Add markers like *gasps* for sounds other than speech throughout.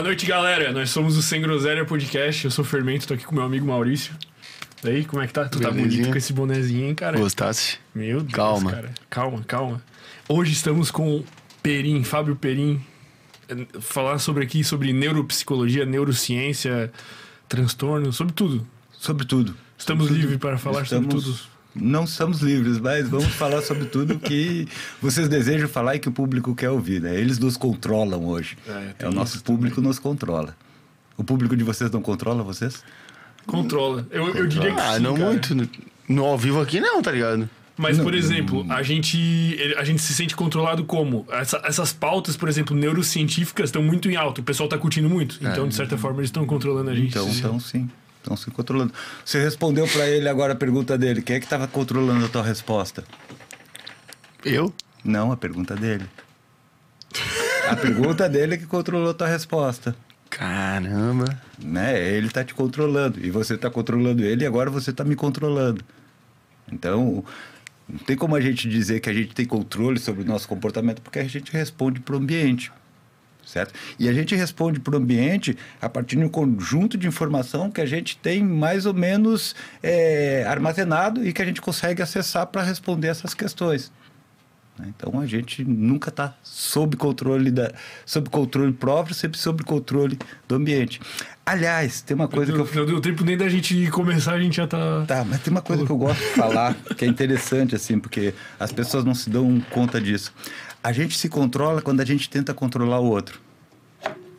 Boa noite, galera. Nós somos o Sem Groselha Podcast. Eu sou o Fermento, tô aqui com meu amigo Maurício. E aí, como é que tá? Tu tá Belezinha. bonito com esse bonezinho, hein, cara? Gostasse? Meu Deus, Calma. cara. Calma, calma. Hoje estamos com Perim, Fábio Perim, eh, falar sobre aqui sobre neuropsicologia, neurociência, transtorno, sobre tudo. Sobre tudo. Estamos livres para falar sobre Estamos- tudo. Não estamos livres, mas vamos falar sobre tudo que vocês desejam falar e que o público quer ouvir, né? Eles nos controlam hoje. É, É, o nosso público nos controla. O público de vocês não controla vocês? Controla. Eu, eu diria que Ah, sim, não cara. muito. No ao vivo aqui não, tá ligado? Mas, Não, por exemplo, a gente, a gente se sente controlado como? Essa- essas pautas, por exemplo, neurocientíficas estão muito em alta. O pessoal tá curtindo muito. Então, de certa forma, eles estão controlando a gente. Então, Sim. então sim. Estão se controlando. Você respondeu para ele agora a pergunta dele. Quem é que estava controlando a tua resposta? Eu? Não, a pergunta dele. A pergunta dele é que controlou a tua resposta. Caramba. né? Ele tá te controlando e você tá controlando ele e agora você tá me controlando. Então, não tem como a gente dizer que a gente tem controle sobre o nosso comportamento porque a gente responde para o ambiente. Certo? E a gente responde para o ambiente a partir de um conjunto de informação que a gente tem mais ou menos é, armazenado e que a gente consegue acessar para responder essas questões. né? Então a gente nunca está sob controle da, sob controle próprio, sempre sob controle do ambiente. Aliás, tem uma coisa que eu Não deu tempo nem da gente começar, a gente já tá. Tá, mas tem uma coisa que eu gosto de falar, *laughs* que é interessante, assim, porque as pessoas não se dão conta disso. A gente se controla quando a gente tenta controlar o outro.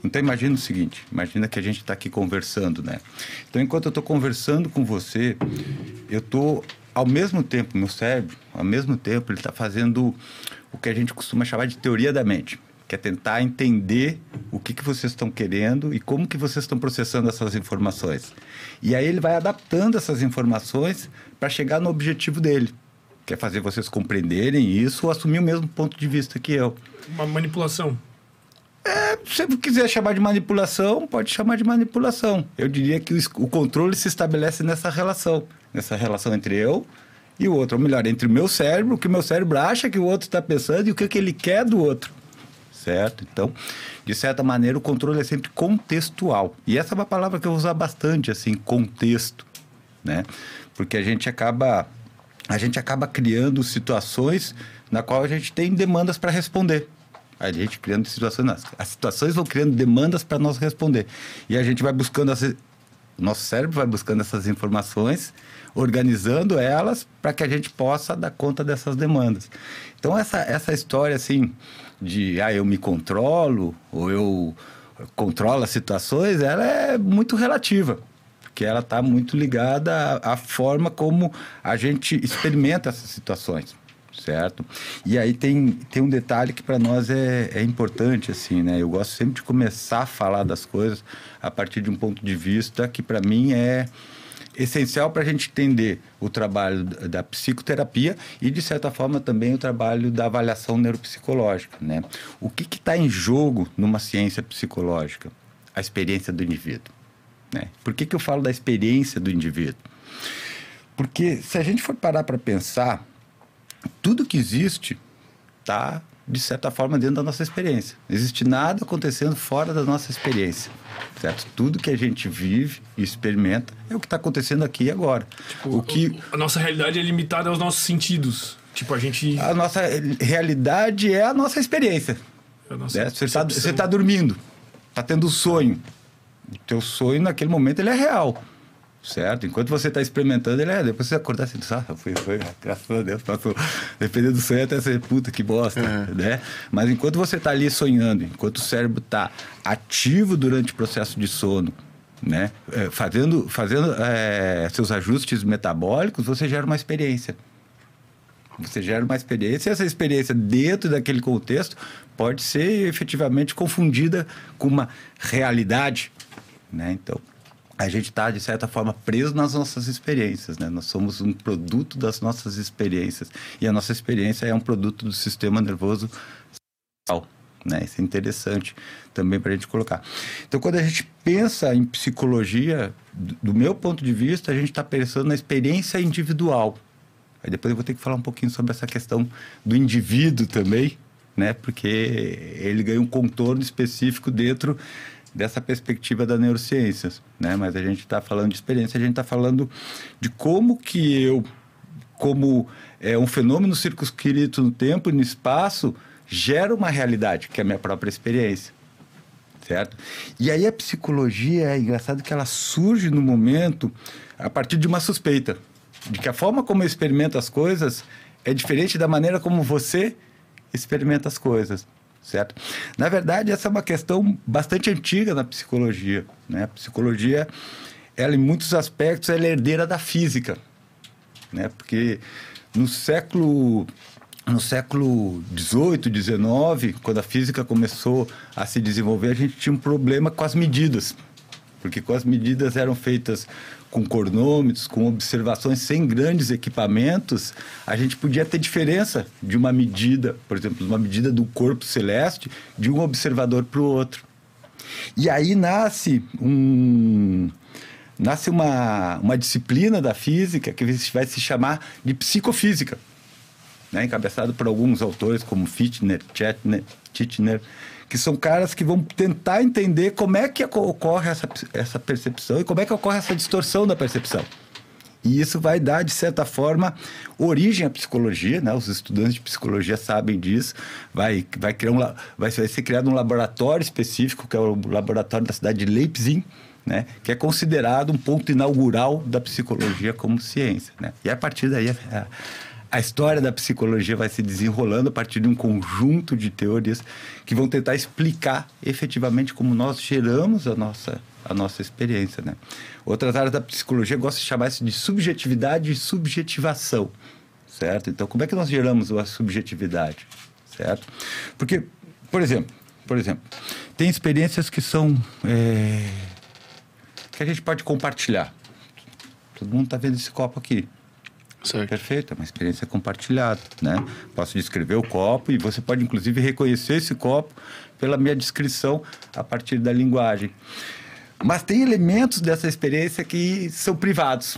Então imagina o seguinte, imagina que a gente está aqui conversando, né? Então enquanto eu estou conversando com você, eu estou ao mesmo tempo, meu cérebro, ao mesmo tempo, ele está fazendo o que a gente costuma chamar de teoria da mente, que é tentar entender o que, que vocês estão querendo e como que vocês estão processando essas informações. E aí ele vai adaptando essas informações para chegar no objetivo dele, que é fazer vocês compreenderem isso ou assumir o mesmo ponto de vista que eu. Uma manipulação. Se você quiser chamar de manipulação, pode chamar de manipulação. Eu diria que o controle se estabelece nessa relação. Nessa relação entre eu e o outro. Ou melhor, entre o meu cérebro, o que o meu cérebro acha que o outro está pensando e o que, que ele quer do outro. Certo? Então, de certa maneira, o controle é sempre contextual. E essa é uma palavra que eu vou usar bastante, assim, contexto. Né? Porque a gente acaba a gente acaba criando situações na qual a gente tem demandas para responder. A gente criando situações, as- situações vão criando demandas para nós responder. E a gente vai buscando, o nosso cérebro vai buscando essas informações, organizando elas para que a gente possa dar conta dessas demandas. Então, essa, essa história assim de, ah, eu me controlo, ou eu controlo as situações, ela é muito relativa porque ela está muito ligada à, à forma como a gente experimenta essas situações, certo? E aí tem, tem um detalhe que para nós é, é importante, assim, né? Eu gosto sempre de começar a falar das coisas a partir de um ponto de vista que para mim é essencial para a gente entender o trabalho da psicoterapia e, de certa forma, também o trabalho da avaliação neuropsicológica, né? O que está em jogo numa ciência psicológica? A experiência do indivíduo. Né? Por que, que eu falo da experiência do indivíduo? Porque se a gente for parar para pensar, tudo que existe está, de certa forma, dentro da nossa experiência. Não existe nada acontecendo fora da nossa experiência. Certo? Tudo que a gente vive e experimenta é o que está acontecendo aqui e agora. o que A nossa realidade é limitada aos nossos sentidos. Tipo, a gente. a nossa realidade é a nossa experiência. a nossa né? Você está tá dormindo, está tendo um sonho. O teu sonho, naquele momento, ele é real. Certo? Enquanto você está experimentando, ele é. Depois você acordar assim, ah, foi, foi, graças a Deus, passou. Dependendo do sonho, até ser puta, que bosta. Né? Mas enquanto você está ali sonhando, enquanto o cérebro está ativo durante o processo de sono, né? É, fazendo fazendo é, seus ajustes metabólicos, você gera uma experiência. Você gera uma experiência e essa experiência, dentro daquele contexto, pode ser efetivamente confundida com uma realidade. Né? Então, a gente está, de certa forma, preso nas nossas experiências. Né? Nós somos um produto das nossas experiências. E a nossa experiência é um produto do sistema nervoso central. Né? Isso é interessante também para a gente colocar. Então, quando a gente pensa em psicologia, do meu ponto de vista, a gente está pensando na experiência individual. Aí depois eu vou ter que falar um pouquinho sobre essa questão do indivíduo também, né? Porque ele ganha um contorno específico dentro dessa perspectiva da neurociências, né? Mas a gente está falando de experiência, a gente está falando de como que eu, como é, um fenômeno circunscrito no tempo e no espaço, gera uma realidade, que é a minha própria experiência. Certo? E aí a psicologia é engraçado que ela surge no momento a partir de uma suspeita de que a forma como eu experimento as coisas é diferente da maneira como você experimenta as coisas, certo? Na verdade, essa é uma questão bastante antiga na psicologia, né? A psicologia, ela em muitos aspectos é herdeira da física, né? Porque no século no século 18, 19, quando a física começou a se desenvolver, a gente tinha um problema com as medidas, porque com as medidas eram feitas com cronômetros, com observações sem grandes equipamentos, a gente podia ter diferença de uma medida, por exemplo, uma medida do corpo celeste, de um observador para o outro. E aí nasce um nasce uma, uma disciplina da física que vai se chamar de psicofísica, né? encabeçado por alguns autores como Fichtner, Chetner, Titchener, que são caras que vão tentar entender como é que ocorre essa, essa percepção e como é que ocorre essa distorção da percepção. E isso vai dar, de certa forma, origem à psicologia, né? Os estudantes de psicologia sabem disso. Vai, vai, criar um, vai, vai ser criado um laboratório específico, que é o laboratório da cidade de Leipzig, né? Que é considerado um ponto inaugural da psicologia como ciência, né? E a partir daí... É, a história da psicologia vai se desenrolando a partir de um conjunto de teorias que vão tentar explicar efetivamente como nós geramos a nossa, a nossa experiência. Né? Outras áreas da psicologia gostam de chamar isso de subjetividade e subjetivação, certo? Então, como é que nós geramos a subjetividade, certo? Porque, por exemplo, por exemplo, tem experiências que são é, que a gente pode compartilhar. Todo mundo está vendo esse copo aqui. Certo. Perfeito, é uma experiência compartilhada, né? Posso descrever o copo e você pode inclusive reconhecer esse copo pela minha descrição a partir da linguagem. Mas tem elementos dessa experiência que são privados.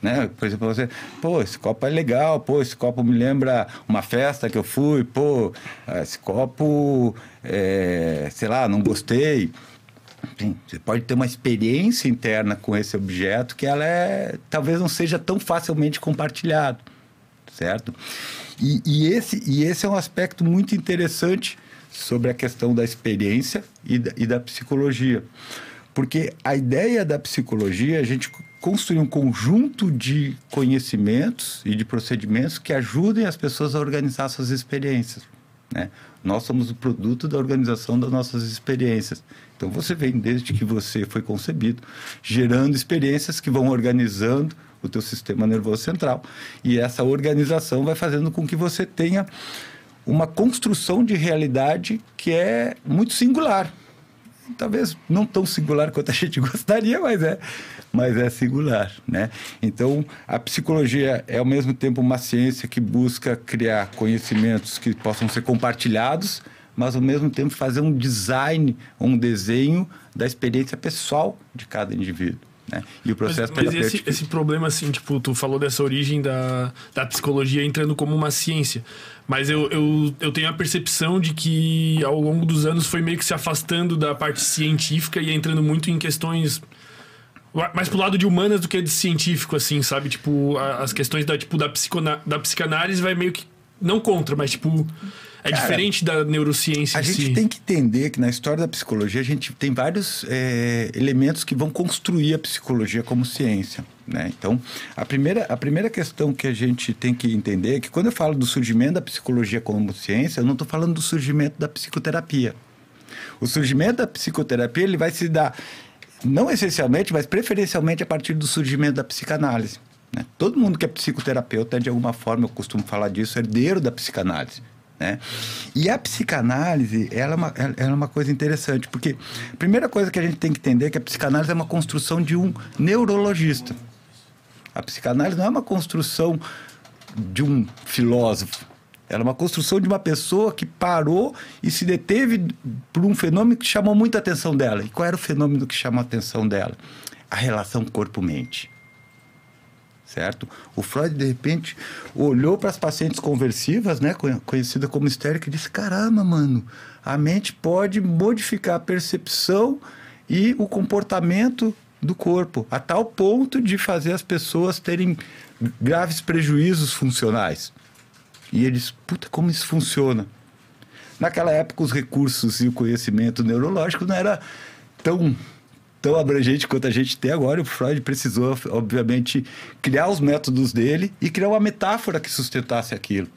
Né? Por exemplo, você, pô, esse copo é legal, pô, esse copo me lembra uma festa que eu fui, pô, esse copo, é, sei lá, não gostei. Sim, você pode ter uma experiência interna com esse objeto que ela é talvez não seja tão facilmente compartilhado, certo? E, e, esse, e esse é um aspecto muito interessante sobre a questão da experiência e da, e da psicologia. Porque a ideia da psicologia é a gente construir um conjunto de conhecimentos e de procedimentos que ajudem as pessoas a organizar suas experiências. Né? Nós somos o produto da organização das nossas experiências. Então você vem desde que você foi concebido, gerando experiências que vão organizando o teu sistema nervoso central. E essa organização vai fazendo com que você tenha uma construção de realidade que é muito singular. Talvez não tão singular quanto a gente *laughs* gostaria, mas é, mas é singular, né? Então, a psicologia é ao mesmo tempo uma ciência que busca criar conhecimentos que possam ser compartilhados, mas ao mesmo tempo fazer um design, um desenho da experiência pessoal de cada indivíduo. Né? E o processo mas, mas esse, esse, problema, assim, tipo, tu falou dessa origem da, da psicologia entrando como uma ciência. Mas eu, eu, eu tenho a percepção de que ao longo dos anos foi meio que se afastando da parte científica e entrando muito em questões mais pro lado de humanas do que de científico, assim, sabe? Tipo, as questões da, tipo, da, psicona, da psicanálise vai meio que. Não contra, mas tipo. É Cara, diferente da neurociência. A gente si. tem que entender que na história da psicologia a gente tem vários é, elementos que vão construir a psicologia como ciência. Né? Então, a primeira, a primeira questão que a gente tem que entender é que quando eu falo do surgimento da psicologia como ciência, eu não estou falando do surgimento da psicoterapia. O surgimento da psicoterapia ele vai se dar, não essencialmente, mas preferencialmente a partir do surgimento da psicanálise. Né? Todo mundo que é psicoterapeuta, de alguma forma, eu costumo falar disso, é herdeiro da psicanálise. Né? E a psicanálise, ela é, uma, ela é uma coisa interessante, porque a primeira coisa que a gente tem que entender é que a psicanálise é uma construção de um neurologista. A psicanálise não é uma construção de um filósofo. Ela é uma construção de uma pessoa que parou e se deteve por um fenômeno que chamou muita atenção dela. E qual era o fenômeno que chamou a atenção dela? A relação corpo-mente certo? O Freud, de repente, olhou para as pacientes conversivas, né, conhe- conhecida como histérica, e disse: caramba, mano, a mente pode modificar a percepção e o comportamento do corpo, a tal ponto de fazer as pessoas terem graves prejuízos funcionais. E eles, puta, como isso funciona? Naquela época, os recursos e o conhecimento neurológico não era tão, tão abrangente quanto a gente tem agora. O Freud precisou, obviamente, criar os métodos dele e criar uma metáfora que sustentasse aquilo.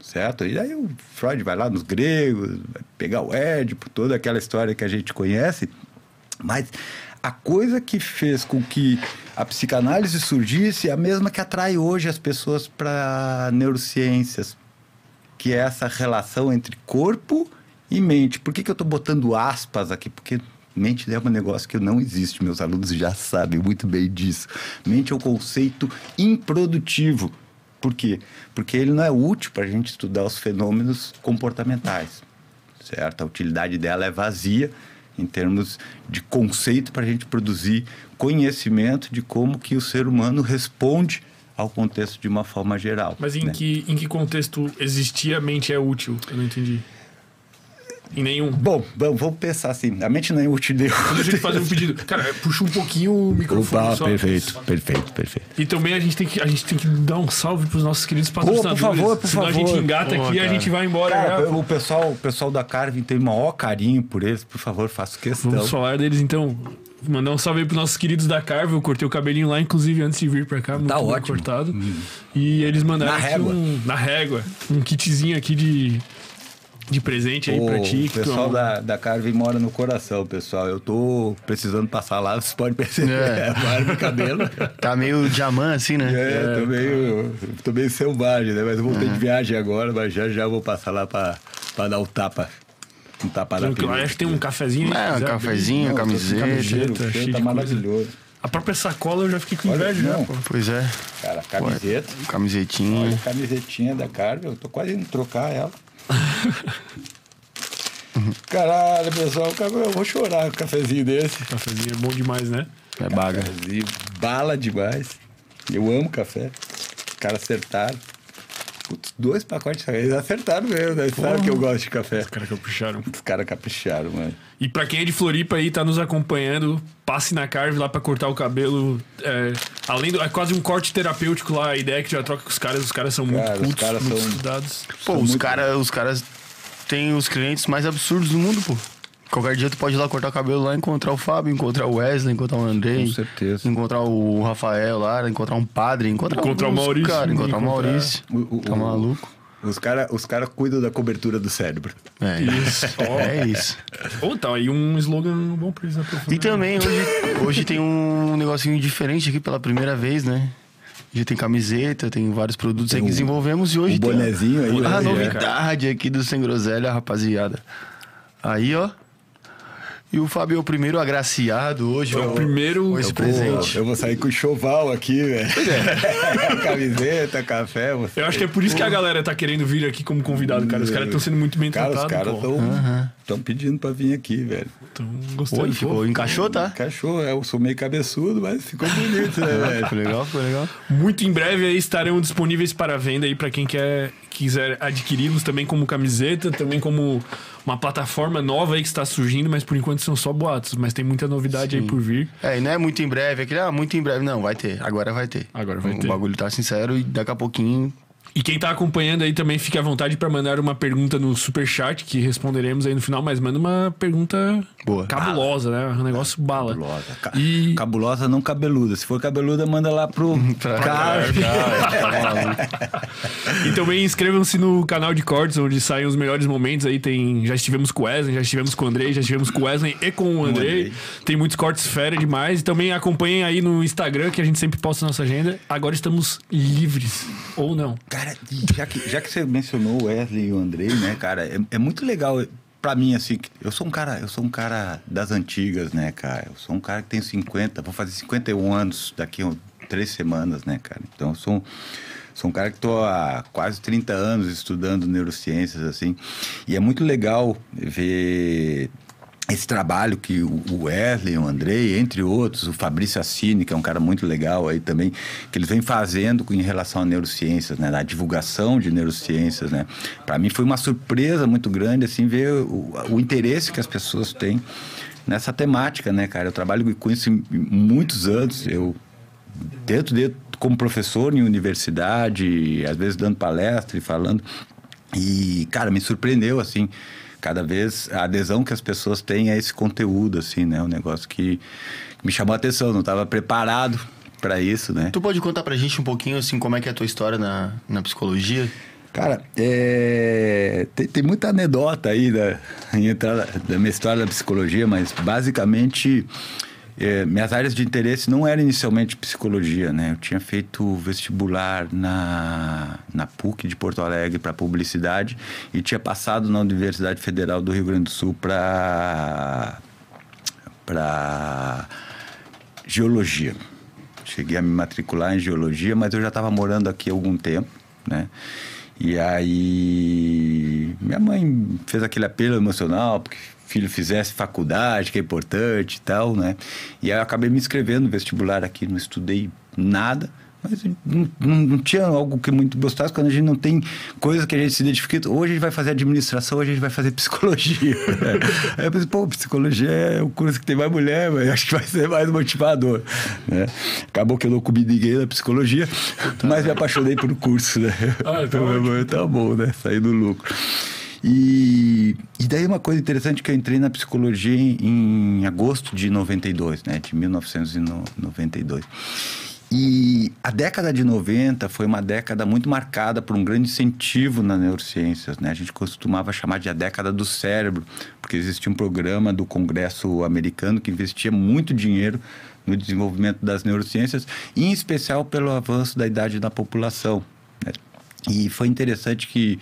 Certo? E aí o Freud vai lá nos gregos, vai pegar o Édipo, toda aquela história que a gente conhece. Mas a coisa que fez com que a psicanálise surgisse é a mesma que atrai hoje as pessoas para neurociências, que é essa relação entre corpo e mente. Por que, que eu estou botando aspas aqui? Porque mente é um negócio que não existe, meus alunos já sabem muito bem disso. Mente é um conceito improdutivo. Por quê? Porque ele não é útil para a gente estudar os fenômenos comportamentais, certo? A utilidade dela é vazia em termos de conceito para a gente produzir conhecimento de como que o ser humano responde ao contexto de uma forma geral. Mas em, né? que, em que contexto existia a mente é útil? Eu não entendi. Em nenhum. Bom, vamos vamos pensar assim. A mente não é útil de Deixa eu te fazer um pedido. Cara, puxa um pouquinho o microfone Opa, só. perfeito, perfeito, perfeito. E também a gente tem que, a gente tem que dar um salve pros nossos queridos por patrocinadores. favor, por Senão a favor. gente engata Pô, aqui e a gente vai embora Cara, já. o pessoal, o pessoal da Carvin tem o maior carinho por eles, por favor, faço questão. Vamos falar deles então. Mandar um salve aí pros nossos queridos da Carve. Eu cortei o cabelinho lá, inclusive, antes de vir pra cá. Muito Tá bem ótimo. cortado. E eles mandaram Na aqui régua. um. Na régua. Um kitzinho aqui de. De presente aí Ô, pra ti. O que tu- pessoal da, da Carvin mora no coração, pessoal. Eu tô precisando passar lá, vocês podem perceber. É. *laughs* É. barba e cabelo. Tá meio diamante assim, né? É, tô, meio, tô meio selvagem, né? Mas eu voltei de viagem agora, mas já já vou passar lá pra, pra dar o tapa. Um tapa na peruca. acho que tem um cafezinho aí. É, um cafezinho, Não, camiseta. camiseta, cheio tá coisa. maravilhoso. A própria sacola eu já fiquei com Olha, inveja, já, não. pô. Pois é. Cara, camiseta. Camisetinha. Olha a camisetinha da Carvin, eu tô quase indo trocar ela. Caralho, pessoal, eu vou chorar com um cafezinho desse. Cafezinho é bom demais, né? É baga. Cafezinho, bala demais. Eu amo café. Os caras acertaram. Putz, dois pacotes, eles acertaram mesmo, né? Sabe que eu gosto de café. Os caras capricharam. Os caras capricharam, mano. E pra quem é de Floripa aí, tá nos acompanhando, passe na Carve lá pra cortar o cabelo. É, além do. É quase um corte terapêutico lá. A ideia é que já troca com os caras. Os caras são muito Cara, os cultos, muito são- estudados. Pô, São os muito- caras os caras têm os clientes mais absurdos do mundo, pô. Qualquer dia tu pode ir lá cortar o cabelo lá, encontrar o Fábio, encontrar o Wesley, encontrar o Andrei. Com certeza. Encontrar o Rafael lá, encontrar um padre, encontrar, Encontrar o uns Maurício, Cara, encontrar o encontrar- Maurício. O- o- tá o- maluco? Os caras os cara cuidam da cobertura do cérebro. É Isso. Ó. *laughs* É isso. Ou tá aí um slogan bom pra eles aprofundarem. E também, hoje, hoje tem um negocinho diferente aqui pela primeira vez, né? Já tem camiseta, tem vários produtos aí que o- desenvolvemos e hoje o tem bonezinho aí, a né? novidade aqui do Sem Groselha, rapaziada. Aí, ó. E o Fábio é o primeiro agraciado hoje. É o primeiro- com esse Pô, presente. eu vou sair com choval aqui, velho. Pois é. *laughs* Camiseta, café. Você... Eu acho que é por isso que a galera tá querendo vir aqui como convidado, cara. Os caras estão sendo muito bem Cara, os tratados. caras pô. estão pedindo pra vir aqui, velho. Tão gostando. Oi, ficou, encaixou, tá? Cachorro, eu sou meio cabeçudo, mas ficou bonito, né, *laughs* velho? Ficou legal, ficou legal. Muito em breve aí estarão disponíveis para venda aí para quem quer quiser adquiri-los também como camiseta, também como uma plataforma nova aí que está surgindo, mas por enquanto são só boatos, mas tem muita novidade aí por vir. É, e não é muito em breve, aquele, ah, muito em breve. Não, vai ter. Agora vai ter. Agora vai o ter. O bagulho tá sincero e daqui a pouquinho. E quem tá acompanhando aí também fique à vontade para mandar uma pergunta no super chat que responderemos aí no final, mas manda uma pergunta Boa. cabulosa, né? Um negócio bala. Cabulosa. Ca- E Cabulosa, não cabeluda. Se for cabeluda, manda lá pro *laughs* Pra- cara. *laughs* E também inscrevam-se no canal de cortes, onde saem os melhores momentos aí. Tem, já estivemos com o Wesley, já estivemos com o Andrei, já estivemos com o Wesley e com o Andrei. Andrei. Tem muitos cortes fera demais. E também acompanhem aí no Instagram, que a gente sempre posta nossa agenda. Agora estamos livres. Ou não. Cara, e já que, já que você mencionou o Wesley e o Andrei, né, cara, é, é muito legal pra mim, assim, eu sou um cara, eu sou um cara das antigas, né, cara? Eu sou um cara que tem 50, vou fazer 51 anos daqui a três semanas, né, cara? Então, eu sou sou um cara que tô há quase 30 anos estudando neurociências, assim, e é muito legal ver esse trabalho que o Wesley, o Andrei, entre outros, o Fabrício Assini, que é um cara muito legal aí também, que eles vêm fazendo em relação a neurociências, né, da divulgação de neurociências, né. Para mim foi uma surpresa muito grande assim ver o, o interesse que as pessoas têm nessa temática, né, cara. Eu trabalho com isso muitos anos. Eu dentro de como professor em universidade, às vezes dando palestra e falando. E, cara, me surpreendeu assim cada vez a adesão que as pessoas têm a esse conteúdo, assim, né? Um negócio que me chamou a atenção, não estava preparado para isso, né? Tu pode contar pra gente um pouquinho, assim, como é que é a tua história na, na psicologia? Cara, é... tem, tem, muita anedota aí da, da minha história da psicologia, mas basicamente é, minhas áreas de interesse não eram inicialmente psicologia, né? Eu tinha feito vestibular na, na PUC de Porto Alegre para publicidade e tinha passado na Universidade Federal do Rio Grande do Sul para para geologia. Cheguei a me matricular em geologia, mas eu já estava morando aqui há algum tempo, né? E aí minha mãe fez aquele apelo emocional, porque filho fizesse faculdade, que é importante e tal, né? E aí eu acabei me inscrevendo no vestibular aqui, não estudei nada, mas não, não, não, tinha algo que muito gostasse quando a gente não tem coisa que a gente se identifica. Hoje a gente vai fazer administração, hoje a gente vai fazer *laughs* psicologia. aí eu pensei, pô, psicologia é o curso que tem mais mulher, mas acho que vai ser mais motivador. Né? Acabou que eu não comi ninguém na psicologia, mas me apaixonei pelo curso, né? Ah, então tá bom, né? Saí do lucro. E, e daí uma coisa interessante que eu entrei na psicologia em, em agosto de 92, né? De 1992. E a década de 90 foi uma década muito marcada por um grande incentivo nas neurociências. Né? A gente costumava chamar de a década do cérebro, porque existia um programa do Congresso americano que investia muito dinheiro no desenvolvimento das neurociências, em especial pelo avanço da idade da população. Né? E foi interessante que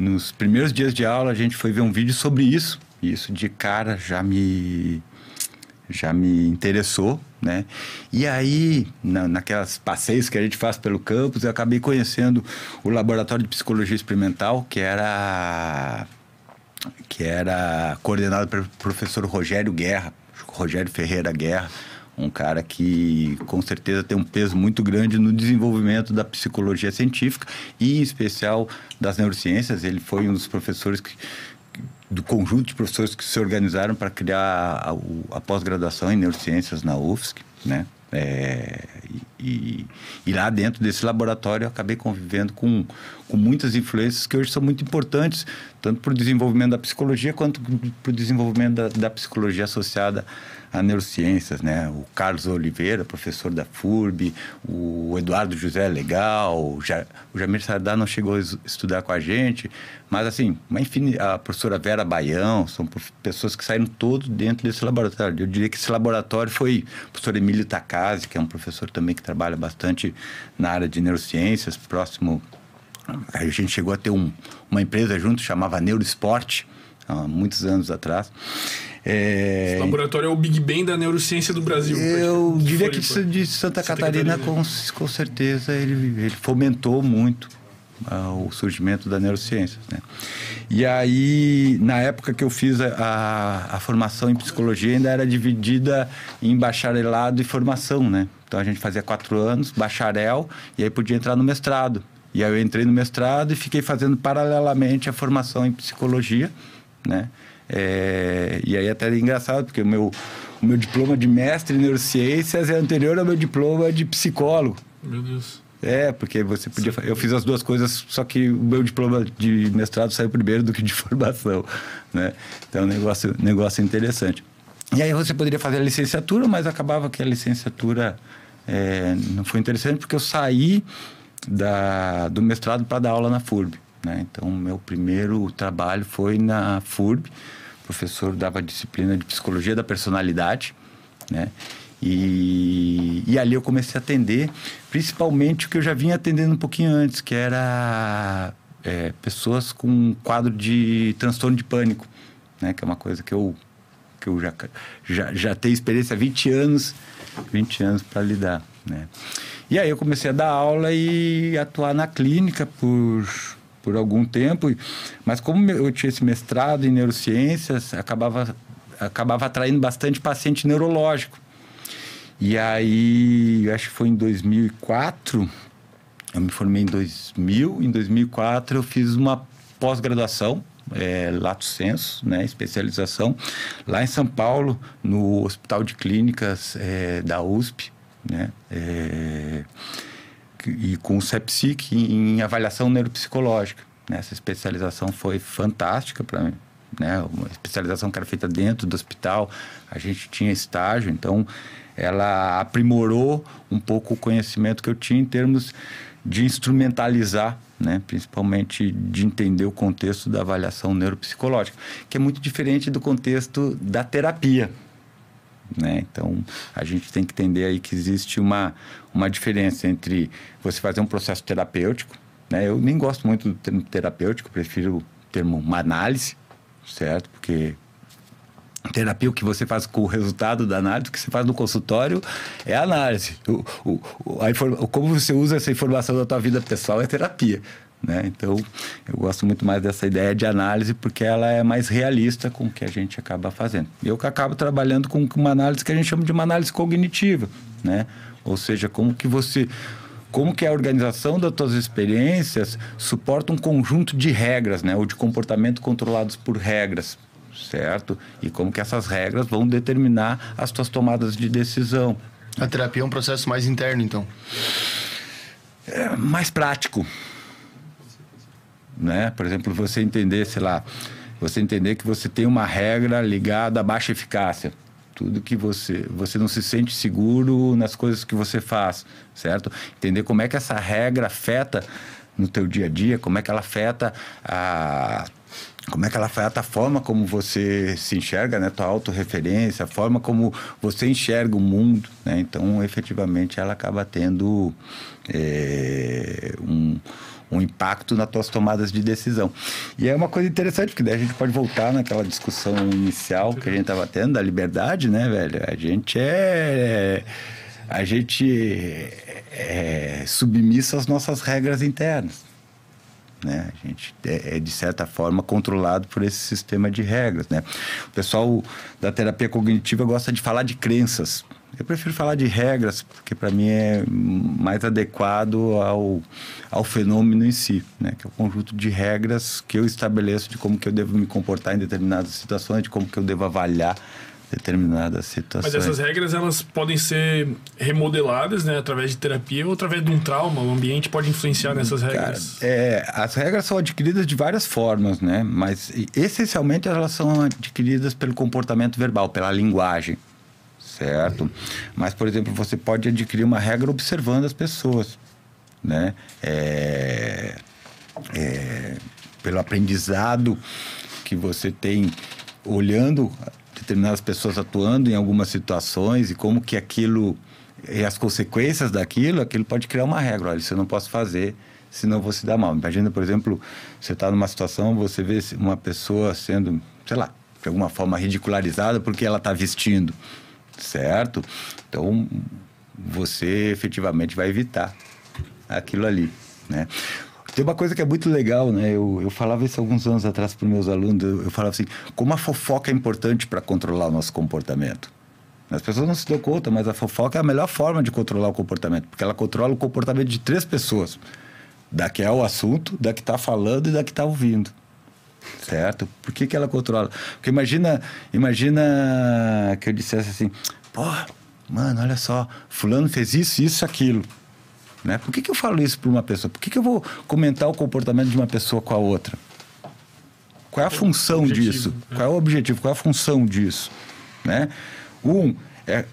nos primeiros dias de aula a gente foi ver um vídeo sobre isso. E isso de cara já me já me interessou, né? E aí, na, naquelas passeios que a gente faz pelo campus, eu acabei conhecendo o laboratório de psicologia experimental, que era que era coordenado pelo professor Rogério Guerra, Rogério Ferreira Guerra, um cara que com certeza tem um peso muito grande no desenvolvimento da psicologia científica e em especial das neurociências. Ele foi um dos professores que, do conjunto de professores que se organizaram para criar a, a pós-graduação em neurociências na UFSC, né? É, e, e, lá dentro desse laboratório eu acabei convivendo com, com muitas influências que hoje são muito importantes, tanto para o desenvolvimento da psicologia quanto para o desenvolvimento da, da psicologia associada a neurociências, né? O Carlos Oliveira, professor da FURB, o Eduardo José Legal, o, Jamir Sardá não chegou a estudar com a gente, mas assim, uma infin... a professora Vera Baião, são pessoas que saíram todos dentro desse laboratório. Eu diria que esse laboratório foi o professor Emílio Takase, que é um professor também que trabalha bastante na área de neurociências, próximo a gente chegou a ter um, uma empresa junto, chamava Neurosport, há muitos anos atrás. É... Esse laboratório é o Big Bang da neurociência do Brasil. Eu diria que de Santa, Santa Catarina, Catarina, Com, com certeza, ele, ele fomentou muito uh, o surgimento da neurociência. Né? E aí, na época que eu fiz a, a, formação em psicologia, ainda era dividida em bacharelado e formação, né? Então a gente fazia quatro anos, bacharel, e aí podia entrar no mestrado. E aí eu entrei no mestrado e fiquei fazendo paralelamente a formação em psicologia, né? É, e aí até é engraçado, porque o meu, o meu diploma de mestre em neurociências é anterior ao meu diploma de psicólogo. Meu Deus. É, porque você podia. Eu fiz as duas coisas, só que o meu diploma de mestrado saiu primeiro do que de *laughs* formação, né? Então, é negócio, negócio interessante. E aí você poderia fazer a licenciatura, mas acabava que a licenciatura é, não foi interessante porque eu saí da, do mestrado para dar aula na FURB. Né? Então, meu primeiro trabalho foi na FURB professor dava disciplina de psicologia da personalidade, né? E, e ali eu comecei a atender, principalmente o que eu já vinha atendendo um pouquinho antes, que era é, pessoas com quadro de transtorno de pânico, né? Que é uma coisa que eu, que eu já, já, já tenho experiência há 20 anos, 20 anos para lidar, né? E aí eu comecei a dar aula e atuar na clínica por por algum tempo, mas como eu tinha esse mestrado em neurociências, acabava acabava atraindo bastante paciente neurológico. E aí, acho que foi em 2004, eu me formei em 2000, em 2004 eu fiz uma pós-graduação, é, Lato Senso, né, especialização, lá em São Paulo, no Hospital de Clínicas é, da USP, né, é, e com o CEPSIC em avaliação neuropsicológica. Né, essa especialização foi fantástica para mim, né, uma especialização que era feita dentro do hospital, a gente tinha estágio, então ela aprimorou um pouco o conhecimento que eu tinha em termos de instrumentalizar, né, principalmente de entender o contexto da avaliação neuropsicológica, que é muito diferente do contexto da terapia. Né? Então, a gente tem que entender aí que existe uma, uma diferença entre você fazer um processo terapêutico, né? eu nem gosto muito do termo terapêutico, prefiro o termo uma análise, certo? Porque terapia, o que você faz com o resultado da análise, o que você faz no consultório é análise. O, o, a. Como você usa essa informação da tua vida pessoal é terapia. Né? Então, eu gosto muito mais dessa ideia de análise porque ela é mais realista com o que a gente acaba fazendo. Eu que acabo trabalhando com uma análise que a gente chama de uma análise cognitiva, né? Ou seja, como que você como que a organização das tuas experiências suporta um conjunto de regras, né, ou de comportamento controlados por regras certo? E como que essas regras vão determinar as tuas tomadas de decisão. A terapia é um processo mais interno, então? É mais prático. Né? Por exemplo, você entender, sei lá, você entender que você tem uma regra ligada à baixa eficácia. Tudo que você, você não se sente seguro nas coisas que você faz, certo? Entender como é que essa regra afeta no teu dia a dia, como é que ela afeta a como é que ela afeta a forma como você se enxerga, né? Tua autorreferência, a forma como você enxerga o mundo, né? Então, efetivamente, ela acaba tendo é, um, um impacto nas tuas tomadas de decisão. E é uma coisa interessante, porque daí a gente pode voltar naquela discussão inicial que a gente estava tendo da liberdade, né, velho? A gente é... A gente é submisso às nossas regras internas. Né? A gente é, é, de certa forma, controlado por esse sistema de regras. Né? O pessoal da terapia cognitiva gosta de falar de crenças. Eu prefiro falar de regras, porque para mim é mais adequado ao, ao fenômeno em si, né? que é o conjunto de regras que eu estabeleço de como que eu devo me comportar em determinadas situações, de como que eu devo avaliar determinadas situações. Mas essas regras elas podem ser remodeladas, né, através de terapia ou através de um trauma. O ambiente pode influenciar nessas regras. Cara, é, as regras são adquiridas de várias formas, né? Mas essencialmente elas são adquiridas pelo comportamento verbal, pela linguagem, certo? Mas por exemplo, você pode adquirir uma regra observando as pessoas, né? É, é, pelo aprendizado que você tem olhando determinadas pessoas atuando em algumas situações e como que aquilo e as consequências daquilo, aquilo pode criar uma regra. Olha, isso eu não posso fazer, senão vou se dar mal. Imagina, por exemplo, você está numa situação, você vê uma pessoa sendo, sei lá, de alguma forma ridicularizada porque ela está vestindo, certo? Então, você efetivamente vai evitar aquilo ali, né? Tem uma coisa que é muito legal, né? Eu, eu falava isso alguns anos atrás para meus alunos. Eu, eu falava assim: como a fofoca é importante para controlar o nosso comportamento. As pessoas não se dão conta, mas a fofoca é a melhor forma de controlar o comportamento, porque ela controla o comportamento de três pessoas: da que é o assunto, da que está falando e da que está ouvindo. Certo? Por que, que ela controla? Porque imagina, imagina que eu dissesse assim: pô, mano, olha só, Fulano fez isso, isso, aquilo. Né? Por que, que eu falo isso para uma pessoa? Por que, que eu vou comentar o comportamento de uma pessoa com a outra? Qual é a função objetivo, disso? Né? Qual é o objetivo? Qual é a função disso? Né? Um, é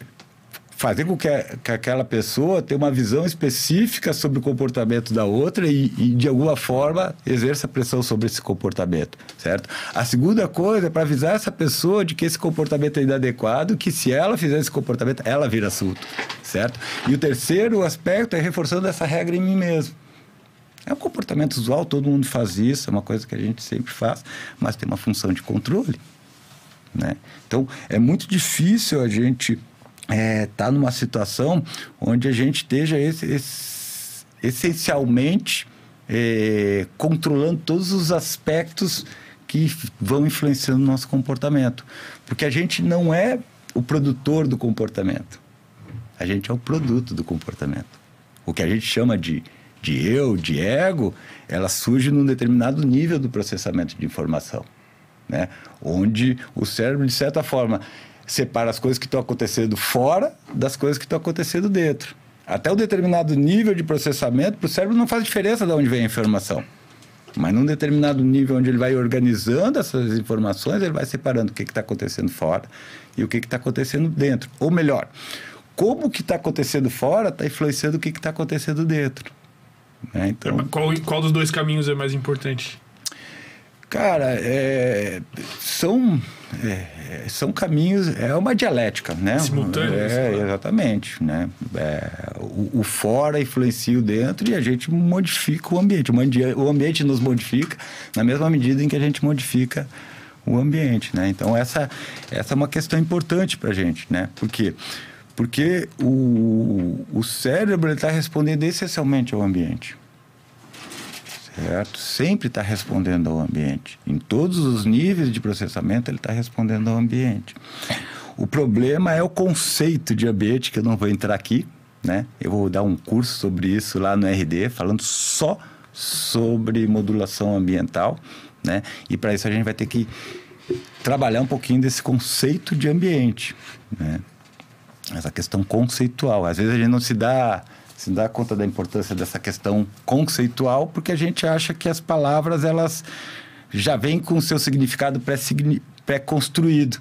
fazer com que, que, aquela pessoa tenha uma visão específica sobre o comportamento da outra e, e, de alguma forma, exerça pressão sobre esse comportamento, certo? A segunda coisa é para avisar essa pessoa de que esse comportamento é inadequado, que se ela fizer esse comportamento, ela vira assunto, certo? E o terceiro aspecto é reforçando essa regra em mim mesmo. É um comportamento usual, todo mundo faz isso, é uma coisa que a gente sempre faz, mas tem uma função de controle. Né? Então, é muito difícil a gente está é, numa situação onde a gente esteja esse, esse, essencialmente é, controlando todos os aspectos que vão influenciando o nosso comportamento. Porque a gente não é o produtor do comportamento. A gente é o produto do comportamento. O que a gente chama de, de eu, de ego, ela surge num determinado nível do processamento de informação. Né? Onde o cérebro, de certa forma, separa as coisas que estão acontecendo fora das coisas que estão acontecendo dentro. Até o determinado nível de processamento, para o cérebro não faz diferença de onde vem a informação. Mas num determinado nível onde ele vai organizando essas informações, ele vai separando o que está acontecendo fora e o que está acontecendo dentro. Ou melhor, como o que está acontecendo fora está influenciando o que está acontecendo dentro. Né? Então, qual, qual dos dois caminhos é mais importante? Cara, é, são, é, são caminhos, é uma dialética, né? Simultâneo. É, exatamente, né? É, o, o, fora influencia o dentro e a gente modifica o ambiente. O ambiente nos modifica na mesma medida em que a gente modifica o ambiente, né? Então, essa, essa é uma questão importante para a gente, né? Por quê? Porque o, o cérebro está respondendo essencialmente ao ambiente certo? Sempre está respondendo ao ambiente. Em todos os níveis de processamento, ele está respondendo ao ambiente. O problema é o conceito de ambiente, que eu não vou entrar aqui, né? Eu vou dar um curso sobre isso lá no RD, falando só sobre modulação ambiental, né? E para isso a gente vai ter que trabalhar um pouquinho desse conceito de ambiente, né? Essa questão conceitual. Às vezes a gente não se dá se dá conta da importância dessa questão conceitual, porque a gente acha que as palavras elas já vêm com o seu significado pré-construído.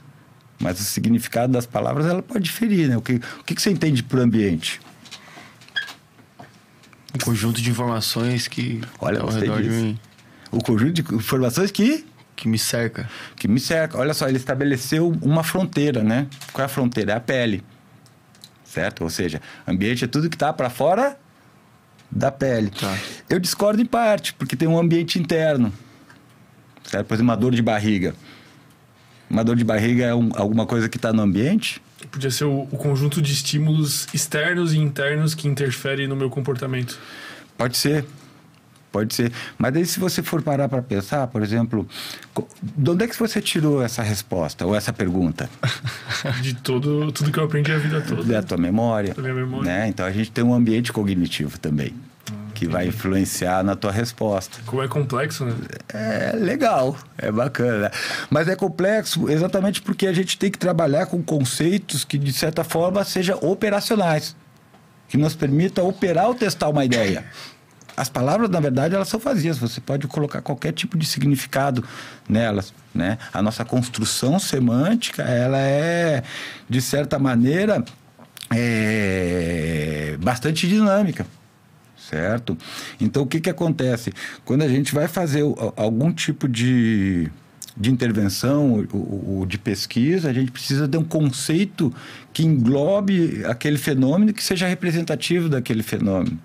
Mas o significado das palavras ela pode diferir, né? O que, o que você entende por ambiente? Um conjunto de informações que Olha, ao redor disso. de mim. O conjunto de informações que que me cerca. Que me cerca. Olha só, ele estabeleceu uma fronteira, né? Qual é a fronteira? É a pele certo? Ou seja, ambiente é tudo que está para fora da pele. Tá. Eu discordo em parte, porque tem um ambiente interno, certo? Por exemplo, uma dor de barriga. Uma dor de barriga é um, alguma coisa que está no ambiente? Podia ser o, o, conjunto de estímulos externos e internos que interfere no meu comportamento. Pode ser. Pode ser. Mas daí, se você for parar para pensar, por exemplo, de onde é que você tirou essa resposta ou essa pergunta? *laughs* De todo, tudo que eu aprendi a vida toda. Da tua memória. Da minha memória. Né? Então, a gente tem um ambiente cognitivo também. que vai influenciar na tua resposta. Como é complexo, né? É legal, é bacana. Mas é complexo exatamente porque a gente tem que trabalhar com conceitos que, de certa forma, sejam operacionais. Que nos permita operar ou testar uma ideia. As palavras, na verdade, elas são vazias. Você pode colocar qualquer tipo de significado nelas, né? A nossa construção semântica, ela é, de certa maneira, é bastante dinâmica certo? Então, o que, que acontece? Quando a gente vai fazer algum tipo de, de intervenção ou, de pesquisa, a gente precisa de um conceito que englobe aquele fenômeno que seja representativo daquele fenômeno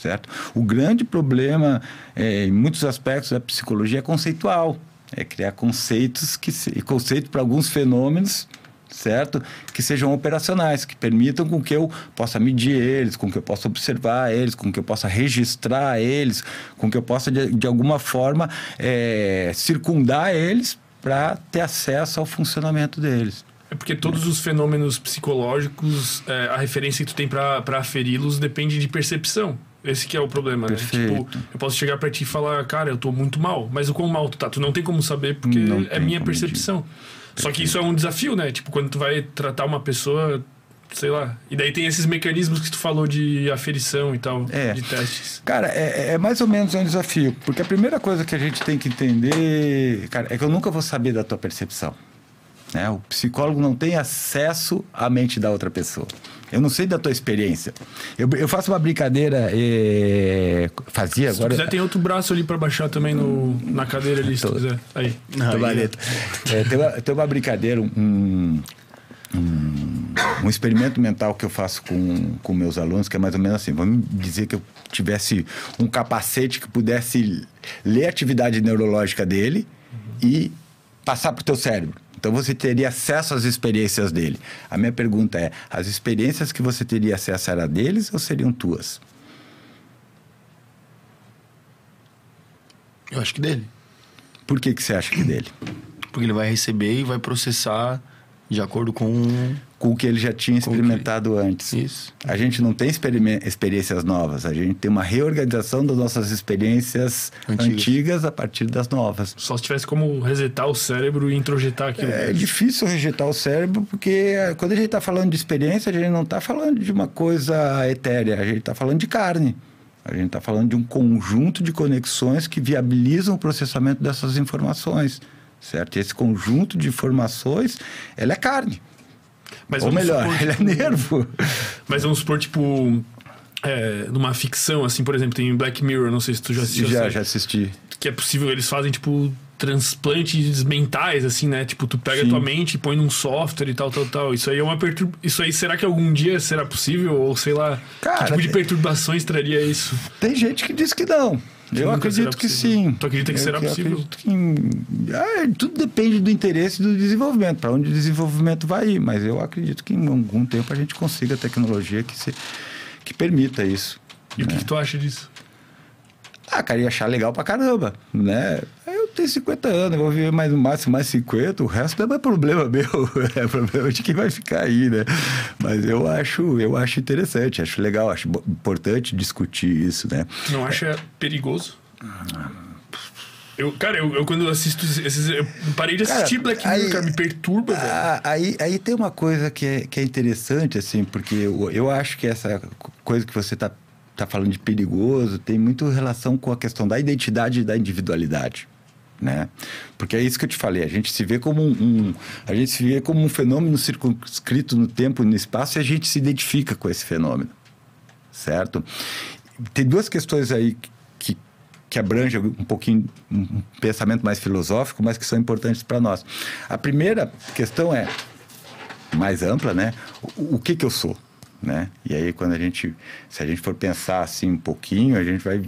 certo? O grande problema, é, em muitos aspectos da psicologia, é conceitual. É criar conceitos que e conceito para alguns fenômenos certo? Que sejam operacionais, que permitam com que eu possa medir eles, com que eu possa observar eles, com que eu possa registrar eles, com que eu possa, de, de alguma forma, é, circundar eles para ter acesso ao funcionamento deles. É porque todos os fenômenos psicológicos, é, a referência que tu tem para aferi-los depende de percepção. Esse que é o problema, né? Tipo, eu posso chegar para ti e falar, cara, eu tô muito mal. Mas o quão mal tu tá? Tu não tem como saber porque não é minha percepção. Só que isso é um desafio, né? Tipo, quando tu vai tratar uma pessoa, sei lá. E daí tem esses mecanismos que tu falou de aferição e tal, é. de testes. Cara, é, é, mais ou menos um desafio. Porque a primeira coisa que a gente tem que entender, cara, é que eu nunca vou saber da tua percepção. Né? O psicólogo não tem acesso à mente da outra pessoa. Eu não sei da tua experiência. Eu, eu faço uma brincadeira, é, fazia se agora. Se quiser, tem outro braço ali para baixar também no, na cadeira ali, se Tô, quiser. Aí. Aí. É, tem, uma, tem uma brincadeira, um, um, um, experimento mental que eu faço com, com meus alunos, que é mais ou menos assim: vamos dizer que eu tivesse um capacete que pudesse ler a atividade neurológica dele uhum. e passar para o teu cérebro. Então você teria acesso às experiências dele. A minha pergunta é: as experiências que você teria acesso eram deles ou seriam tuas? Eu acho que dele. Por que, que você acha que dele? Porque ele vai receber e vai processar de acordo com. Com o que ele já tinha Com o que- experimentado antes. Isso. A gente não tem experiências novas, a gente tem uma reorganização das nossas experiências Antigas. antigas, a partir das novas. Só se tivesse como resetar o cérebro e introjetar aquilo. É difícil rejeitar o cérebro, porque eh, quando a gente está falando de experiência, a gente não está falando de uma coisa etérea, a gente está falando de carne. A gente está falando de um conjunto de conexões que viabilizam o processamento dessas informações, certo? E esse conjunto de informações, ela é carne. Mas Ou melhor, supor, *laughs* ele é tipo, nervo. Mas vamos supor, tipo, é, numa ficção, assim, por exemplo, tem Black Mirror, não sei se tu já assistiu. Já, já assisti. Que é possível, eles fazem, tipo, transplantes mentais, assim, né? Tipo, tu pega Sim. tua mente e põe num software e tal, tal, tal. Isso aí é uma perturb... Isso aí, será que algum dia será possível? Ou sei lá, Cara, que tipo de perturbações traria isso? Tem gente que diz que não. Eu acredito que sim. Tu acredita que Eu- será eu possível? acredito que- Ah, tudo depende do interesse do desenvolvimento, para onde o desenvolvimento vai ir. Mas eu acredito que em algum tempo a gente consiga tecnologia que, se, que permita isso. E o que, que tu acha disso? Ah, cara, ia achar legal pra caramba, né? Eu tenho 50 anos, vou viver mais no máximo mais 50, o resto não é problema *laughs* meu, é problema de quem vai ficar aí, né? Mas eu acho, eu acho interessante, acho legal, acho importante discutir isso, né? Não acha perigoso? Eu, cara, eu, eu quando assisto esses. Eu parei de Cara, assistir Black Mirror, aí- cara, me perturba. Ah, aí, aí tem uma coisa que é, que é interessante, assim, porque eu, eu acho que essa coisa que você está tá falando de perigoso tem muito relação com a questão da identidade e da individualidade. Né? Porque é isso que eu te falei, a gente se vê como um, um- a gente se vê como um fenômeno circunscrito no tempo e no espaço e a gente se identifica com esse fenômeno, certo? Tem duas questões aí que, que abrangem um pouquinho um pensamento mais filosófico, mas que são importantes para nós. A primeira questão é mais ampla, né? O, o que que eu sou, né? E aí quando a gente, se a gente for pensar assim um pouquinho, a gente vai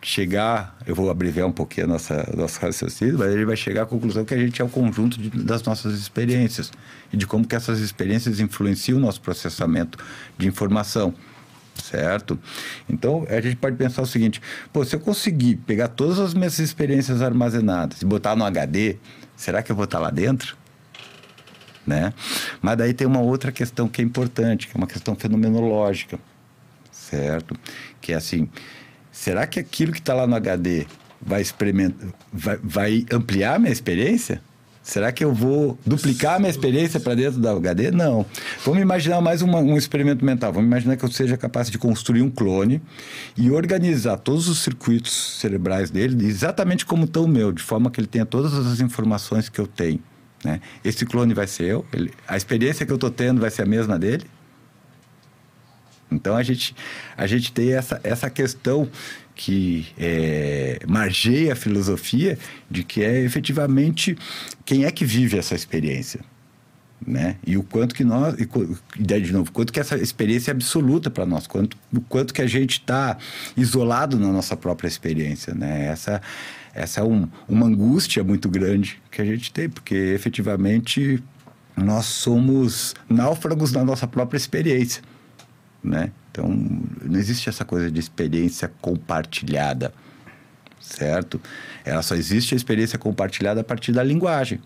chegar, eu vou abreviar um pouquinho a nossa nosso raciocínio, mas gente vai chegar à conclusão que a gente é o conjunto de- das nossas experiências e de como que essas experiências influenciam o nosso processamento de informação certo? Então, a gente pode pensar o seguinte: pô, se eu conseguir pegar todas as minhas experiências armazenadas e botar no HD, será que eu vou estar lá dentro? Né? Mas daí tem uma outra questão que é importante, que é uma questão fenomenológica, certo? Que é assim: será que aquilo que está lá no HD vai, experimentar, vai, vai ampliar a minha experiência? Será que eu vou duplicar a minha experiência para dentro da HD? Não. Vamos imaginar mais uma- um experimento mental. Vamos imaginar que eu seja capaz de construir um clone e organizar todos os circuitos cerebrais dele exatamente como estão o meu, de forma que ele tenha todas as informações que eu tenho. Né? Esse clone vai ser eu? Ele- a experiência que eu estou tendo vai ser a mesma dele? Então a gente, a gente tem essa, essa questão que é, margeia a filosofia de que é efetivamente quem é que vive essa experiência. Né? E o quanto que nós, e, de novo, quanto que essa experiência é absoluta para nós, quanto, o quanto que a gente está isolado na nossa própria experiência, né? Essa, essa é um, uma angústia muito grande que a gente tem, porque efetivamente nós somos náufragos na nossa própria experiência, né? Então não existe essa coisa de experiência compartilhada, certo? Ela só existe a experiência compartilhada a partir da linguagem.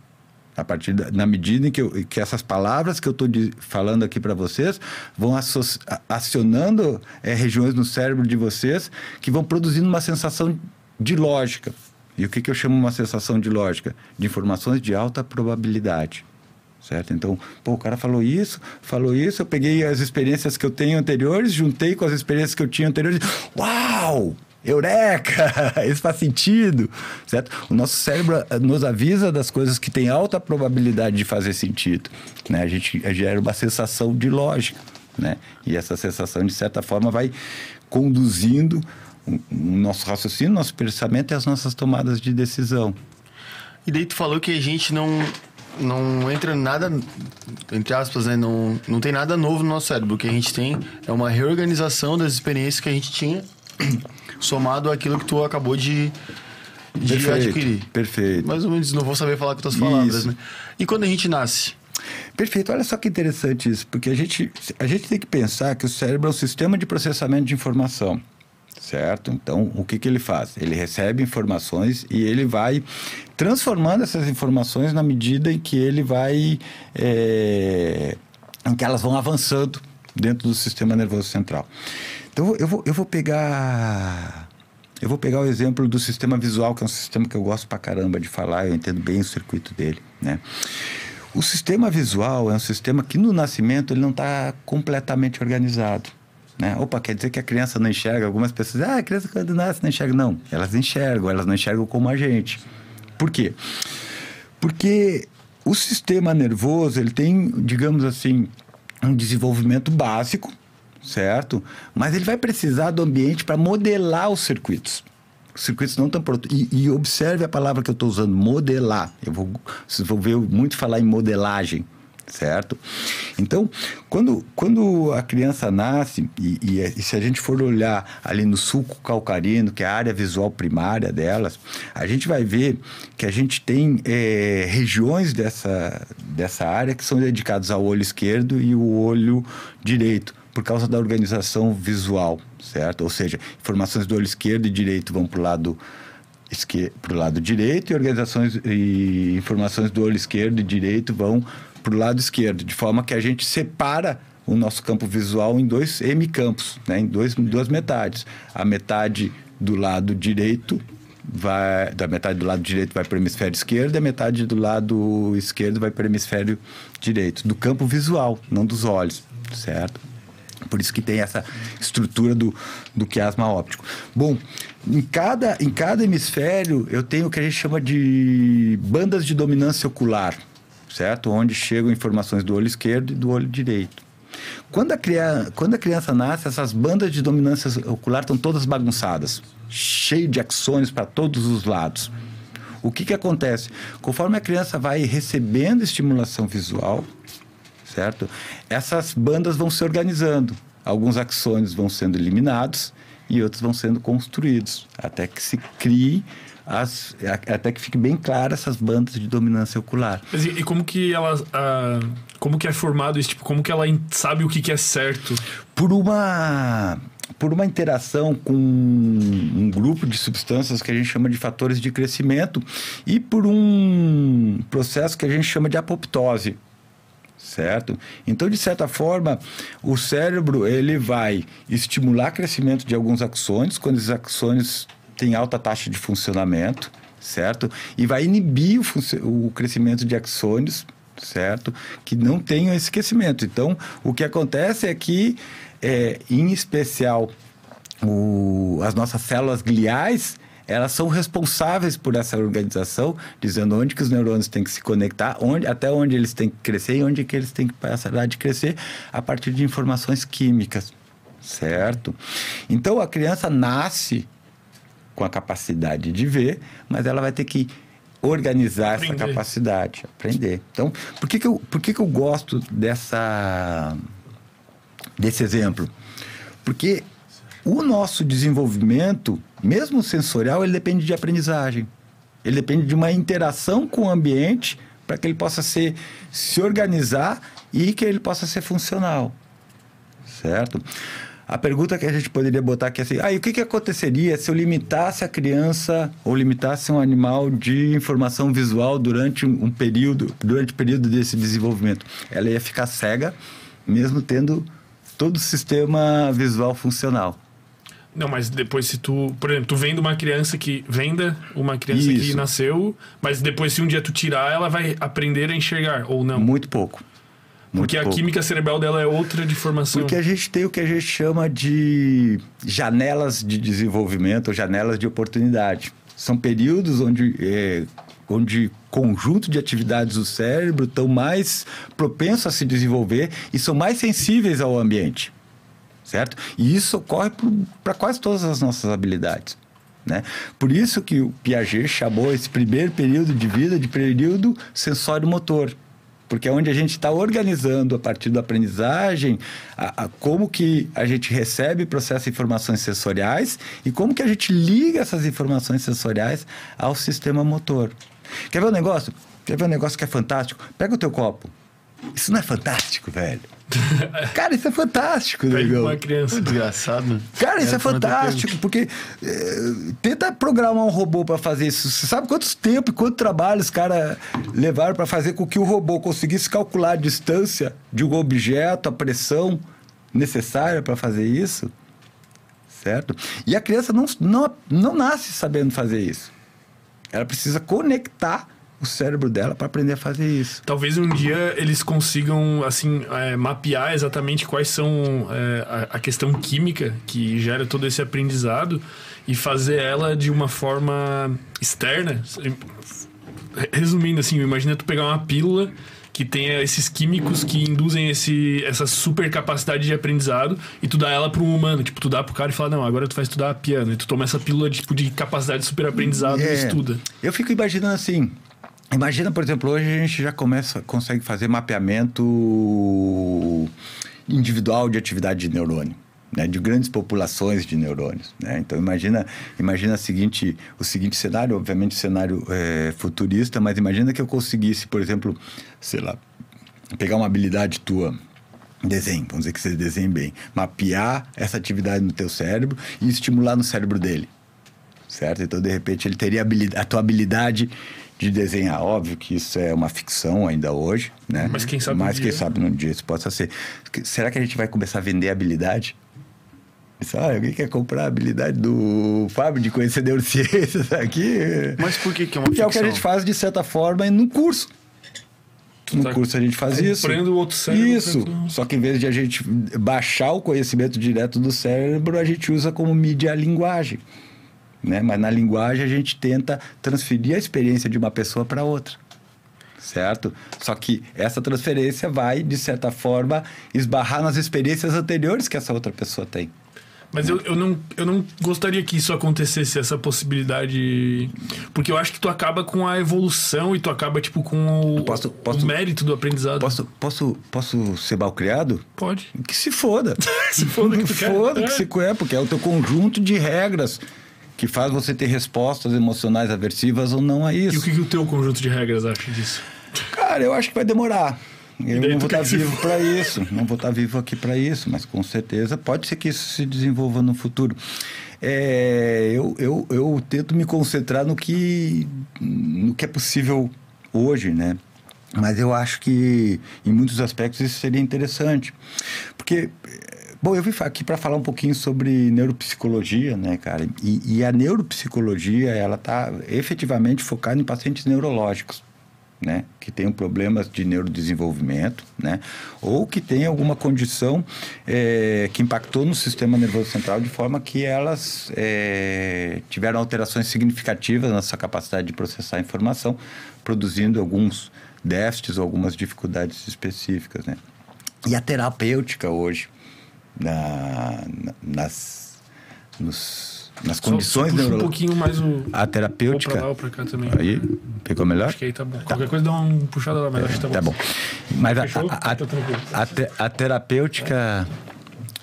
A partir da, na medida em que, eu, que essas palavras que eu estou falando aqui para vocês vão acionando eh, regiões no cérebro de vocês que vão produzindo uma sensação de lógica. E o que, que eu chamo uma sensação de lógica? De informações de alta probabilidade. Certo? Então, pô, o cara falou isso, falou isso, eu peguei as experiências que eu tenho anteriores, juntei com as experiências que eu tinha anteriores. Uau! Eureka! *laughs* Isso faz sentido, certo? O nosso cérebro eh, nos avisa das coisas que têm alta probabilidade de fazer sentido, né? A gente gera uma sensação de lógica, né? E essa sensação, de certa forma, vai conduzindo o nosso raciocínio, nosso pensamento e as nossas tomadas de decisão. E daí tu falou que a gente não, não entra nada, entre aspas, né? Não, não tem nada novo no nosso cérebro. O que a gente tem é uma reorganização das experiências que a gente tinha, *clears throat* somado àquilo que tu acabou de, de Perfeito, adquirir. perfeito. Mais ou menos, não vou saber falar com tuas palavras, Isso. né? E quando a gente nasce? Perfeito, olha só que interessante isso, porque a gente, a gente tem que pensar que o cérebro é um sistema de processamento de informação, certo? Então, o que, que ele faz? Ele recebe informações e ele vai transformando essas informações na medida em que ele vai. É, em que elas vão avançando dentro do sistema nervoso central. Então, eu vou, eu vou pegar. Eu vou pegar o exemplo do sistema visual, que é um sistema que eu gosto pra caramba de falar, eu entendo bem o circuito dele, né? O sistema visual é um sistema que no nascimento ele não está completamente organizado. Né? Opa, quer dizer que a criança não enxerga? Algumas pessoas dizem, ah, a criança quando nasce não enxerga. Não, elas enxergam, elas não enxergam como a gente. Por quê? Porque o sistema nervoso, ele tem, digamos assim, um desenvolvimento básico, certo? Mas ele vai precisar do ambiente para modelar os circuitos. Os circuitos não estão prontos. E, e, observe a palavra que eu estou usando, modelar. Eu vou, vocês vão ver muito falar em modelagem, certo? Então, quando, quando a criança nasce, e, e, e, se a gente for olhar ali no sulco calcarino, que é a área visual primária delas, a gente vai ver que a gente tem é, regiões dessa, dessa área que são dedicadas ao olho esquerdo e o olho direito por causa da organização visual, certo? Ou seja, informações do olho esquerdo e direito vão para o lado para o lado direito e organizações e informações do olho esquerdo e direito vão para o lado esquerdo, de forma que a gente separa o nosso campo visual em dois hemicampos, né? em dois, duas metades. A metade do lado direito vai da metade do lado direito vai para o hemisfério esquerdo e a metade do lado esquerdo vai para o hemisfério direito, do campo visual, não dos olhos, certo? Por isso que tem essa estrutura do, do quiasma óptico. Bom, em cada, em cada hemisfério eu tenho o que a gente chama de bandas de dominância ocular, certo? Onde chegam informações do olho esquerdo e do olho direito. Quando a, criança, quando a criança nasce, essas bandas de dominância ocular estão todas bagunçadas, cheio de axônios para todos os lados. O que, que acontece? Conforme a criança vai recebendo estimulação visual, certo? Essas bandas vão se organizando. Alguns axônios vão sendo eliminados e outros vão sendo construídos, até que se crie as, até que fique bem clara essas bandas de dominância ocular. Mas e, e como que ela, como que é formado isso? Tipo, como que ela sabe o que, que é certo? Por uma por uma interação com um grupo de substâncias que a gente chama de fatores de crescimento e por um processo que a gente chama de apoptose certo? Então, de certa forma, o cérebro ele vai estimular o crescimento de alguns axônios, quando esses axônios têm alta taxa de funcionamento, certo? E vai inibir o, o crescimento de axônios, certo? Que não tenham esse crescimento. Então, o que acontece é que, é, em especial, o, as nossas células gliais, elas são responsáveis por essa organização, dizendo onde que os neurônios têm que se conectar, onde, até onde eles têm que crescer e onde que eles têm que passar de crescer a partir de informações químicas, certo? Então a criança nasce com a capacidade de ver, mas ela vai ter que organizar aprender. essa capacidade, aprender. Então, por que, que, eu, por que, que eu gosto dessa, desse exemplo? Porque o nosso desenvolvimento, mesmo sensorial, ele depende de aprendizagem. Ele depende de uma interação com o ambiente para que ele possa ser, se organizar e que ele possa ser funcional. Certo? A pergunta que a gente poderia botar aqui é assim: ah, e o que, que aconteceria se eu limitasse a criança ou limitasse um animal de informação visual durante um período, durante o período desse desenvolvimento? Ela ia ficar cega, mesmo tendo todo o sistema visual funcional. Não, mas depois se tu, por exemplo, tu vendo uma criança que venda uma criança Isso. que nasceu, mas depois se um dia tu tirar, ela vai aprender a enxergar ou não? Muito pouco. Porque pouco. a química cerebral dela é outra de formação. Porque a gente tem o que a gente chama de janelas de desenvolvimento, ou janelas de oportunidade. São períodos onde é, onde conjunto de atividades do cérebro estão mais propensos a se desenvolver e são mais sensíveis ao ambiente certo? E isso ocorre para quase todas as nossas habilidades. Né? Por isso que o Piaget chamou esse primeiro período de vida de período sensório-motor, porque é onde a gente está organizando a partir da aprendizagem a, a, como que a gente recebe e processa informações sensoriais e como que a gente liga essas informações sensoriais ao sistema motor. Quer ver um negócio? Quer ver um negócio que é fantástico? Pega o teu copo, Isso não é fantástico, velho? *laughs* Cara, isso é fantástico, negão. uma criança. Desgraçado. Cara, isso é, ter fantástico, porque é, tenta programar um robô para fazer isso. Você sabe quantos tempo e quanto trabalho os caras levaram para fazer com que o robô conseguisse calcular a distância de um objeto, a pressão necessária para fazer isso? Certo? E a criança não, não, não nasce sabendo fazer isso. Ela precisa conectar o cérebro dela para aprender a fazer isso. Talvez um dia eles consigam, assim, é, mapear exatamente quais são é, a, a questão química que gera todo esse aprendizado e fazer ela de uma forma externa. Resumindo, assim, imagina tu pegar uma pílula que tenha esses químicos que induzem esse, essa super capacidade de aprendizado e tu dá ela para um humano. Tipo, tu dá pro cara e fala, não, agora tu vai estudar piano. E tu toma essa pílula tipo, de capacidade de super aprendizado e É, estuda. Eu fico imaginando assim. Imagina, por exemplo, hoje a gente já começa, consegue fazer mapeamento individual de atividade de neurônio. Né, de grandes populações de neurônios. Né? Então imagina, imagina seguinte, o seguinte cenário, obviamente cenário é, futurista, mas imagina que eu conseguisse, por exemplo, sei lá, pegar uma habilidade tua, desenho, vamos dizer que você desenhe bem, mapear essa atividade no teu cérebro e estimular no cérebro dele certo? Então, de repente, ele teria a tua habilidade de desenhar. Óbvio que isso é uma ficção ainda hoje, né? Mas quem sabe um Mas quem dia. sabe num dia isso possa ser. Que- Será que a gente vai começar a vender habilidade? Ah, alguém quer comprar a habilidade do Fábio de conhecer neurociências aqui? Mas por que que é uma Que é o que a ficção? gente faz, de certa forma, num curso. No tá curso a gente faz isso. o outro cérebro Isso. tu- Só que em vez de a gente baixar o conhecimento direto do cérebro, a gente usa como mídia a linguagem. Né? Mas na linguagem a gente tenta transferir a experiência de uma pessoa para outra. Certo? Só que essa transferência vai, de certa forma, esbarrar nas experiências anteriores que essa outra pessoa tem. Mas eu, eu, não, eu não gostaria que isso acontecesse, essa possibilidade. Porque eu acho que tu acaba com a evolução e tu acaba, tipo, com o, Posso- posso- o mérito do aprendizado. Posso, posso, posso ser mal criado? Pode. Que se foda. *laughs* Se foda que tu *laughs* quer. foda É. que se quer, porque é o teu conjunto de regras que faz você ter respostas emocionais aversivas ou não a E isso. o que, que o teu conjunto de regras acha disso? Cara, eu acho que vai demorar. Eu não vou estar vivo para isso. Não vou estar vivo aqui para isso, mas com certeza pode ser que isso se desenvolva no futuro. É, eu, eu, eu tento me concentrar no que, no que é possível hoje, né? Mas eu acho que, em muitos aspectos, isso seria interessante. Porque, bom, eu vim aqui para falar um pouquinho sobre neuropsicologia, né, cara? E, e a neuropsicologia, ela está efetivamente focada em pacientes neurológicos né, que tenham problemas de neurodesenvolvimento, né, ou que tenham alguma condição eh, que impactou no sistema nervoso central de forma que elas eh, tiveram alterações significativas na sua capacidade de processar informação, produzindo alguns déficits ou algumas dificuldades específicas, né. E a terapêutica hoje, na, na- nas, nos, nas condições puxa um neurológicas... pouquinho mais o. A terapêutica... pra lá pra cá também. Aí, pegou melhor? Acho que aí tá bom. Qualquer coisa dá uma puxada lá, mas acho que tá bom. Tá bom. Mas a, a, Tá a te- a terapêutica.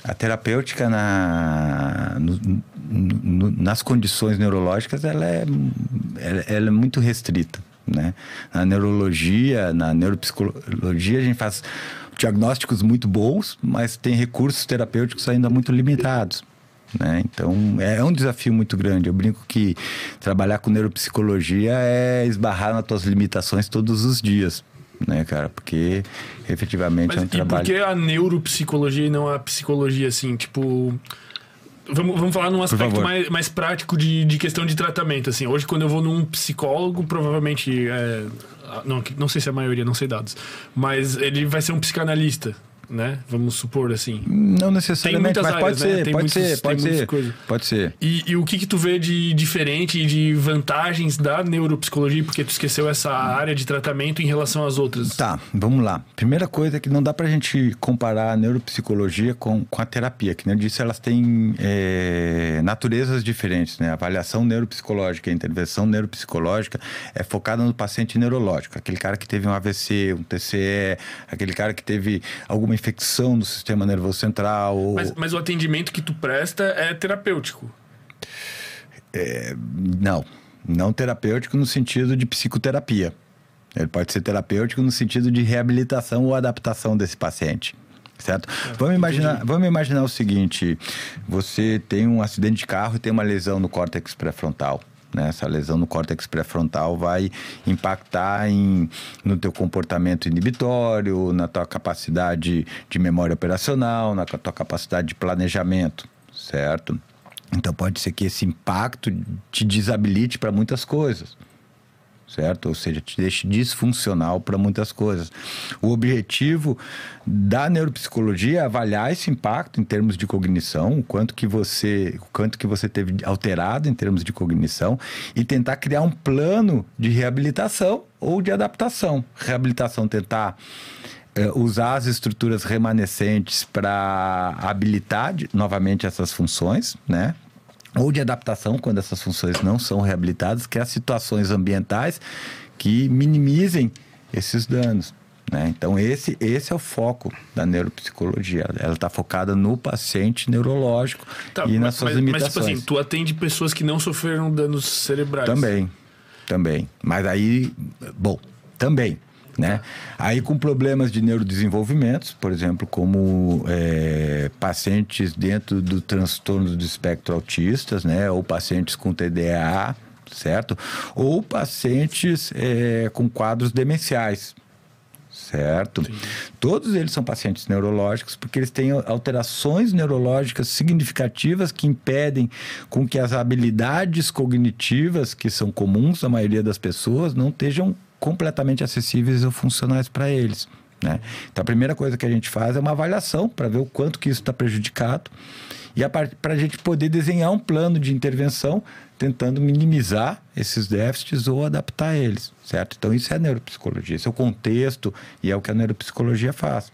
A terapêutica na, no- no- nas condições neurológicas ela é, ela, ela é muito restrita. Né? Na neurologia, na neuropsicologia, a gente faz diagnósticos muito bons, mas tem recursos terapêuticos ainda muito limitados. Né? Então é um desafio muito grande. Eu brinco que trabalhar com neuropsicologia é esbarrar nas tuas limitações todos os dias, né, cara? Porque efetivamente Mas é um e por trabalho. que a neuropsicologia e não a psicologia, assim? Tipo. Vamos, vamos falar num aspecto mais, mais prático de, de questão de tratamento. Assim, hoje, quando eu vou num psicólogo, provavelmente. é, não, não sei se é a maioria, não sei dados. Mas ele vai ser um psicanalista, né? Vamos supor assim. Não necessariamente, Tem mas muitas pode áreas, né? ser, Tem pode muitos- ser, tem pode ser, coisas. pode ser. E, e o que, que tu vê de diferente e de vantagens da neuropsicologia, porque tu esqueceu essa área de tratamento em relação às outras? Tá, vamos lá. Primeira coisa é que não dá pra gente comparar a neuropsicologia com, com a terapia, que nem eu disse, elas têm é, naturezas diferentes, né? A avaliação neuropsicológica, a intervenção neuropsicológica é focada no paciente neurológico, aquele cara que teve um AVC, um TCE, aquele cara que teve alguma infecção no sistema nervoso central. Ou... Mas, mas o atendimento que tu presta é terapêutico. Não, não terapêutico no sentido de psicoterapia. Ele pode ser terapêutico no sentido de reabilitação ou adaptação desse paciente. Certo? É, vamos, imaginar, vamos imaginar o seguinte: você tem um acidente de carro e tem uma lesão no córtex pré-frontal. Né? Essa lesão no córtex pré-frontal vai impactar em, no teu comportamento inibitório, na tua capacidade de memória operacional, na tua capacidade de planejamento, certo? Então pode ser que esse impacto te desabilite para muitas coisas certo? Ou seja, te deixa disfuncional para muitas coisas. O objetivo da neuropsicologia é avaliar esse impacto em termos de cognição, o quanto que você, o quanto que você teve alterado em termos de cognição e tentar criar um plano de reabilitação ou de adaptação. Reabilitação tentar é, usar as estruturas remanescentes para habilitar novamente essas funções, né? Ou de adaptação, quando essas funções não são reabilitadas, que é as situações ambientais que minimizem esses danos. Né? Então, esse, esse é o foco da neuropsicologia. Ela está focada no paciente neurológico tá, e nas suas mas, limitações. Mas, tipo assim, tu atende pessoas que não sofreram danos cerebrais. Também, também. Mas aí, bom, também. Né? Aí com problemas de neurodesenvolvimento, por exemplo, como é, pacientes dentro do transtorno do espectro autistas, né? Ou pacientes com TDAH, certo? Ou pacientes é, com quadros demenciais, certo? Sim. Todos eles são pacientes neurológicos porque eles têm alterações neurológicas significativas que impedem com que as habilidades cognitivas que são comuns à maioria das pessoas não estejam completamente acessíveis ou funcionais para eles. Né? Então, a primeira coisa que a gente faz é uma avaliação para ver o quanto que isso está prejudicado e para a gente poder desenhar um plano de intervenção tentando minimizar esses déficits ou adaptar eles, certo? Então, isso é a neuropsicologia, esse é o contexto e é o que a neuropsicologia faz.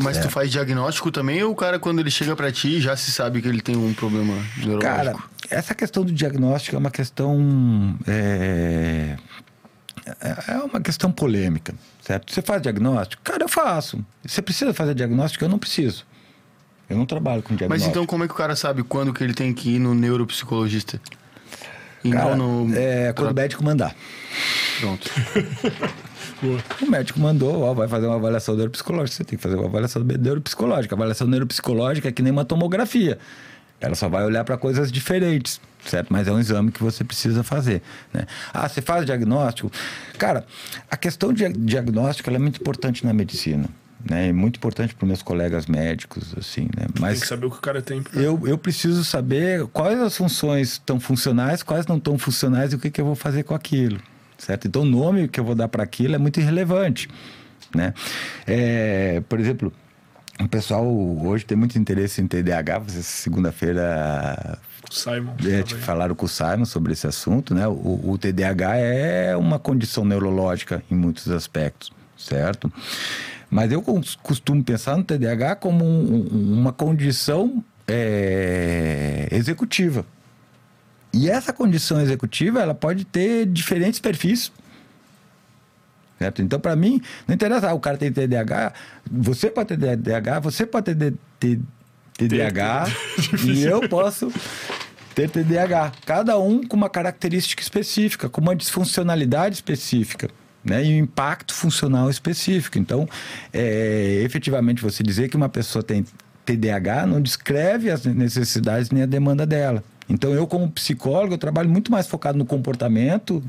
Mas certo? tu faz diagnóstico também ou o cara, quando ele chega para ti, já se sabe que ele tem um problema neurológico? Cara, essa questão do diagnóstico é uma questão é, é, é uma questão polêmica, certo? Você faz diagnóstico? Cara, eu faço. Você precisa fazer diagnóstico? Eu não preciso. Eu não trabalho com diagnóstico. Mas então como é que o cara sabe quando que ele tem que ir no neuropsicologista? E cara, no... É quando o médico mandar. Pronto. *laughs* o médico mandou, ó, vai fazer uma avaliação neuropsicológica. Você tem que fazer uma avaliação neuropsicológica. A avaliação neuropsicológica é que nem uma tomografia. Ela só vai olhar para coisas diferentes certo? Mas é um exame que você precisa fazer, né? Ah, você faz diagnóstico? Cara, a questão de diagnóstico é muito importante na medicina. Né, é muito importante para meus colegas médicos, assim, né? Mas tem que saber o que o cara tem. Pra... Eu, eu preciso saber quais as funções estão funcionais, quais não estão funcionais e o que, que eu vou fazer com aquilo, certo? Então, o nome que eu vou dar para aquilo é muito irrelevante, né? É, por exemplo, o pessoal hoje tem muito interesse em TDAH. Segunda-feira Simon. É, te falaram com o Simon sobre esse assunto, né? O, o, TDAH é uma condição neurológica em muitos aspectos, certo? Mas eu costumo pensar no TDAH como um, uma condição é, executiva. E essa condição executiva, ela pode ter diferentes perfis. Certo? Então, para mim, não interessa, ah, o cara tem TDAH, você pode ter TDAH, você pode ter, ter TDAH *laughs* e eu posso ter TDAH. Cada um com uma característica específica, com uma disfuncionalidade específica. Né, e um impacto funcional específico. Então, é, efetivamente, você dizer que uma pessoa tem TDAH não descreve as necessidades nem a demanda dela. Então, eu, como psicólogo, eu trabalho muito mais focado no comportamento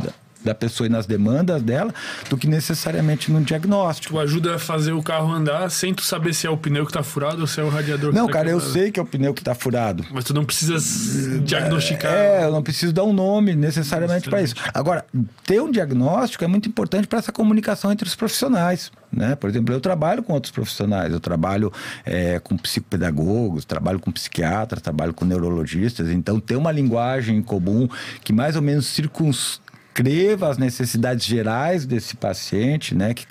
da pessoa e nas demandas dela do que necessariamente no diagnóstico. Tu ajuda a fazer o carro andar sem tu saber se é o pneu que está furado ou se é o radiador Não, tá cara, quebrado. eu sei que é o pneu que está furado. Mas tu não precisa diagnosticar. É, eu não preciso dar um nome necessariamente para isso. Agora, ter um diagnóstico é muito importante para essa comunicação entre os profissionais. Né? Por exemplo, eu trabalho com outros profissionais, eu trabalho é, com psicopedagogos, trabalho com psiquiatras, trabalho com neurologistas, então ter uma linguagem comum que mais ou menos circuns descreva as necessidades gerais desse paciente, né, que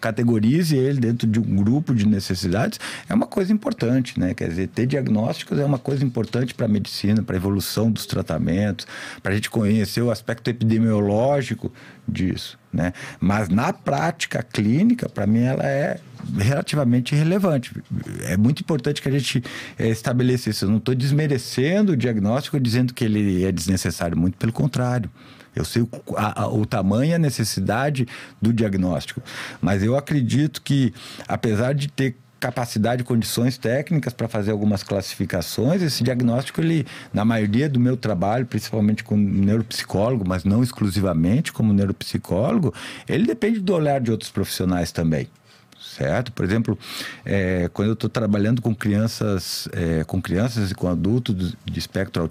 categorize ele dentro de um grupo de necessidades, é uma coisa importante, né? Quer dizer, ter diagnósticos é uma coisa importante para a medicina, para a evolução dos tratamentos, para a gente conhecer o aspecto epidemiológico disso, né? Mas na prática clínica, para mim, ela é relativamente relevante. É muito importante que a gente é, estabeleça isso. Eu não estou desmerecendo o diagnóstico dizendo que ele é desnecessário, muito pelo contrário. Eu sei o, a, a, o tamanho e a necessidade do diagnóstico. Mas eu acredito que, apesar de ter capacidade condições técnicas para fazer algumas classificações. Esse diagnóstico, ele, na maioria do meu trabalho, principalmente como neuropsicólogo, mas não exclusivamente como neuropsicólogo, ele depende do olhar de outros profissionais também certo? Por exemplo, é, quando eu estou trabalhando com crianças, é, com crianças e com adultos de espectro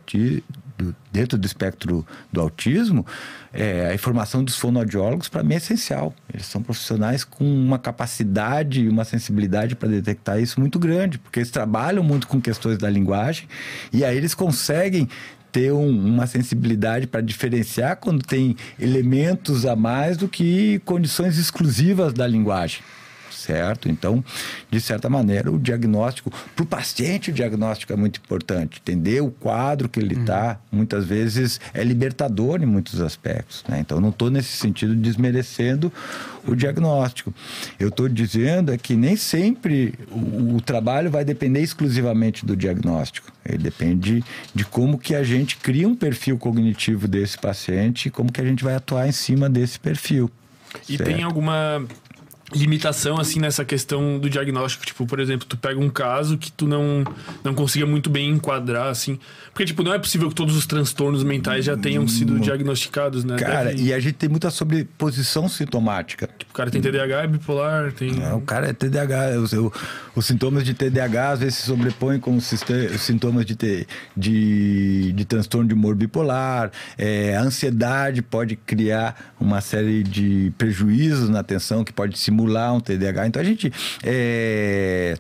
autista, dentro do espectro do autismo, é, a informação dos fonoaudiólogos para mim é essencial. Eles são profissionais com uma capacidade e uma sensibilidade para detectar isso muito grande, porque eles trabalham muito com questões da linguagem e aí eles conseguem ter um, uma sensibilidade para diferenciar quando tem elementos a mais do que condições exclusivas da linguagem certo? Então, de certa maneira, o diagnóstico, para o paciente, o diagnóstico é muito importante. Entender o quadro que ele está, uhum. muitas vezes, é libertador em muitos aspectos. Né? Então, não estou nesse sentido desmerecendo o diagnóstico. Eu estou dizendo é que nem sempre o, o trabalho vai depender exclusivamente do diagnóstico. Ele depende de como que a gente cria um perfil cognitivo desse paciente e como que a gente vai atuar em cima desse perfil. E certo? tem alguma limitação assim nessa questão do diagnóstico, tipo, por exemplo, tu pega um caso que tu não não consiga muito bem enquadrar assim, porque tipo, não é possível que todos os transtornos mentais já tenham sido hum. diagnosticados, né? Cara, Deve... e a gente tem muita sobreposição sintomática. Tipo, o cara tem TDAH, é bipolar, tem é, o cara é TDAH, os, os sintomas de TDAH às vezes se sobrepõem com os, sintomas de, de, de transtorno de humor bipolar, é, a ansiedade pode criar uma série de prejuízos na atenção que pode se simular um TDAH. Então a gente. É,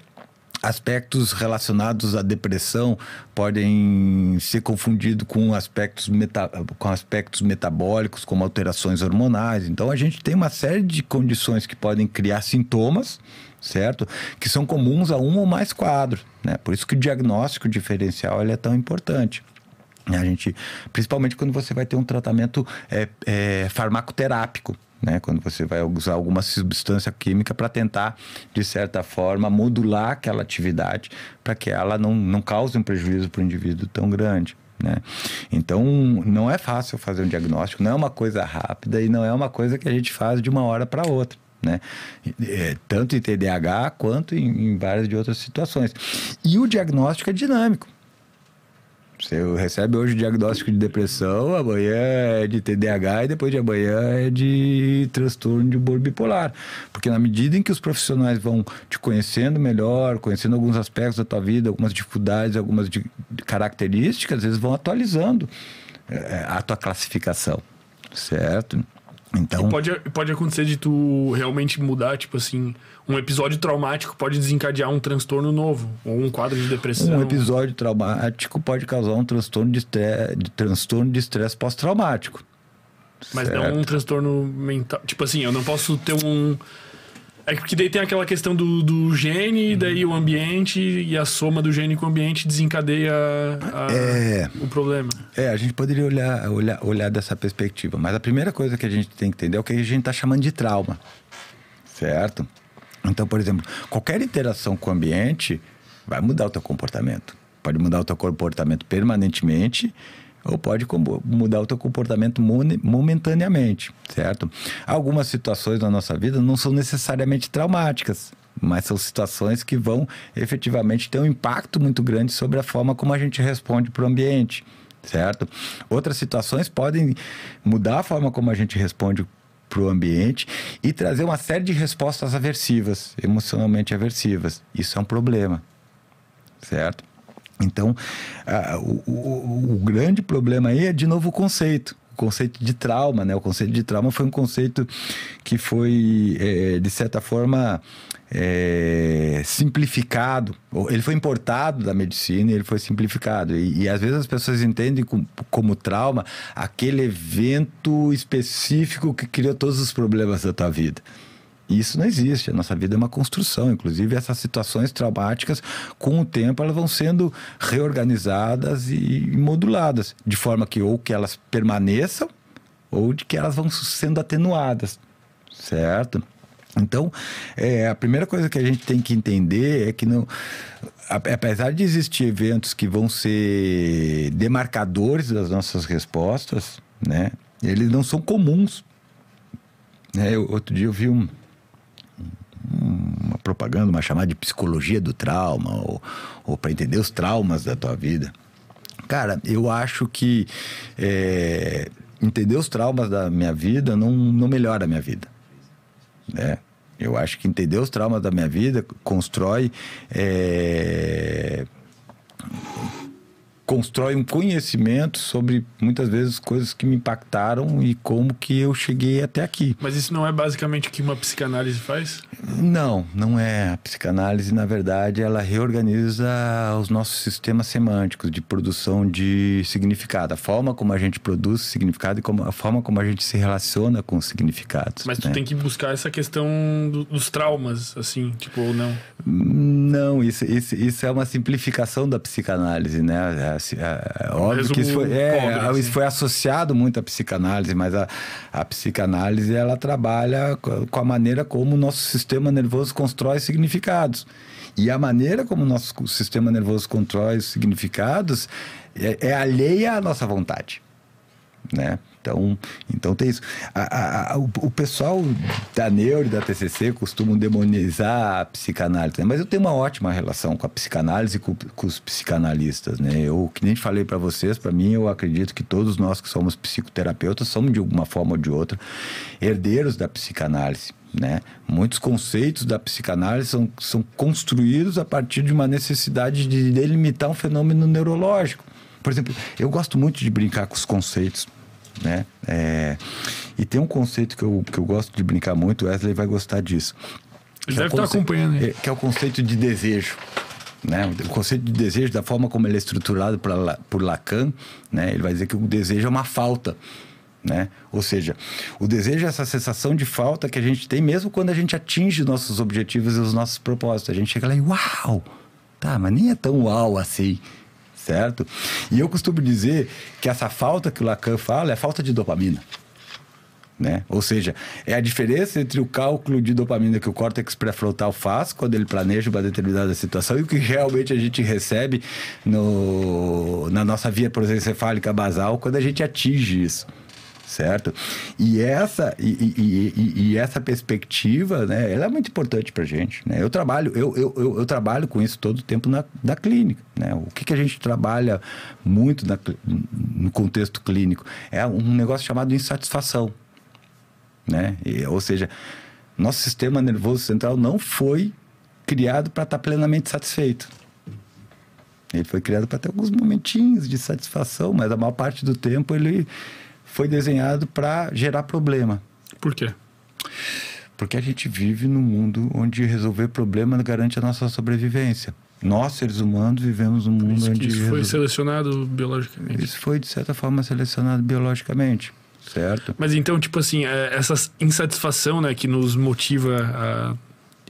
aspectos relacionados à depressão podem ser confundidos com aspectos, meta, com aspectos metabólicos, como alterações hormonais. Então, a gente tem uma série de condições que podem criar sintomas, certo? Que são comuns a um ou mais quadros. Né? Por isso que o diagnóstico diferencial é tão importante. A gente, principalmente quando você vai ter um tratamento é, é, farmacoterápico, né? Quando você vai usar alguma substância química para tentar, de certa forma, modular aquela atividade para que ela não, não cause um prejuízo para o indivíduo tão grande. Né? Então, não é fácil fazer um diagnóstico, não é uma coisa rápida e não é uma coisa que a gente faz de uma hora para outra. Né? É, tanto em TDAH quanto em, em várias de outras situações. E o diagnóstico é dinâmico. Você recebe hoje o diagnóstico de depressão, amanhã é de TDAH e depois de amanhã é de transtorno de humor bipolar. Porque na medida em que os profissionais vão te conhecendo melhor, conhecendo alguns aspectos da tua vida, algumas dificuldades, algumas de características, eles vão atualizando é, a tua classificação, certo? Então... E pode, pode acontecer de tu realmente mudar, tipo assim, um episódio traumático pode desencadear um transtorno novo, ou um quadro de depressão. Um episódio traumático pode causar um transtorno de estresse, de transtorno de estresse pós-traumático. Mas certo. não um transtorno mental. Tipo assim, eu não posso ter um é porque daí tem aquela questão do, do gene, uhum. daí o ambiente e a soma do gene com o ambiente desencadeia a, é, o problema. É, a gente poderia olhar, olhar, olhar dessa perspectiva. Mas a primeira coisa que a gente tem que entender é o que a gente está chamando de trauma. Certo? Então, por exemplo, qualquer interação com o ambiente vai mudar o teu comportamento. Pode mudar o teu comportamento permanentemente ou pode mudar o teu comportamento momentaneamente, certo? Algumas situações na nossa vida não são necessariamente traumáticas, mas são situações que vão efetivamente ter um impacto muito grande sobre a forma como a gente responde para o ambiente, certo? Outras situações podem mudar a forma como a gente responde para o ambiente e trazer uma série de respostas aversivas, emocionalmente aversivas. Isso é um problema, certo? Então, o, o, o, grande problema aí é, de novo, o conceito. O conceito de trauma, né? O conceito de trauma foi um conceito que foi, é, de certa forma, é, simplificado. Ele foi importado da medicina e ele foi simplificado. E, e às vezes as pessoas entendem como, como, trauma aquele evento específico que criou todos os problemas da tua vida. Isso não existe. A nossa vida é uma construção. Inclusive, essas situações traumáticas, com o tempo, elas vão sendo reorganizadas e moduladas, de forma que ou que elas permaneçam ou de que elas vão sendo atenuadas, certo? Então, é, a primeira coisa que a gente tem que entender é que não, apesar de existir eventos que vão ser demarcadores das nossas respostas, né, eles não são comuns. É, outro dia eu vi um, uma propaganda, uma chamada de psicologia do trauma, ou, ou para entender os traumas da tua vida. Cara, eu acho que é, entender os traumas da minha vida não, não melhora a minha vida. Né? Eu acho que entender os traumas da minha vida constrói. É, constrói um conhecimento sobre muitas vezes coisas que me impactaram e como que eu cheguei até aqui. Mas isso não é basicamente o que uma psicanálise faz? Não, não é. A psicanálise, na verdade, ela reorganiza os nossos sistemas semânticos de produção de significado, a forma como a gente produz significado e como, a forma como a gente se relaciona com os significados. Mas tu né? tem que buscar essa questão do, dos traumas, assim, tipo, ou não? Não, isso, isso, isso é uma simplificação da psicanálise, né? É, é óbvio que isso foi, é, pobre, assim. isso foi associado muito à psicanálise, mas a, a psicanálise ela trabalha com a maneira como o nosso sistema nervoso constrói significados. E a maneira como o nosso sistema nervoso constrói os significados é, é alheia à nossa vontade. Né? Então, então tem isso. A, a, o, o, pessoal da Neuro e da TCC costumam demonizar a psicanálise, né? mas eu tenho uma ótima relação com a psicanálise e com, com os psicanalistas. Né? Eu, que nem falei para vocês, para mim, eu acredito que todos nós que somos psicoterapeutas somos, de alguma forma ou de outra, herdeiros da psicanálise. Né? Muitos conceitos da psicanálise são, são construídos a partir de uma necessidade de delimitar um fenômeno neurológico. Por exemplo, eu gosto muito de brincar com os conceitos né? É, e tem um conceito que eu, que eu gosto de brincar muito, o Wesley vai gostar disso. Ele deve é estar acompanhando. É, que é o conceito de desejo. Né? O conceito de desejo, da forma como ele é estruturado pra, por Lacan, né? ele vai dizer que o desejo é uma falta. Né? Ou seja, o desejo é essa sensação de falta que a gente tem mesmo quando a gente atinge nossos objetivos e os nossos propósitos. A gente chega lá e uau! Tá, mas nem é tão uau assim certo? E eu costumo dizer que essa falta que o Lacan fala é falta de dopamina. Né? Ou seja, é a diferença entre o cálculo de dopamina que o córtex pré-frontal faz quando ele planeja uma determinada situação e o que realmente a gente recebe no, na nossa via prosencefálica basal quando a gente atinge isso certo? E essa, e, e, e, e, essa perspectiva, né, ela é muito importante para gente. Né? Eu trabalho, eu, eu, eu, eu, trabalho com isso todo o tempo na, na clínica. Né? O que, que a gente trabalha muito na, no contexto clínico é um negócio chamado insatisfação, né? E, ou seja, nosso sistema nervoso central não foi criado para estar tá plenamente satisfeito. Ele foi criado para ter alguns momentinhos de satisfação, mas a maior parte do tempo ele foi desenhado para gerar problema. Por quê? Porque a gente vive num mundo onde resolver problema garante a nossa sobrevivência. Nós, seres humanos, vivemos num mundo isso, onde. Isso foi selecionado biologicamente. Isso foi, de certa forma, selecionado biologicamente. Certo? Mas então, tipo assim, é, essa insatisfação né, que nos motiva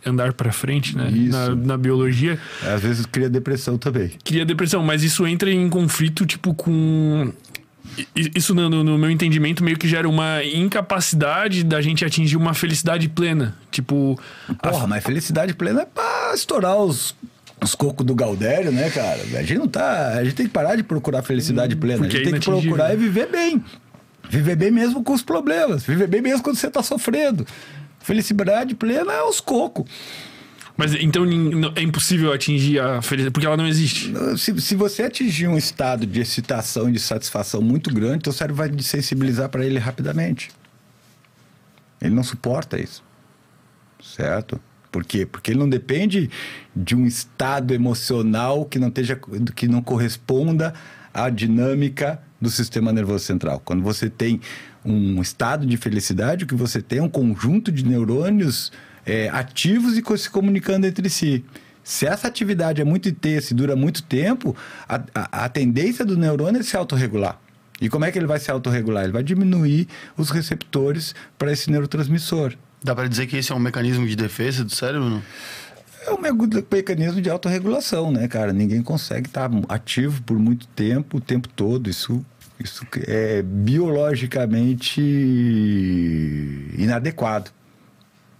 a andar para frente, né? Na, na, biologia. Às vezes cria depressão também. Cria depressão, mas isso entra em conflito, tipo, com isso, no, no, meu entendimento, meio que gera uma incapacidade da gente atingir uma felicidade plena. Tipo. Porra, a... mas felicidade plena é pra estourar os os cocos do Galdério, né, cara? A gente não tá. A gente tem que parar de procurar felicidade hum, plena. a gente tem que procurar é viver bem. Viver bem mesmo com os problemas. Viver bem mesmo quando você tá sofrendo. Felicidade plena é os cocos. Mas então é impossível atingir a felicidade, porque ela não existe. Se, se você atingir um estado de excitação e de satisfação muito grande, teu cérebro vai sensibilizar para ele rapidamente. Ele não suporta isso. Certo? Por quê? Porque ele não depende de um estado emocional que não, esteja, que não corresponda à dinâmica do sistema nervoso central. Quando você tem um estado de felicidade, o que você tem é um conjunto de neurônios é, ativos e se comunicando entre si. Se essa atividade é muito intensa e dura muito tempo, a, a, a tendência do neurônio é se autorregular. E como é que ele vai se autorregular? Ele vai diminuir os receptores para esse neurotransmissor. Dá para dizer que esse é um mecanismo de defesa do cérebro, não? É um mecanismo de autorregulação, né, cara? Ninguém consegue estar ativo por muito tempo, o tempo todo. Isso Isso é biologicamente inadequado.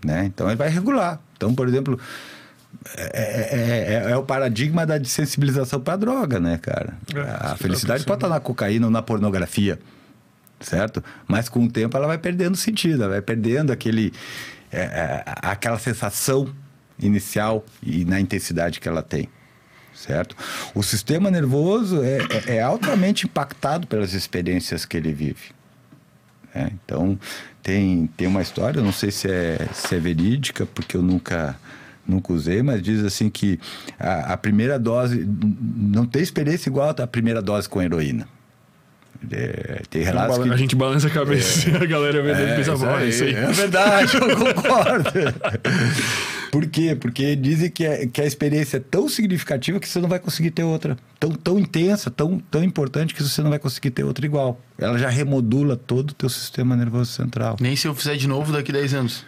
Né? Então ele vai regular. Então, por exemplo, é, é, é, é o paradigma da desensibilização para droga, né, cara? a felicidade pode estar na cocaína ou na pornografia, certo? Mas com o tempo ela vai perdendo sentido, ela vai perdendo aquele, aquela sensação inicial e na intensidade que ela tem certo? O sistema nervoso é, é, é altamente impactado pelas experiências que ele vive. É, então, tem, tem uma história, não sei se é, se é verídica, porque eu nunca, nunca usei, mas diz assim que a, a primeira dose, não tem experiência igual à primeira dose com heroína. É, tem relatos que... A gente balança a cabeça é, e *laughs* a galera vê é, pensa, é, isso aí. É verdade, eu concordo. *laughs* Por quê? Porque dizem que, é, que a experiência é tão significativa que você não vai conseguir ter outra. Tão, tão intensa, tão, tão importante que você não vai conseguir ter outra igual. Ela já remodula todo o teu sistema nervoso central. Nem se eu fizer de novo daqui 10 anos.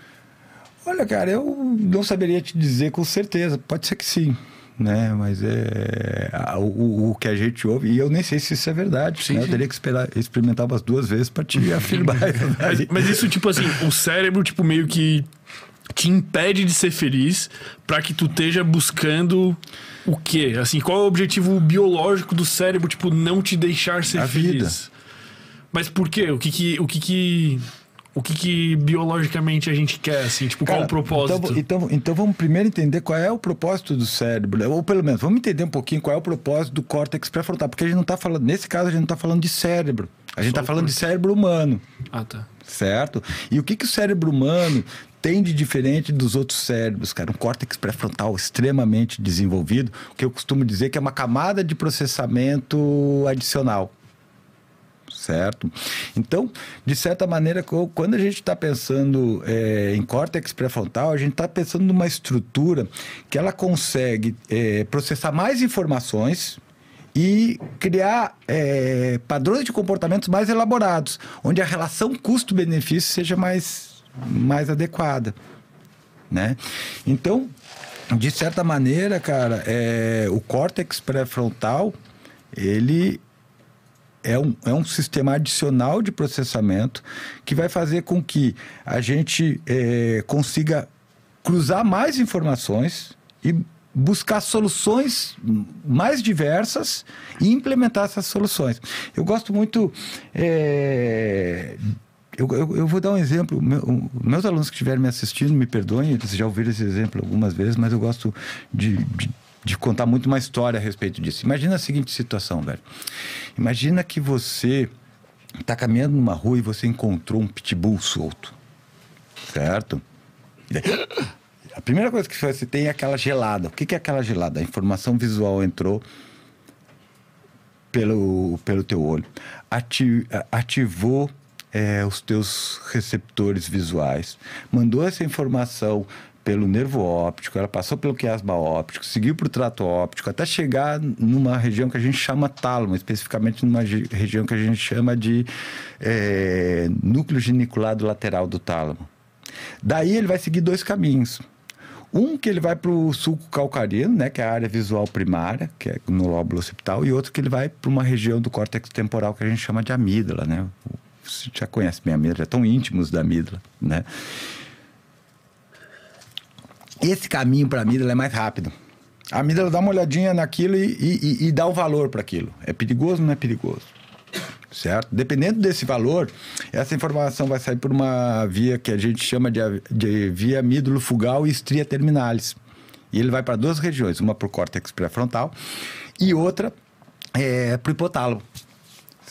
Olha, cara, eu não saberia te dizer com certeza. Pode ser que sim né? Mas é o, o, que a gente ouve, e eu nem sei se isso é verdade. Sim, né? Eu teria que esperar, experimentar umas duas vezes para te *laughs* afirmar. mas, mas, isso, tipo assim, o cérebro, tipo, meio que te impede de ser feliz para que tu esteja buscando o quê? Assim, qual é o objetivo biológico do cérebro, tipo, não te deixar ser a feliz? Vida. Mas por quê? O que que, o que, que o que, que, biologicamente a gente quer, assim? Tipo, Cara, qual o propósito? Então, então, então, vamos primeiro entender qual é o propósito do cérebro. Ou pelo menos, vamos entender um pouquinho qual é o propósito do córtex pré-frontal. Porque a gente não está falando, nesse caso, a gente não está falando de cérebro. A gente está falando de cérebro humano. Ah, tá. Certo? E o que, que o cérebro humano tem de diferente dos outros cérebros, cara? Um córtex pré-frontal extremamente desenvolvido, o que eu costumo dizer que é uma camada de processamento adicional certo? Então, de certa maneira, quando a gente está pensando é, em córtex pré-frontal, a gente está pensando numa estrutura que ela consegue é, processar mais informações e criar é, padrões de comportamentos mais elaborados, onde a relação custo-benefício seja mais, mais adequada, né? Então, de certa maneira, cara, é, o córtex pré-frontal, ele é um, é um sistema adicional de processamento que vai fazer com que a gente é, consiga cruzar mais informações e buscar soluções mais diversas e implementar essas soluções. Eu gosto muito. É, eu, eu, eu, vou dar um exemplo. Meu, meus alunos que estiverem me assistindo, me perdoem, eles já ouviram esse exemplo algumas vezes, mas eu gosto de, de de contar muito uma história a respeito disso. Imagina a seguinte situação, velho. Imagina que você está caminhando numa rua e você encontrou um pitbull solto, certo? A primeira coisa que você tem é aquela gelada. O que é aquela gelada? A informação visual entrou pelo, pelo teu olho, ativou é, os teus receptores visuais, mandou essa informação pelo nervo óptico, ela passou pelo quiasma óptico, seguiu para o trato óptico, até chegar numa região que a gente chama tálamo, especificamente numa região que a gente chama de é, núcleo geniculado lateral do tálamo. Daí ele vai seguir dois caminhos. Um que ele vai para o sulco calcarino, né, que é a área visual primária, que é no lóbulo occipital, e outro que ele vai para uma região do córtex temporal que a gente chama de amígdala, né? Já conhece bem a amígdala, é tão íntimos da amígdala, né? Esse caminho para a amígdala é mais rápido. A amígdala dá uma olhadinha naquilo e, e, e dá o valor para aquilo. É perigoso ou não é perigoso? Certo? Dependendo desse valor, essa informação vai sair por uma via que a gente chama de, de via amídulo fugal e estria terminalis. E ele vai para duas regiões, uma para o córtex pré-frontal e outra é, para o hipotálamo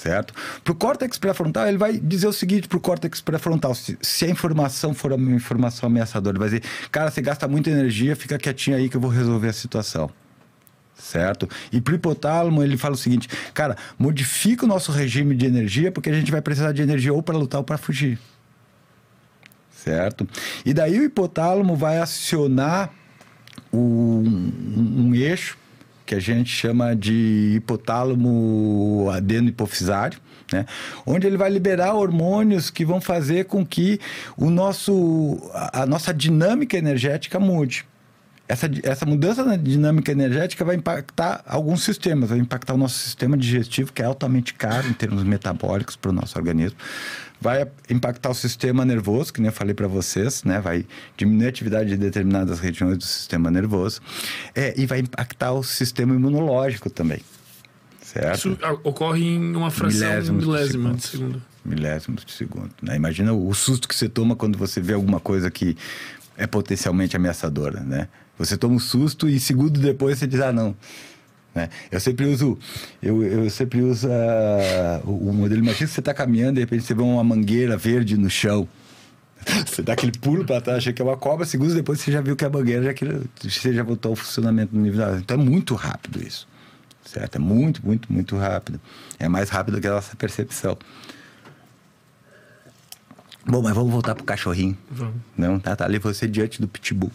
certo? Para o córtex pré-frontal, ele vai dizer o seguinte para o córtex pré-frontal: se, se, a informação for uma informação ameaçadora, ele vai dizer, cara, você gasta muita energia, fica quietinho aí que eu vou resolver a situação. Certo? E para o hipotálamo, ele fala o seguinte: cara, modifica o nosso regime de energia, porque a gente vai precisar de energia ou para lutar ou para fugir. Certo? E daí o hipotálamo vai acionar um, um, um eixo que a gente chama de hipotálamo adeno-hipofisário, né? onde ele vai liberar hormônios que vão fazer com que o nosso, a nossa dinâmica energética mude. Essa, essa mudança na dinâmica energética vai impactar alguns sistemas, vai impactar o nosso sistema digestivo, que é altamente caro em termos metabólicos para o nosso organismo. Vai impactar o sistema nervoso, que nem eu falei para vocês, né? Vai diminuir a atividade de determinadas regiões do sistema nervoso. É, e vai impactar o sistema imunológico também. Certo? Isso ah, ocorre em uma fração Milésimos de milésima de segundos. segundo. milésimos de segundo. Né? Imagina o susto que você toma quando você vê alguma coisa que é potencialmente ameaçadora, né? Você toma um susto e segundo depois você diz, ah, não. Né? Eu sempre uso, eu, eu sempre uso ah, o, o modelo, imagina que você está caminhando e de repente você vê uma mangueira verde no chão. *laughs* Você dá aquele pulo para trás, acha que é uma cobra, segundos depois você já viu que é a mangueira, já, aquilo, você já voltou ao funcionamento no nível da Então é muito rápido isso. Certo? É muito, muito, muito rápido. É mais rápido que a nossa percepção. Bom, mas vamos voltar pro cachorrinho. Vamos. Não, tá, tá ali você diante do pitbull.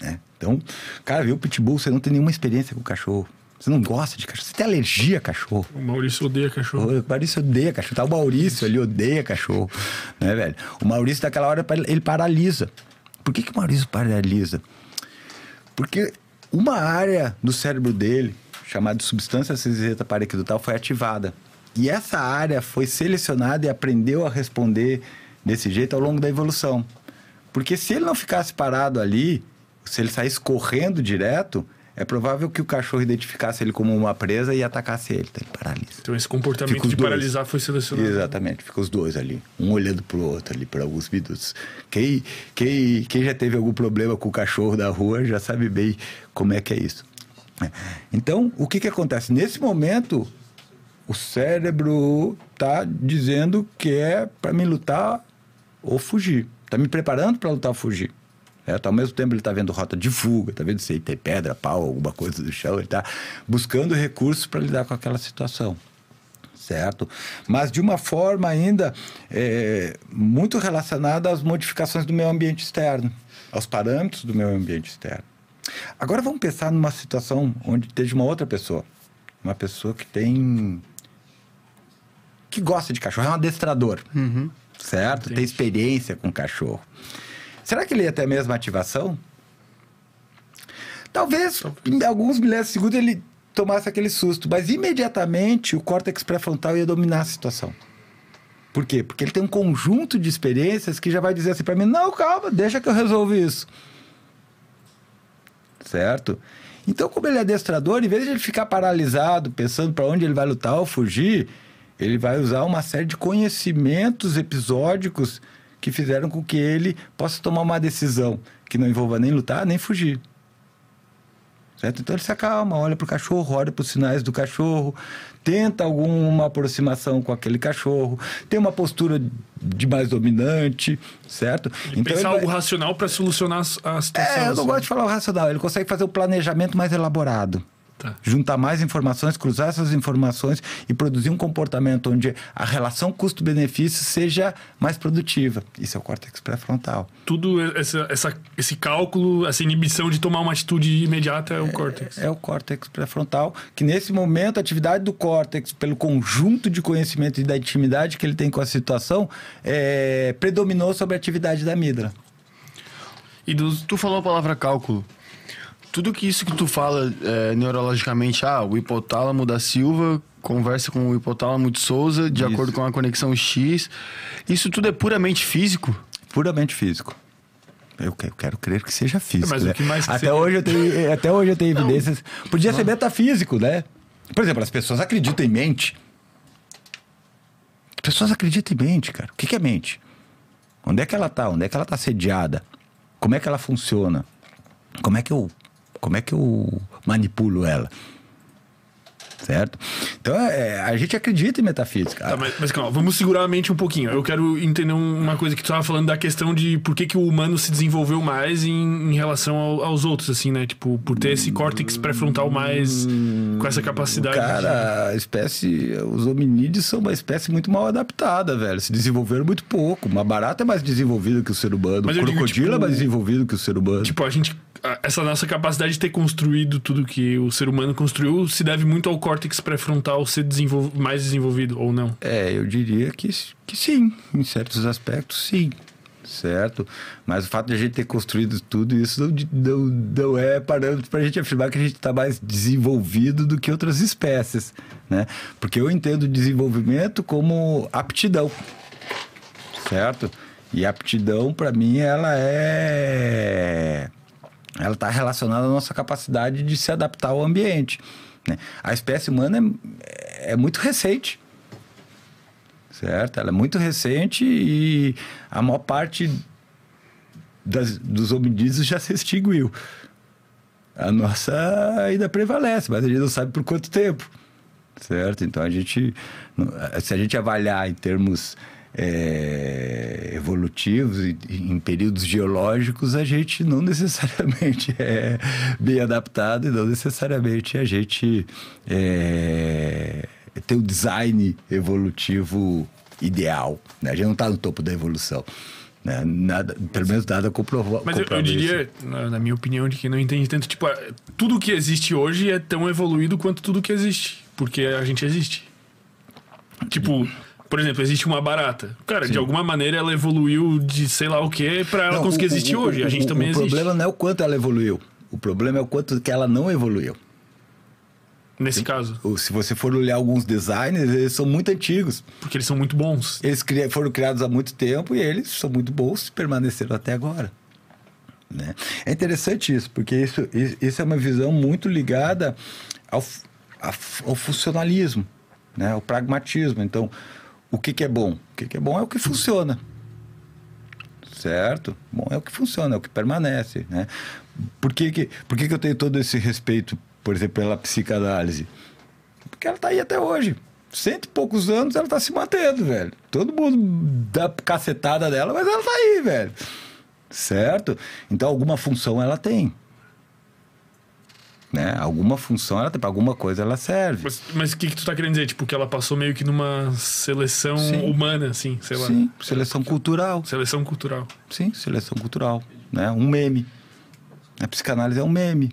Né? Então, cara, viu o pitbull, você não tem nenhuma experiência com o cachorro. Você não gosta de cachorro, você tem alergia a cachorro. O Maurício odeia cachorro. O Maurício odeia cachorro. Tá o Maurício ali, odeia cachorro. Né, velho? O Maurício, daquela hora, ele paralisa. Por que, que o Maurício paralisa? Porque uma área do cérebro dele, chamada substância cinzenta paraquidutal, foi ativada. E essa área foi selecionada e aprendeu a responder desse jeito ao longo da evolução. Porque se ele não ficasse parado ali, se ele saísse correndo direto, é provável que o cachorro identificasse ele como uma presa e atacasse ele. Então ele paralisa. Então esse comportamento de dois. paralisar foi selecionado. Exatamente, fica os dois ali, um olhando pro outro ali por alguns minutos. Quem, quem, quem já teve algum problema com o cachorro da rua já sabe bem como é que é isso. Então, o que, que acontece? Nesse momento, o cérebro tá dizendo que é para me lutar ou fugir. Tá me preparando para lutar ou fugir. Certo? Ao mesmo tempo ele está vendo rota de fuga, está vendo se tem pedra, pau, alguma coisa do chão, ele está buscando recursos para lidar com aquela situação certo? Mas de uma forma ainda é, muito relacionada às modificações do meio ambiente externo, aos parâmetros do meio ambiente externo. Agora vamos pensar numa situação onde esteja uma outra pessoa, uma pessoa que tem que gosta de cachorro, é um adestrador, certo? Tem Entendi. experiência com cachorro. Será que ele ia ter a mesma ativação? Talvez em alguns milésimos de segundo ele tomasse aquele susto, mas imediatamente o córtex pré-frontal ia dominar a situação. Por quê? Porque ele tem um conjunto de experiências que já vai dizer assim para mim: não, calma, deixa que eu resolvo isso. Certo? Então, como ele é adestrador, em vez de ele ficar paralisado, pensando para onde ele vai lutar ou fugir, ele vai usar uma série de conhecimentos episódicos que fizeram com que ele possa tomar uma decisão que não envolva nem lutar nem fugir. Certo? Então ele se acalma, olha para o cachorro, olha para os sinais do cachorro, tenta alguma aproximação com aquele cachorro, tem uma postura de mais dominante, certo? E pensar ele vai- algo racional para solucionar a situação. É, eu não gosto de falar o racional, ele consegue fazer o planejamento mais elaborado. Tá. Juntar mais informações, cruzar essas informações e produzir um comportamento onde a relação custo-benefício seja mais produtiva. Isso é o córtex pré-frontal. Tudo essa, essa- esse cálculo, essa inibição de tomar uma atitude imediata é o córtex. É o córtex pré-frontal, que nesse momento a atividade do córtex, pelo conjunto de conhecimento e da intimidade que ele tem com a situação, é, predominou sobre a atividade da amígdala. E dos, Tu falou a palavra cálculo. Tudo que isso que tu fala é, neurologicamente, ah, o hipotálamo da Silva conversa com o hipotálamo de Souza de Isso. acordo com a conexão X. Isso tudo é puramente físico? Puramente físico. Eu que- eu quero crer que seja físico. Mas o né? que mais que até, seria? hoje eu tenho, até hoje eu tenho evidências. Podia ser metafísico, né? Por exemplo, as pessoas acreditam em mente. As pessoas acreditam em mente, cara. O que que é mente? Onde é que ela tá? Onde é que ela tá sediada? Como é que ela funciona? Como é que eu, como é que eu manipulo ela? Certo? Então, é, a gente acredita em metafísica. Tá, mas, mas calma, vamos segurar a mente um pouquinho. Eu quero entender um- uma coisa que tu tava falando da questão de por que, que o humano se desenvolveu mais em, em relação ao- aos outros, assim, né? Tipo, por ter esse córtex pré-frontal mais com essa capacidade. de- Cara, a espécie. Os hominídeos são uma espécie muito mal adaptada, velho. Se desenvolveram muito pouco. Uma barata é mais desenvolvida que o ser humano. Mas o eu digo, crocodilo tipo, é mais desenvolvido que o ser humano. Tipo, a gente. Essa nossa capacidade de ter construído tudo que o ser humano construiu se deve muito ao córtex pré-frontal ser desenvol- mais desenvolvido, ou não? É, eu diria que, que sim. Em certos aspectos, sim. certo? Mas o fato de a gente ter construído tudo isso não, não, não é parâmetro para a gente afirmar que a gente está mais desenvolvido do que outras espécies, né? Porque eu entendo desenvolvimento como aptidão, certo? E aptidão, para mim, ela é... Ela está relacionada à nossa capacidade de se adaptar ao ambiente. Né? A espécie humana é, é muito recente, certo? Ela é muito recente e a maior parte das, dos hominídeos já se extinguiu. A nossa ainda prevalece, mas a gente não sabe por quanto tempo, certo? Então a gente, se a gente avaliar em termos é, evolutivos e em períodos geológicos, a gente não *laughs* necessariamente é bem adaptado e não necessariamente a gente é, ter o design evolutivo ideal. Né? A gente não está no topo da evolução. Né? Nada, pelo menos nada comprovou. Mas eu, eu, diria, na, na, minha opinião, de que não entende tanto, tipo, tudo que existe hoje é tão evoluído quanto tudo que existe. Porque a gente existe. Tipo, por exemplo, existe uma barata. Cara, Sim. de alguma maneira ela evoluiu de sei lá o que para ela não, conseguir o, existir o, hoje. O, a gente também existe. O problema não é o quanto ela evoluiu. O problema é o quanto que ela não evoluiu. Nesse caso. Se você for olhar alguns designers, eles são muito antigos. Porque eles são muito bons. Eles foram criados há muito tempo e eles são muito bons e permaneceram até agora. Né? É interessante isso, porque isso, isso é uma visão muito ligada ao, ao funcionalismo, né? ao pragmatismo. Então, o que, que é bom? O que, que é bom é o que funciona. Certo? Bom é o que funciona, é o que permanece. Né? Por, que, que, por que, que eu tenho todo esse respeito por exemplo, pela psicanálise. Porque ela está aí até hoje. Cento e poucos anos ela está se mantendo, velho. Todo mundo dá cacetada dela, mas ela está aí, velho. Certo? Então, alguma função ela tem. Né? Alguma função ela tem, para alguma coisa ela serve. Mas o que, que tu está querendo dizer? Tipo, que ela passou meio que numa seleção Sim. humana, assim, sei lá. Sim, seleção cultural. Seleção cultural. Sim, seleção cultural. Né? Um meme. A psicanálise é um meme.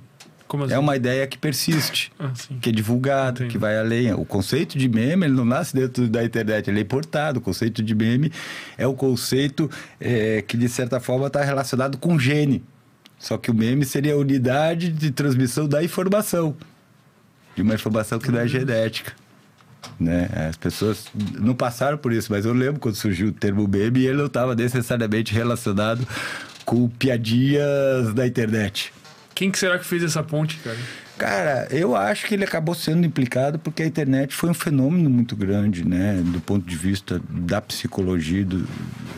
Assim? É uma ideia que persiste, ah, que é divulgada, Entendi. que vai além. O conceito de meme ele não nasce dentro da internet, ele é importado. O conceito de meme é o conceito é, que, de certa forma, está relacionado com gene. Só que o meme seria a unidade de transmissão da informação, de uma informação que não é uhum. genética. Né? As pessoas não passaram por isso, mas eu lembro quando surgiu o termo meme e ele não estava necessariamente relacionado com piadinhas da internet. Quem que será que fez essa ponte, cara? Cara, eu acho que ele acabou sendo implicado porque a internet foi um fenômeno muito grande, né? Do ponto de vista da psicologia, do,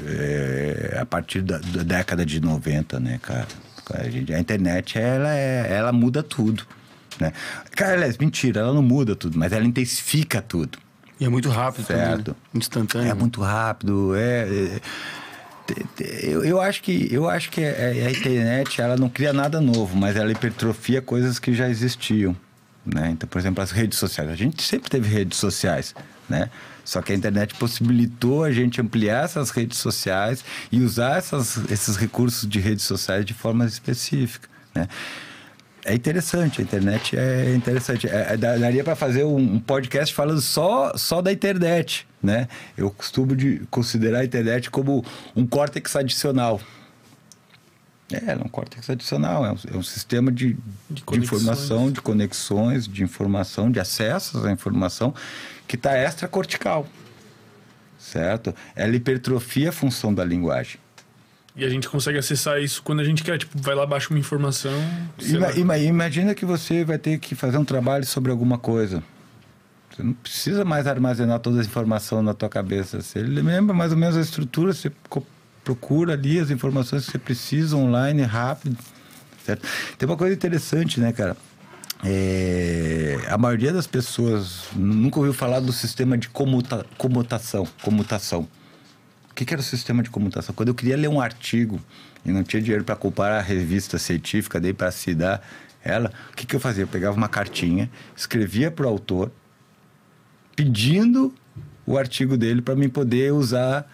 é, a partir da, da, década de 90, né, cara? A, gente, a internet, ela, é, ela muda tudo, né? Cara, aliás, mentira, ela não muda tudo, mas ela intensifica tudo. E é muito rápido certo? Também, instantâneo. É muito rápido, é... é eu, eu acho que eu acho que a, a, internet ela não cria nada novo, mas ela hipertrofia coisas que já existiam, né? Então, por exemplo, as redes sociais. A gente sempre teve redes sociais, né? Só que a internet possibilitou a gente ampliar essas redes sociais e usar essas, esses recursos de redes sociais de forma específica, né? É interessante, a internet é interessante. É, é daria para fazer um, um podcast falando só, só da internet, né? Eu costumo de considerar a internet como um córtex adicional. É, é um córtex adicional, é um, é um sistema de, de, de, informação, de conexões, de informação, de acessos à informação que está extracortical, certo? Ela hipertrofia a função da linguagem. E a gente consegue acessar isso quando a gente quer. Tipo, vai lá, baixa uma informação. Ima, ima, imagina que você vai ter que fazer um trabalho sobre alguma coisa. Você não precisa mais armazenar toda a informação na tua cabeça. Você lembra mais ou menos a estrutura, você procura ali as informações que você precisa online, rápido. Certo? Tem uma coisa interessante, né, cara? É, a maioria das pessoas nunca ouviu falar do sistema de comuta, comutação. comutação. O que, que era o sistema de comutação? Quando eu queria ler um artigo e não tinha dinheiro para comprar a revista científica, dei para se dar ela, o que, que eu fazia? Eu pegava uma cartinha, escrevia para o autor, pedindo o artigo dele para mim poder usar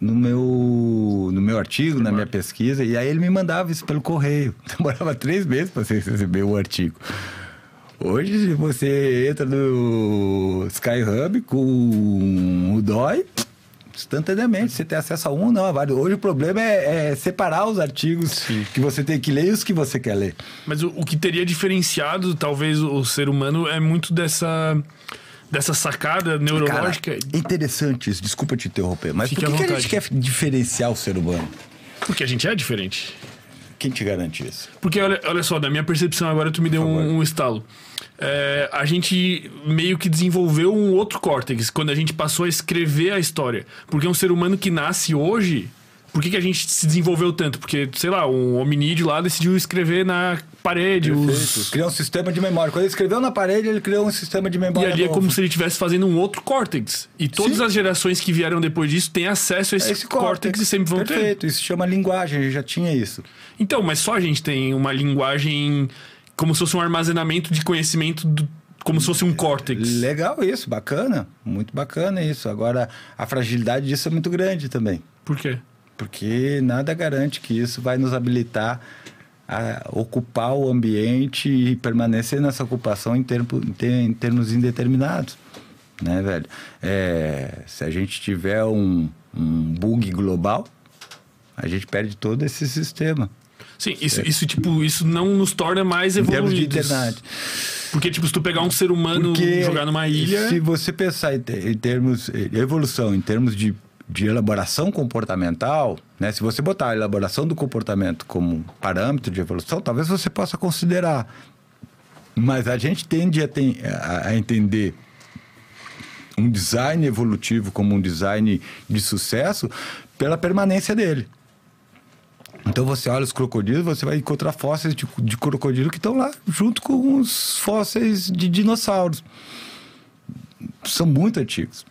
no meu, no meu artigo, na minha pesquisa, e aí ele me mandava isso pelo correio. *laughs* Demorava três meses para você receber o artigo. Hoje você entra no Skyhub com o DOI, Instantaneamente, você tem acesso a um, não, a vários. Hoje o problema é, é separar os artigos que você tem que ler e os que você quer ler. Mas o, o que teria diferenciado, talvez, o ser humano é muito dessa, dessa sacada neurológica. Cara, interessante isso, desculpa te interromper, mas Fique por que, que a gente quer diferenciar o ser humano? Porque a gente é diferente. Quem te garante isso? Porque olha, olha só, na minha percepção agora tu me deu um, um estalo. É, a gente meio que desenvolveu um outro córtex quando a gente passou a escrever a história. Porque um ser humano que nasce hoje, por que, que a gente se desenvolveu tanto? Porque, sei lá, um hominídeo lá decidiu escrever na parede os. Criou um sistema de memória. Quando ele escreveu na parede, ele criou um sistema de E memória. ali é novo. como se ele estivesse fazendo um outro córtex. E todas Sim. as gerações que vieram depois disso têm acesso a esse, É esse córtex, e sempre vão ter. Perfeito, isso chama linguagem, a gente já tinha isso. Então, mas só a gente tem uma linguagem como se fosse um armazenamento de conhecimento, do- como se fosse um córtex. Legal isso, bacana. Muito bacana isso. Agora, a fragilidade disso é muito grande também. Por quê? Porque nada garante que isso vai nos habilitar a ocupar o ambiente e permanecer nessa ocupação em, termo, em, ter- em termos indeterminados. Né, velho? É, se a gente tiver um, um bug global, a gente perde todo esse sistema. Sim, isso, isso, tipo, isso não nos torna mais Em termos de evoluídos. internet. Porque, tipo, se tu pegar um ser humano Porque jogar numa ilha. Se você pensar em, te- em termos evolução, em termos de, de elaboração comportamental, né? Se você botar a elaboração do comportamento como parâmetro de evolução, talvez você possa considerar. Mas a gente tende a, ten- a- a entender um design evolutivo como um design de sucesso pela permanência dele. Então você olha os crocodilos, você vai encontrar fósseis de, de crocodilo que estão lá junto com os fósseis de dinossauros. São muito antigos.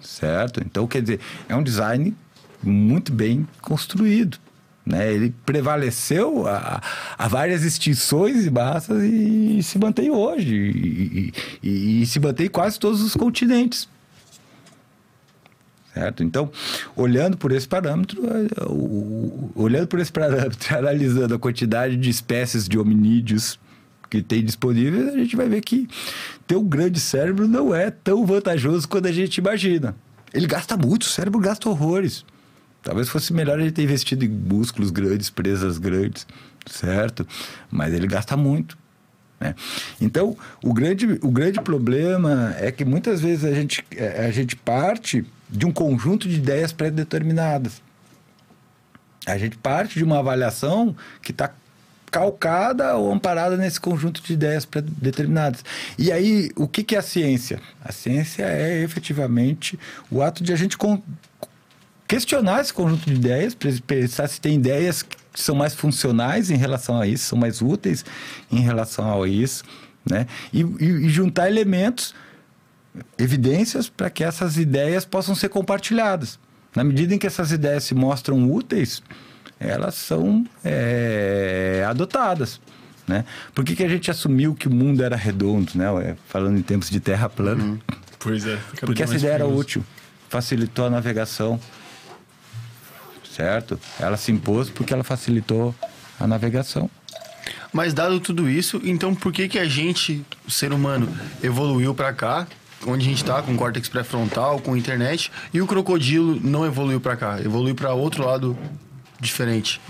Certo? Então, quer dizer, é um design muito bem construído. Né? Ele prevaleceu a, a várias extinções e massas e, se mantém hoje. E, e- e- e se mantém em quase todos os continentes. Certo? Então, olhando por esse parâmetro, o- olhando por esse *laughs* parâmetro, analisando a quantidade de espécies de hominídeos que tem disponíveis, a gente vai ver que ter um grande cérebro não é tão vantajoso quanto a gente imagina. Ele gasta muito, o cérebro gasta horrores. Talvez fosse melhor gente ter investido em músculos grandes, presas grandes, certo? Mas ele gasta muito. né? Então, o grande, o grande problema é que muitas vezes a gente, eh, a gente parte de um conjunto de ideias pré-determinadas. A gente parte de uma avaliação que está calcada ou amparada nesse conjunto de ideias pré-determinadas. E aí, o que, é a ciência? A ciência é efetivamente o ato de a gente questionar esse conjunto de ideias, pensar se tem ideias que são mais funcionais em relação a isso, são mais úteis em relação a isso, né? E, e- e juntar elementos, evidências para que essas ideias possam ser compartilhadas. Na medida em que essas ideias se mostram úteis, elas são é, adotadas. Né? Por que, que a gente assumiu que o mundo era redondo, né? Falando em tempos de terra plana. Pois é. Porque essa ideia era perigoso. útil, facilitou a navegação, certo? Ela se impôs porque ela facilitou a navegação. Mas dado tudo isso, então por que que a gente, o ser humano, evoluiu pra cá, onde a gente tá, com córtex pré-frontal, com internet, e o crocodilo não evoluiu pra cá, evoluiu pra outro lado diferente?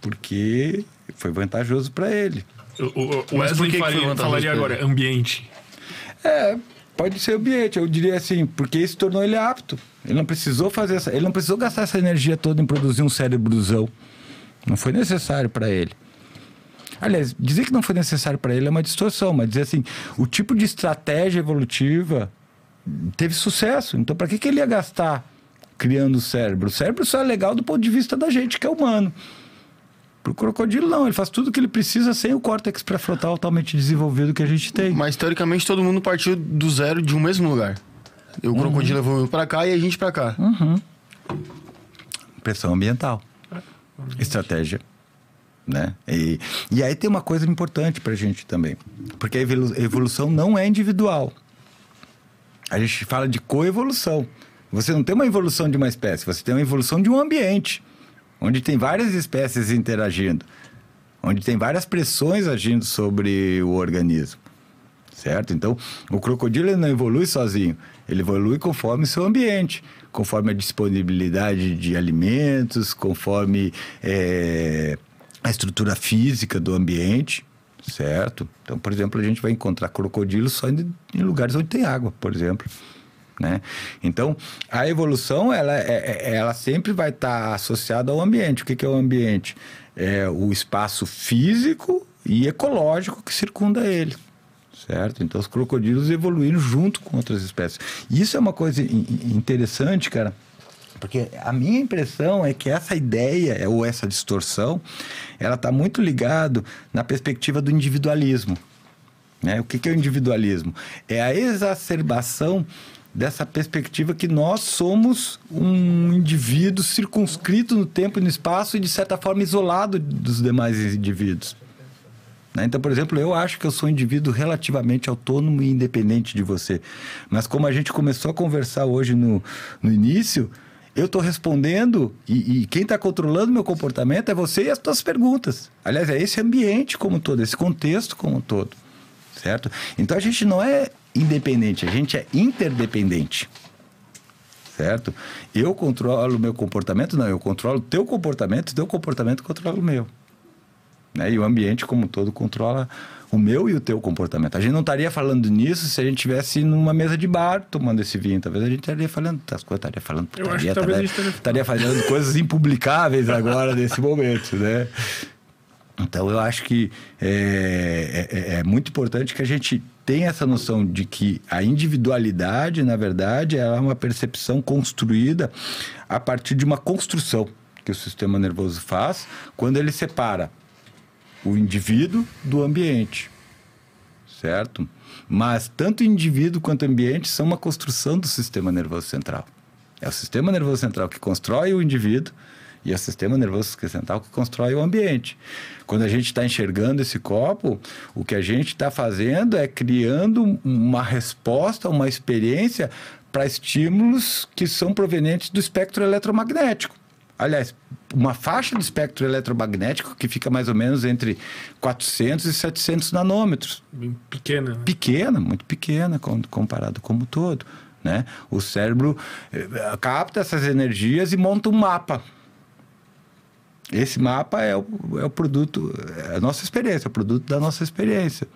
Porque foi vantajoso para ele. O, o- Wesley faria, falaria agora, ele? ambiente. É, pode ser ambiente, eu diria assim, porque isso tornou ele apto. Ele não precisou fazer essa, ele não precisou gastar essa energia toda em produzir um cérebrozão. Não foi necessário para ele. Aliás, dizer que não foi necessário para ele é uma distorção, mas dizer assim, o tipo de estratégia evolutiva teve sucesso. Então, para que, que ele ia gastar criando o cérebro? O cérebro só é legal do ponto de vista da gente, que é humano. Para o crocodilo, não. Ele faz tudo o que ele precisa sem o córtex pré-frontal totalmente desenvolvido que a gente tem. Mas teoricamente todo mundo partiu do zero de um mesmo lugar. E o crocodilo evoluiu pra cá e a gente pra cá. Pressão ambiental. Estratégia. Né? E, e aí tem uma coisa importante para a gente também. Porque a evolu- evolução não é individual. A gente fala de coevolução. Você não tem uma evolução de uma espécie, você tem uma evolução de um ambiente. Onde tem várias espécies interagindo. Onde tem várias pressões agindo sobre o organismo. certo? Então, o crocodilo não evolui sozinho, ele evolui conforme o seu ambiente, conforme a disponibilidade de alimentos, conforme é, a estrutura física do ambiente, certo? Então, por exemplo, a gente vai encontrar crocodilos só em, em lugares onde tem água, por exemplo. Né? Então, a evolução ela, é, é ela sempre vai estar tá associada ao ambiente. O que, que é o ambiente? É o espaço físico e ecológico que circunda ele certo? Então os crocodilos evoluíram junto com outras espécies. Isso é uma coisa interessante, cara, porque a minha impressão é que essa ideia ou essa distorção, ela está muito ligado na perspectiva do individualismo. Né? O que, que é o individualismo? É a exacerbação dessa perspectiva que nós somos um indivíduo circunscrito no tempo e no espaço e de certa forma isolado dos demais indivíduos. Né? Então, por exemplo, eu acho que eu sou um indivíduo relativamente autônomo e independente de você. Mas como a gente começou a conversar hoje no, no início, eu estou respondendo e, e quem está controlando meu comportamento é você e as suas perguntas. Aliás, é esse ambiente como um todo, esse contexto como um todo, certo? Então a gente não é independente, a gente é interdependente, certo? Eu controlo o meu comportamento, não, eu controlo o teu comportamento, teu comportamento controla o meu. Né? E o ambiente como um todo controla o meu e o teu comportamento. A gente não estaria falando nisso se a gente estivesse numa mesa de bar tomando esse vinho. Talvez a gente estaria falando das coisas, estaria falando putaria, Eu acho que talvez estaria, estaria fazendo coisas impublicáveis agora nesse momento, né? Então eu acho que é, é, é, muito importante que a gente tenha essa noção de que a individualidade, na verdade, é uma percepção construída a partir de uma construção que o sistema nervoso faz quando ele separa o indivíduo do ambiente, certo? Mas tanto indivíduo quanto ambiente são uma construção do sistema nervoso central. É o sistema nervoso central que constrói o indivíduo e é o sistema nervoso central que constrói o ambiente. Quando a gente está enxergando esse copo, o que a gente está fazendo é criando uma resposta, uma experiência para estímulos que são provenientes do espectro eletromagnético. Aliás, uma faixa de espectro eletromagnético que fica mais ou menos entre 400 e 700 nanômetros. Bem pequena. Né? Pequena, muito pequena comparado como todo. Né? O cérebro eh, capta essas energias e monta um mapa. Esse mapa é o, é o produto, é a nossa experiência, é o produto da nossa experiência.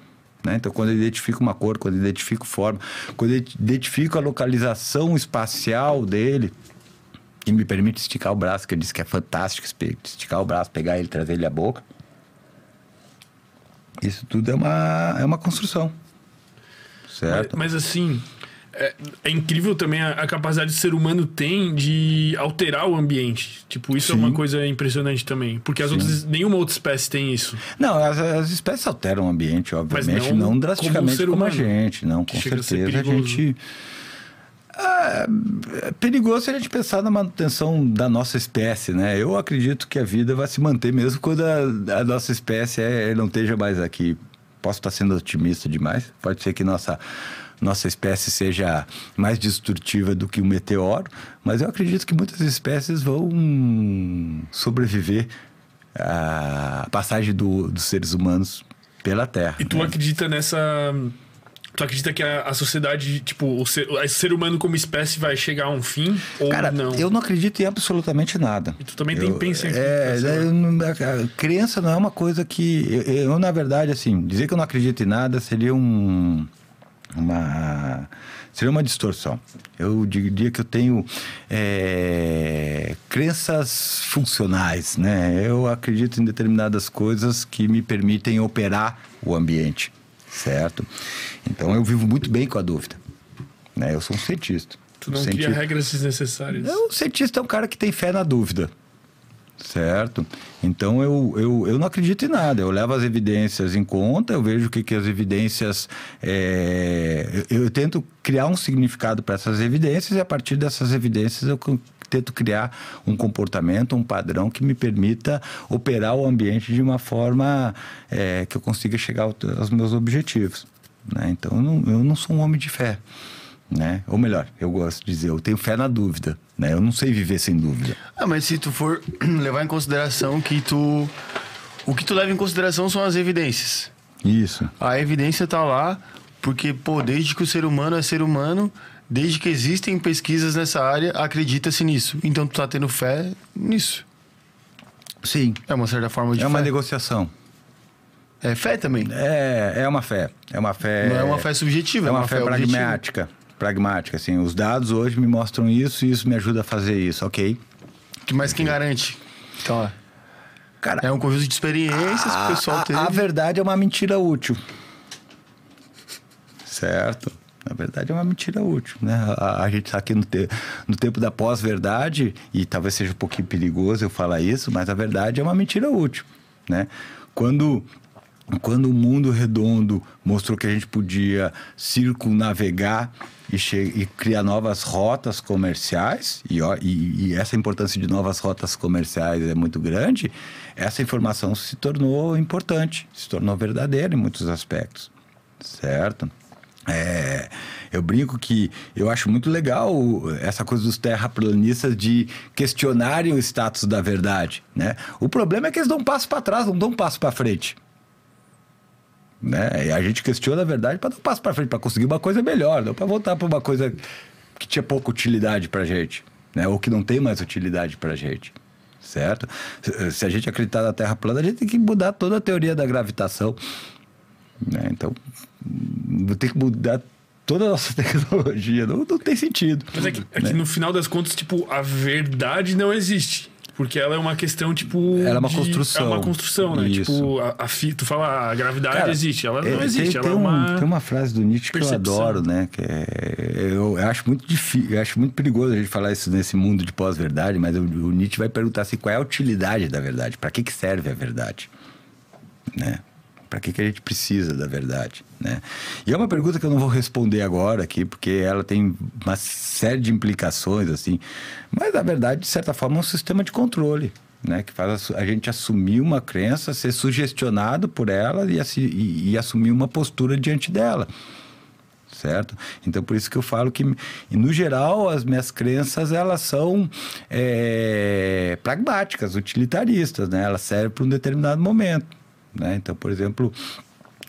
Né? Então, quando eu identifico uma cor, quando eu identifico forma, quando eu identifico a localização espacial dele, que me permite esticar o braço, que eu disse que é fantástico esticar o braço, pegar ele, trazer ele à boca. Isso tudo é uma, é uma construção. Certo? Mas, mas assim, é, é, incrível também a, a, capacidade que o ser humano tem de alterar o ambiente. Tipo, isso Sim. é uma coisa impressionante também. Porque as Sim. outras, nenhuma outra espécie tem isso. Não, as, as espécies alteram o ambiente, obviamente, não, não, drasticamente como, como a gente. Não, com certeza a, a gente é, é perigoso se a gente pensar na manutenção da nossa espécie, né? Eu acredito que a vida vai se manter mesmo quando a, a nossa espécie é, não esteja mais aqui. Posso estar sendo otimista demais. Pode ser que nossa nossa espécie seja mais destrutiva do que um meteoro, mas eu acredito que muitas espécies vão sobreviver à passagem do, dos seres humanos pela Terra. E tu né? acredita nessa Tu acredita que a, a sociedade, tipo, o ser, o ser, humano como espécie vai chegar a um fim? Ou Cara, não? eu não acredito em absolutamente nada. E tu também eu, tem pensa em é, é, a crença não é uma coisa que. Eu, eu, na verdade, assim, dizer que eu não acredito em nada seria um. Uma. Seria uma distorção. Eu diria que eu tenho é, crenças funcionais, né? Eu acredito em determinadas coisas que me permitem operar o ambiente certo? Então eu vivo muito bem com a dúvida. Né? Eu sou um cientista. Tu não cientista... cria regras desnecessárias. O cientista é um cara que tem fé na dúvida. Certo? Então eu, eu, eu não acredito em nada. Eu levo as evidências em conta, eu vejo o que, que as evidências. É... Eu, eu, tento criar um significado para essas evidências e a partir dessas evidências eu tento criar um comportamento, um padrão que me permita operar o ambiente de uma forma é, que eu consiga chegar aos meus objetivos. Né? Então, eu não, eu não sou um homem de fé. Né? Ou melhor, eu gosto de dizer, eu tenho fé na dúvida. Né? Eu não sei viver sem dúvida. Ah, mas se tu for *clears throat* levar em consideração que tu. O que tu leva em consideração são as evidências. Isso. A evidência está lá Porque, pô, desde que o ser humano é ser humano, desde que existem pesquisas nessa área, acredita-se nisso. Então tu tá tendo fé nisso. Sim. É uma certa forma de É uma fé. negociação. É fé também. É, é uma fé. É uma fé. Não é uma fé subjetiva, É uma, fé, objetiva. pragmática. Pragmática, assim. Os dados hoje me mostram isso e isso me ajuda a fazer isso, ok? Que mais quem garante? Então, Cara, é um conjunto de experiências que o pessoal a, teve. a verdade é uma mentira útil. Certo? Na verdade, é uma mentira útil, né? A, a gente está aqui no, te- no tempo da pós-verdade, e talvez seja um pouquinho perigoso eu falar isso, mas a verdade é uma mentira útil, né? Quando, quando o mundo redondo mostrou que a gente podia circunnavegar e, e criar novas rotas comerciais, e, ó- e- e essa importância de novas rotas comerciais é muito grande, essa informação se tornou importante, se tornou verdadeira em muitos aspectos, certo? É, eu brinco que eu acho muito legal essa coisa dos terraplanistas de questionarem o status da verdade, né? O problema é que eles dão um passo para trás, não dão um passo para frente. Né? E a gente questiona a verdade para dar um passo para frente, para conseguir uma coisa melhor, não para voltar para uma coisa que tinha pouca utilidade para gente, né? Ou que não tem mais utilidade para gente, certo? Se- a gente acreditar na Terra plana, a gente tem que mudar toda a teoria da gravitação, né? Então, ter que mudar toda a nossa *laughs* tecnologia, não, não tem sentido. Mas é que, é que né? no final das contas, tipo, a verdade não existe. Porque ela é uma questão, tipo. Ela é uma de- construção. É uma construção, né? Isso. Tipo, a, a fi- tu fala, a gravidade Cara, existe. Ela é, não existe. Tem, ela tem é um- uma. tem uma frase do Nietzsche que percepção. eu adoro, né? Que é, eu, eu acho muito difícil, eu acho muito perigoso a gente falar isso nesse mundo de pós-verdade, mas o, o Nietzsche vai perguntar assim, qual é a utilidade da verdade? Para que, que serve a verdade? Né? Para que, que a gente precisa da verdade? Né? E é uma pergunta que eu não vou responder agora aqui, porque ela tem uma série de implicações, assim. Mas, na verdade, de certa forma, é um sistema de controle, né? Que faz a a gente assumir uma crença, ser sugestionado por ela e, e- e assumir uma postura diante dela certo? Então por isso que eu falo que, no geral, as minhas crenças elas são é, pragmáticas, utilitaristas, né? Elas servem para um determinado momento, né? Então, por exemplo,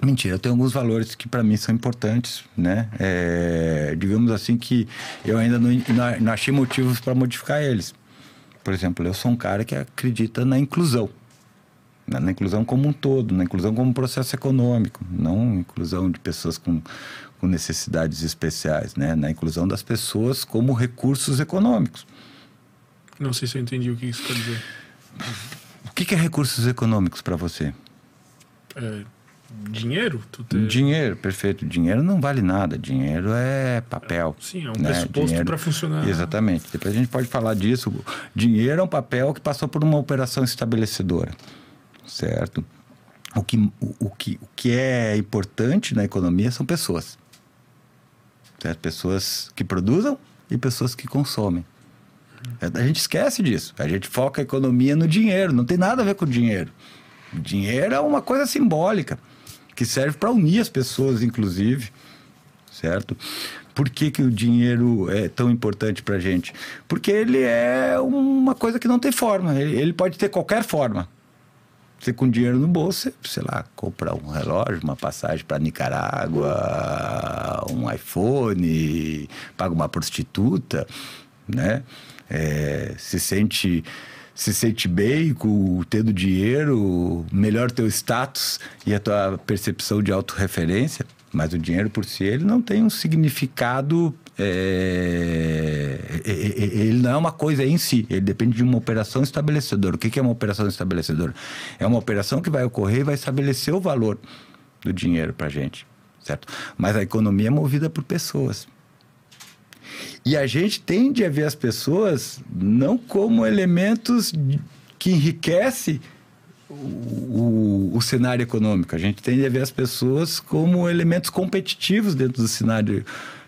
mentira, eu tenho alguns valores que para mim são importantes, né? É, digamos assim que eu ainda não, não- não achei motivos para modificar eles. Por exemplo, eu sou um cara que acredita na inclusão na, na inclusão como um todo, na inclusão como um processo econômico, não inclusão de pessoas com, com necessidades especiais, né? na inclusão das pessoas como recursos econômicos. Não sei se eu entendi o que isso quer dizer. O que, que é recursos econômicos para você? É, dinheiro? Tu te- Dinheiro, perfeito. Dinheiro não vale nada. Dinheiro é papel. Sim, é um né? pressuposto Dinheiro- para funcionar. Exatamente. Depois a gente pode falar disso. Dinheiro é um papel que passou por uma operação estabelecedora, certo? O que, o, o que, o que é importante na economia são pessoas. Certo? Pessoas que produzam e pessoas que consomem. A gente esquece disso. A gente foca a economia no dinheiro. Não tem nada a ver com o dinheiro. Dinheiro é uma coisa simbólica que serve para unir as pessoas, inclusive certo? Por que, que o dinheiro é tão importante para gente? Porque ele é uma coisa que não tem forma. Ele, pode ter qualquer forma. Você com dinheiro no bolso, sei lá, compra um relógio, uma passagem para Nicarágua, um iPhone, paga uma prostituta, né? É, se sente se sente bem com o tendo dinheiro, melhor teu status e a tua percepção de autorreferência. Mas o dinheiro por si, ele não tem um significado... é, ele não é uma coisa em si, ele depende de uma operação estabelecedora. O que é uma operação estabelecedora? É uma operação que vai ocorrer e vai estabelecer o valor do dinheiro para gente, certo? Mas a economia é movida por pessoas. E a gente tende a ver as pessoas não como elementos que enriquecem o, o- cenário econômico. A gente tende a ver as pessoas como elementos competitivos dentro do cenário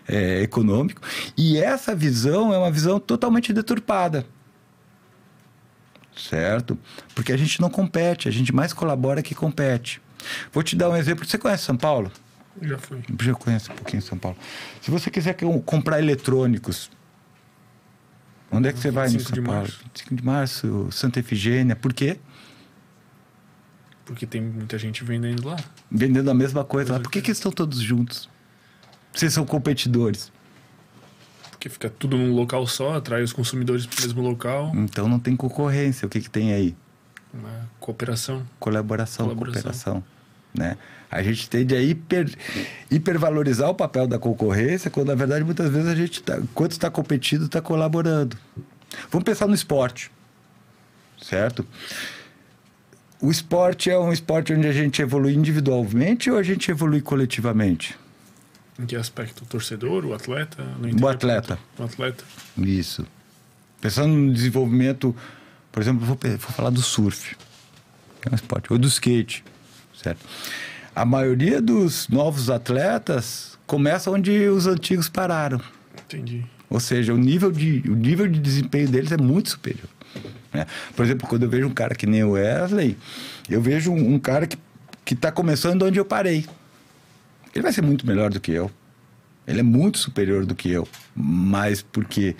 eh, econômico. E essa visão é uma visão totalmente deturpada. Certo? Porque a gente não compete, a gente mais colabora que compete. Vou te dar um exemplo. Você conhece São Paulo? Já. Eu já conheço um pouquinho São Paulo. Se você quiser comprar eletrônicos, onde é que você vai no 25 São de Paulo? março. 25 de março, Santa Efigênia. Por quê? Porque tem muita gente vendendo lá. Vendendo a mesma coisa lá. Por que, que eles estão todos juntos? Vocês são competidores. Porque fica tudo num local só, atrai os consumidores para o mesmo local. Então não tem concorrência. O que, que tem aí? Uma cooperação. Colaboração, Colaboração. cooperação. Né? A gente tende a hiper, hipervalorizar o papel da concorrência, quando na verdade muitas vezes a gente, tá, enquanto está competindo, está colaborando. Vamos pensar no esporte, certo? O esporte é um esporte onde a gente evolui individualmente ou a gente evolui coletivamente? Em que aspecto? O torcedor, o atleta? O atleta. O atleta. Isso. Pensando no desenvolvimento, por exemplo, vou, vou falar do surf, que é um esporte, ou do skate, certo? A maioria dos novos atletas começa onde os antigos pararam. Entendi. Ou seja, o nível de, o nível de desempenho deles é muito superior. né? Por exemplo, quando eu vejo um cara que nem o Wesley, eu vejo um, um cara que está começando onde eu parei. Ele vai ser muito melhor do que eu. Ele é muito superior do que eu. Mas por quê?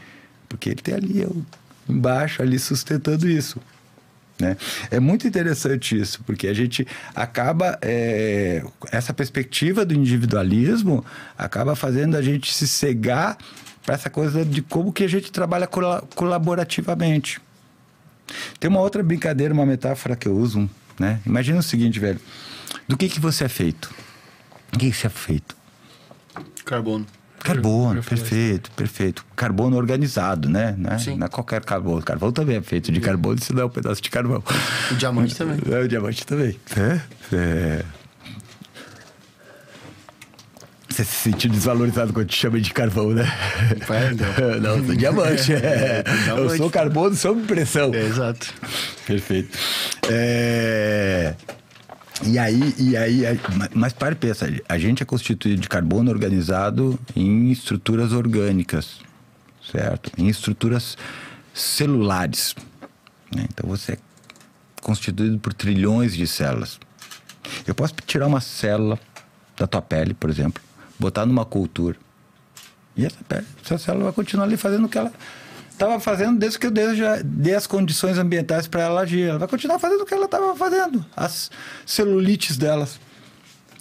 Porque ele tem ali eu, embaixo, ali sustentando isso. Né? É muito interessante isso, porque a gente acaba. é, essa perspectiva do individualismo acaba fazendo a gente se cegar para essa coisa de como que a gente trabalha cola- colaborativamente. Tem uma outra brincadeira, uma metáfora que eu uso, né? Imagina o seguinte, velho. Do que, que você é feito? O que, que você é feito? Carbono. Carbono, falar perfeito, perfeito. Carbono organizado, né? né? Sim. Não é qualquer carbono. Carvão também é feito de carbono, se não é um pedaço de carvão. O diamante também. É, o diamante também. É? É. Você se sentiu desvalorizado quando te chama de carvão, né? Vai, não. *laughs* não, eu sou diamante. *laughs* é. Eu sou carbono sob pressão. É, exato. Perfeito. É, E aí, e aí, ma- mas para e pensa, a gente é constituído de carbono organizado em estruturas orgânicas, certo? Em estruturas celulares. né? Então você é constituído por trilhões de células. Eu posso tirar uma célula da tua pele, por exemplo, botar numa cultura. E essa, pele, essa célula vai continuar ali fazendo o que ela estava fazendo desde que eu dei, já dei as condições ambientais para ela agir. Ela vai continuar fazendo o que ela estava fazendo, as celulites delas.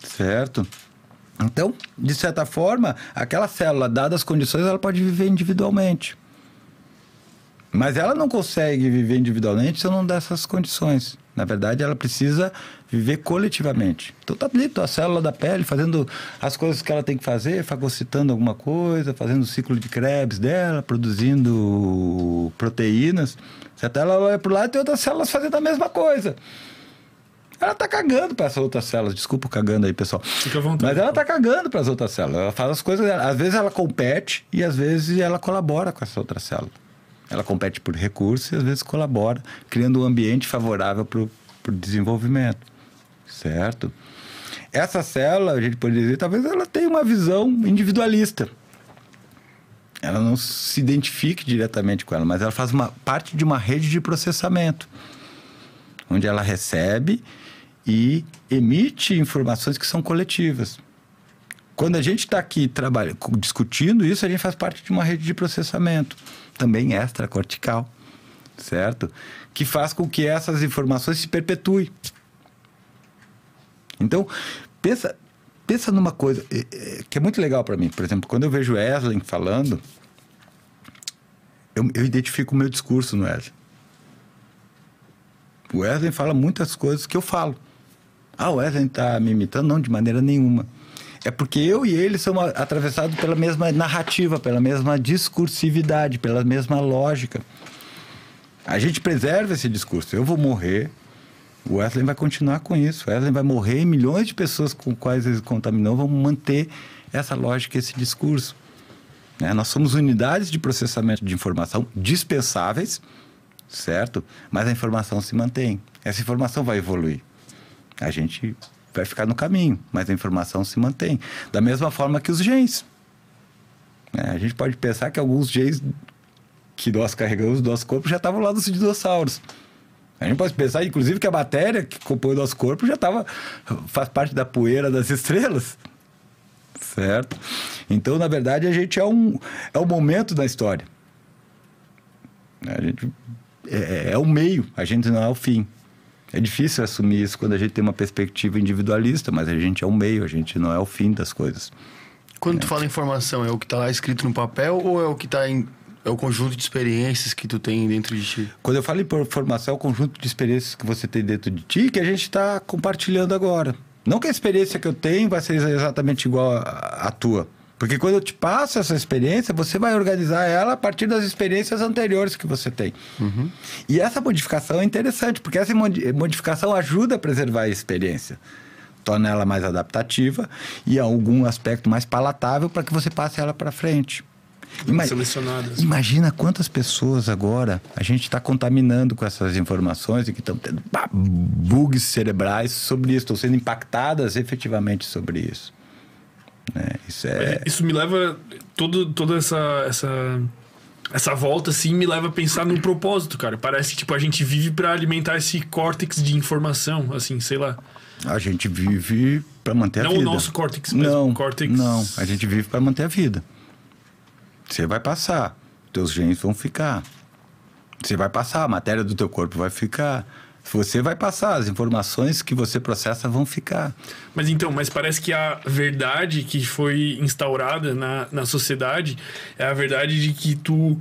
Certo? Então, de certa forma, aquela célula, dadas as condições, ela pode viver individualmente. Mas ela não consegue viver individualmente se eu não der essas condições. Na verdade, ela precisa viver coletivamente. Então tá ali a célula da pele fazendo as coisas que ela tem que fazer, fagocitando alguma coisa, fazendo o ciclo de Krebs dela, produzindo proteínas. Certo? Ela olha pro lado e tem outras células fazendo a mesma coisa. Ela tá cagando para essas outras células. Desculpa cagando aí, pessoal. Fica à vontade. Mas ela tá cagando para as outras células. Ela faz as coisas. Às vezes ela compete e às vezes ela colabora com essa outra célula. Ela compete por recursos e às vezes colabora, criando um ambiente favorável para o desenvolvimento. Certo? Essa célula, a gente pode dizer, talvez ela tenha uma visão individualista. Ela não se identifique diretamente com ela, mas ela faz uma parte de uma rede de processamento, onde ela recebe e emite informações que são coletivas. Quando a gente está aqui trabalha, discutindo isso, a gente faz parte de uma rede de processamento, também extracortical, certo? Que faz com que essas informações se perpetuem. Então, pensa, pensa numa coisa eh, eh, que é muito legal para mim. Por exemplo, quando eu vejo Wesley falando, eu, eu identifico o meu discurso no Wesley. O Wesley fala muitas coisas que eu falo. Ah, o Wesley está me imitando? Não, de maneira nenhuma. É porque eu e ele somos atravessados pela mesma narrativa, pela mesma discursividade, pela mesma lógica. A gente preserva esse discurso. Eu vou morrer, o Wesley vai continuar com isso. O Wesley vai morrer e milhões de pessoas com quais ele contaminou vão manter essa lógica, esse discurso. Né? Nós somos unidades de processamento de informação dispensáveis, certo? Mas a informação se mantém. Essa informação vai evoluir. A gente vai ficar no caminho, mas a informação se mantém. Da mesma forma que os genes. né? A gente pode pensar que alguns genes que nós carregamos no nosso corpo já estavam lá dos dinossauros. A gente pode pensar, inclusive, que a matéria que compõe o nosso corpo já estava faz parte da poeira das estrelas. Certo? Então, na verdade, a gente é um, é um momento da história. A gente é, é o meio, a gente não é o fim. É difícil assumir isso quando a gente tem uma perspectiva individualista, mas a gente é o meio, a gente não é o fim das coisas. Quando tu fala informação, é o que tá lá escrito no papel ou é o que tá em. É o conjunto de experiências que tu tem dentro de ti? Quando eu falo em formação, é o conjunto de experiências que você tem dentro de ti que a gente está compartilhando agora. Não que a experiência que eu tenho vai ser exatamente igual à tua. Porque quando eu te passo essa experiência, você vai organizar ela a partir das experiências anteriores que você tem. Uhum. E essa modificação é interessante, porque essa modificação ajuda a preservar a experiência. Torna ela mais adaptativa e algum aspecto mais palatável para que você passe ela para frente. Ima selecionadas. Imagina quantas pessoas agora a gente está contaminando com essas informações e que estão tendo bugs cerebrais sobre isso, estão sendo impactadas efetivamente sobre isso. Né? Isso é. Isso me leva. Todo, toda essa, essa, essa volta, assim, me leva a pensar no propósito, cara. Parece que tipo, a gente vive para alimentar esse córtex de informação, assim, sei lá. A gente vive para manter não a vida. Não o nosso córtex, mas não, córtex. Não, a gente vive para manter a vida. Você vai passar, teus genes vão ficar. Você vai passar, a matéria do teu corpo vai ficar. Você vai passar, as informações que você processa vão ficar. Mas então, mas parece que a verdade que foi instaurada na, na sociedade é a verdade de que tu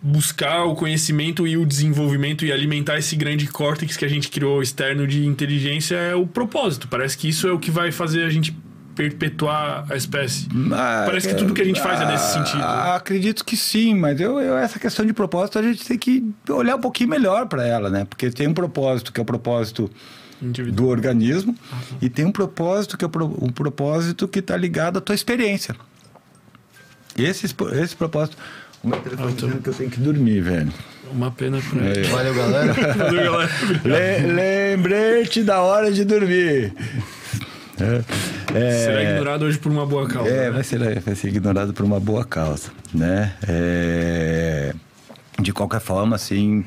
buscar o conhecimento e o desenvolvimento e alimentar esse grande córtex que a gente criou externo de inteligência é o propósito. Parece que isso é o que vai fazer a gente perpetuar a espécie? Ah, Parece que tudo que a gente faz é nesse ah, sentido. Acredito que sim, mas eu, eu, essa questão de propósito a gente tem que olhar um pouquinho melhor para ela, né? Porque tem um propósito que é o propósito Individual. do organismo uhum. e tem um propósito que é um propósito que está ligado à tua experiência. Esse, esse propósito. O meu telefone ah, dizendo que eu tenho que dormir, velho. Uma pena pra é. Valeu, galera. *laughs* Valeu, galera. Lembrete da hora de dormir. É, Será ignorado hoje por uma boa causa. É, né? vai, ser, vai ser ignorado por uma boa causa, né? É, de qualquer forma, assim,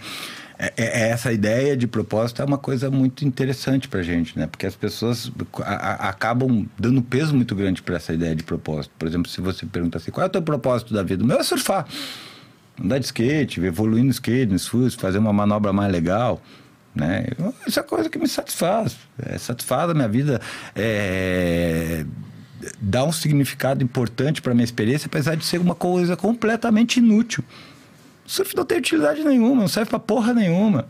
é, é, essa ideia de propósito é uma coisa muito interessante para gente, né? Porque as pessoas a, a, acabam dando peso muito grande para essa ideia de propósito. Por exemplo, se você pergunta assim, qual é o teu propósito da vida? O meu é surfar. Andar de skate, evoluir no skate, no surf, fazer uma manobra mais legal. Né? Isso é coisa que me satisfaz. É, satisfaz a minha vida. É, dá um significado importante para minha experiência, apesar de ser uma coisa completamente inútil. O surf não tem utilidade nenhuma, não serve para porra nenhuma.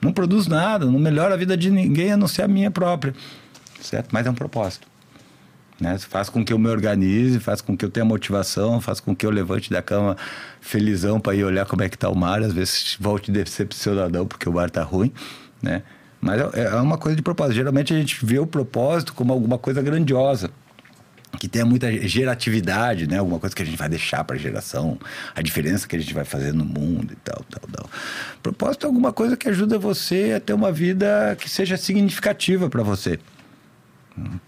Não produz nada, não melhora a vida de ninguém a não ser a minha própria. Certo? Mas é um propósito. Né? Faz com que eu me organize, faz com que eu tenha motivação, faz com que eu levante da cama felizão para ir olhar como é que tá o mar, às vezes volte decepcionadão porque o mar tá ruim né? Mas é, é uma coisa de propósito. Geralmente a gente vê o propósito como alguma coisa grandiosa que tenha muita geratividade, né? Alguma coisa que a gente vai deixar para a geração, a diferença que a gente vai fazer no mundo e tal, tal, tal. Propósito é alguma coisa que ajuda você a ter uma vida que seja significativa para você.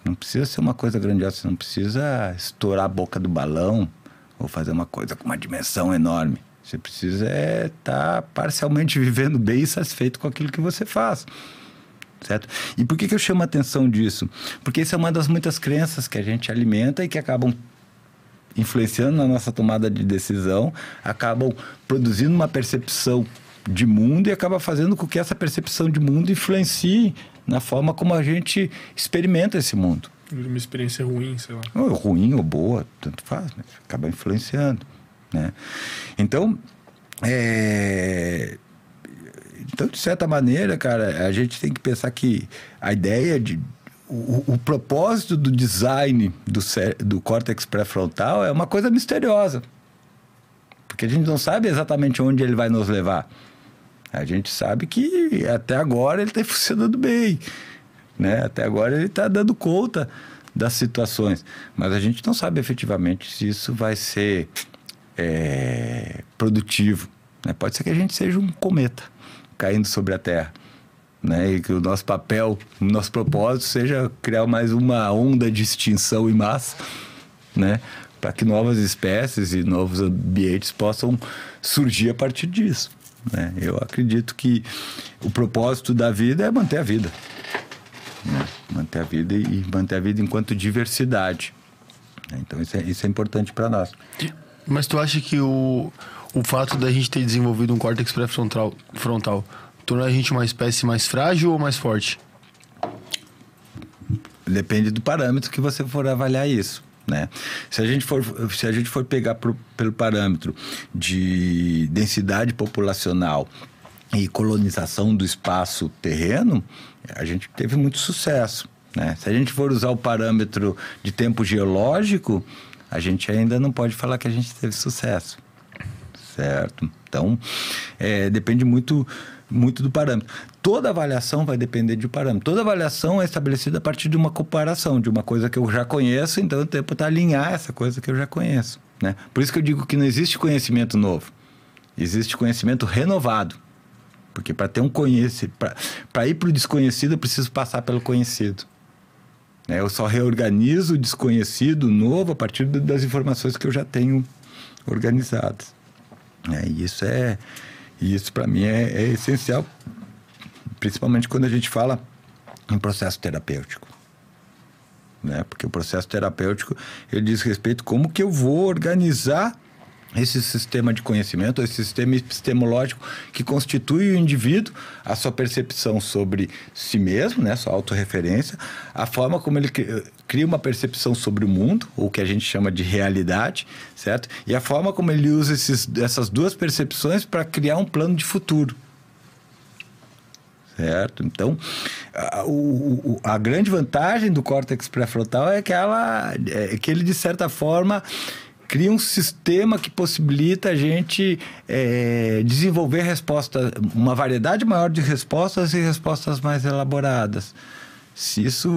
Não precisa ser uma coisa grandiosa, você não precisa estourar a boca do balão ou fazer uma coisa com uma dimensão enorme. Você precisa estar é tá parcialmente *laughs* vivendo bem e satisfeito com aquilo que você faz. Certo? E por que, que eu chamo a atenção disso? Porque isso é uma das muitas crenças que a gente alimenta e que acabam influenciando na nossa tomada de decisão, acabam produzindo uma percepção de mundo e acaba fazendo com que essa percepção de mundo influencie na forma como a gente experimenta esse mundo. Uma experiência ruim, sei lá. Ou ruim ou boa, tanto faz, né? acaba influenciando. Né? Então, é... então, de certa maneira, cara, a gente tem que pensar que a ideia de. O, o propósito do design do, do córtex pré-frontal é uma coisa misteriosa. Porque a gente não sabe exatamente onde ele vai nos levar. A gente sabe que até agora ele está *laughs* funcionando bem. Né? Até agora ele está dando conta das situações. Mas a gente não sabe efetivamente se isso vai ser é, produtivo. Né? Pode ser que a gente seja um cometa caindo sobre a Terra. Né? E que o nosso papel, o nosso propósito seja criar mais uma onda de extinção em massa, né? para que novas espécies e novos ambientes possam surgir a partir disso. Né? Eu acredito que o propósito da vida é manter a vida. Né? Manter a vida e manter a vida enquanto diversidade. Então isso é, isso é importante para nós. Mas tu acha que o, o fato da gente ter desenvolvido um córtex pré-frontal frontal, torna a gente uma espécie mais frágil ou mais forte? Depende do parâmetro que você for avaliar isso. Né? Se, a gente for, se a gente for pegar pro, pelo parâmetro de densidade populacional e colonização do espaço terreno, a gente teve muito sucesso. Né? Se a gente for usar o parâmetro de tempo geológico, a gente ainda não pode falar que a gente teve sucesso. Certo? Então, é, depende muito muito do parâmetro. Toda avaliação vai depender de um parâmetro. Toda avaliação é estabelecida a partir de uma comparação, de uma coisa que eu já conheço, então o tempo está alinhar essa coisa que eu já conheço. Né? Por isso que eu digo que não existe conhecimento novo, existe conhecimento renovado. Porque para ter um conhecimento, para ir para o desconhecido, eu preciso passar pelo conhecido. Né? Eu só reorganizo o desconhecido novo a partir das informações que eu já tenho organizadas. É, e isso é, isso para mim é, é essencial, principalmente quando a gente fala em processo terapêutico. Né? Porque o processo terapêutico ele diz respeito como que eu vou organizar esse sistema de conhecimento, esse sistema epistemológico que constitui o indivíduo, a sua percepção sobre si mesmo, né, sua autorreferência, a forma como ele cria uma percepção sobre o mundo, ou que a gente chama de realidade, certo? E a forma como ele usa esses, essas duas percepções para criar um plano de futuro. Certo? Então, a, o, a grande vantagem do córtex pré-frontal é que, ela, é que ele, de certa forma, cria um sistema que possibilita a gente é, desenvolver respostas, uma variedade maior de respostas e respostas mais elaboradas. Se isso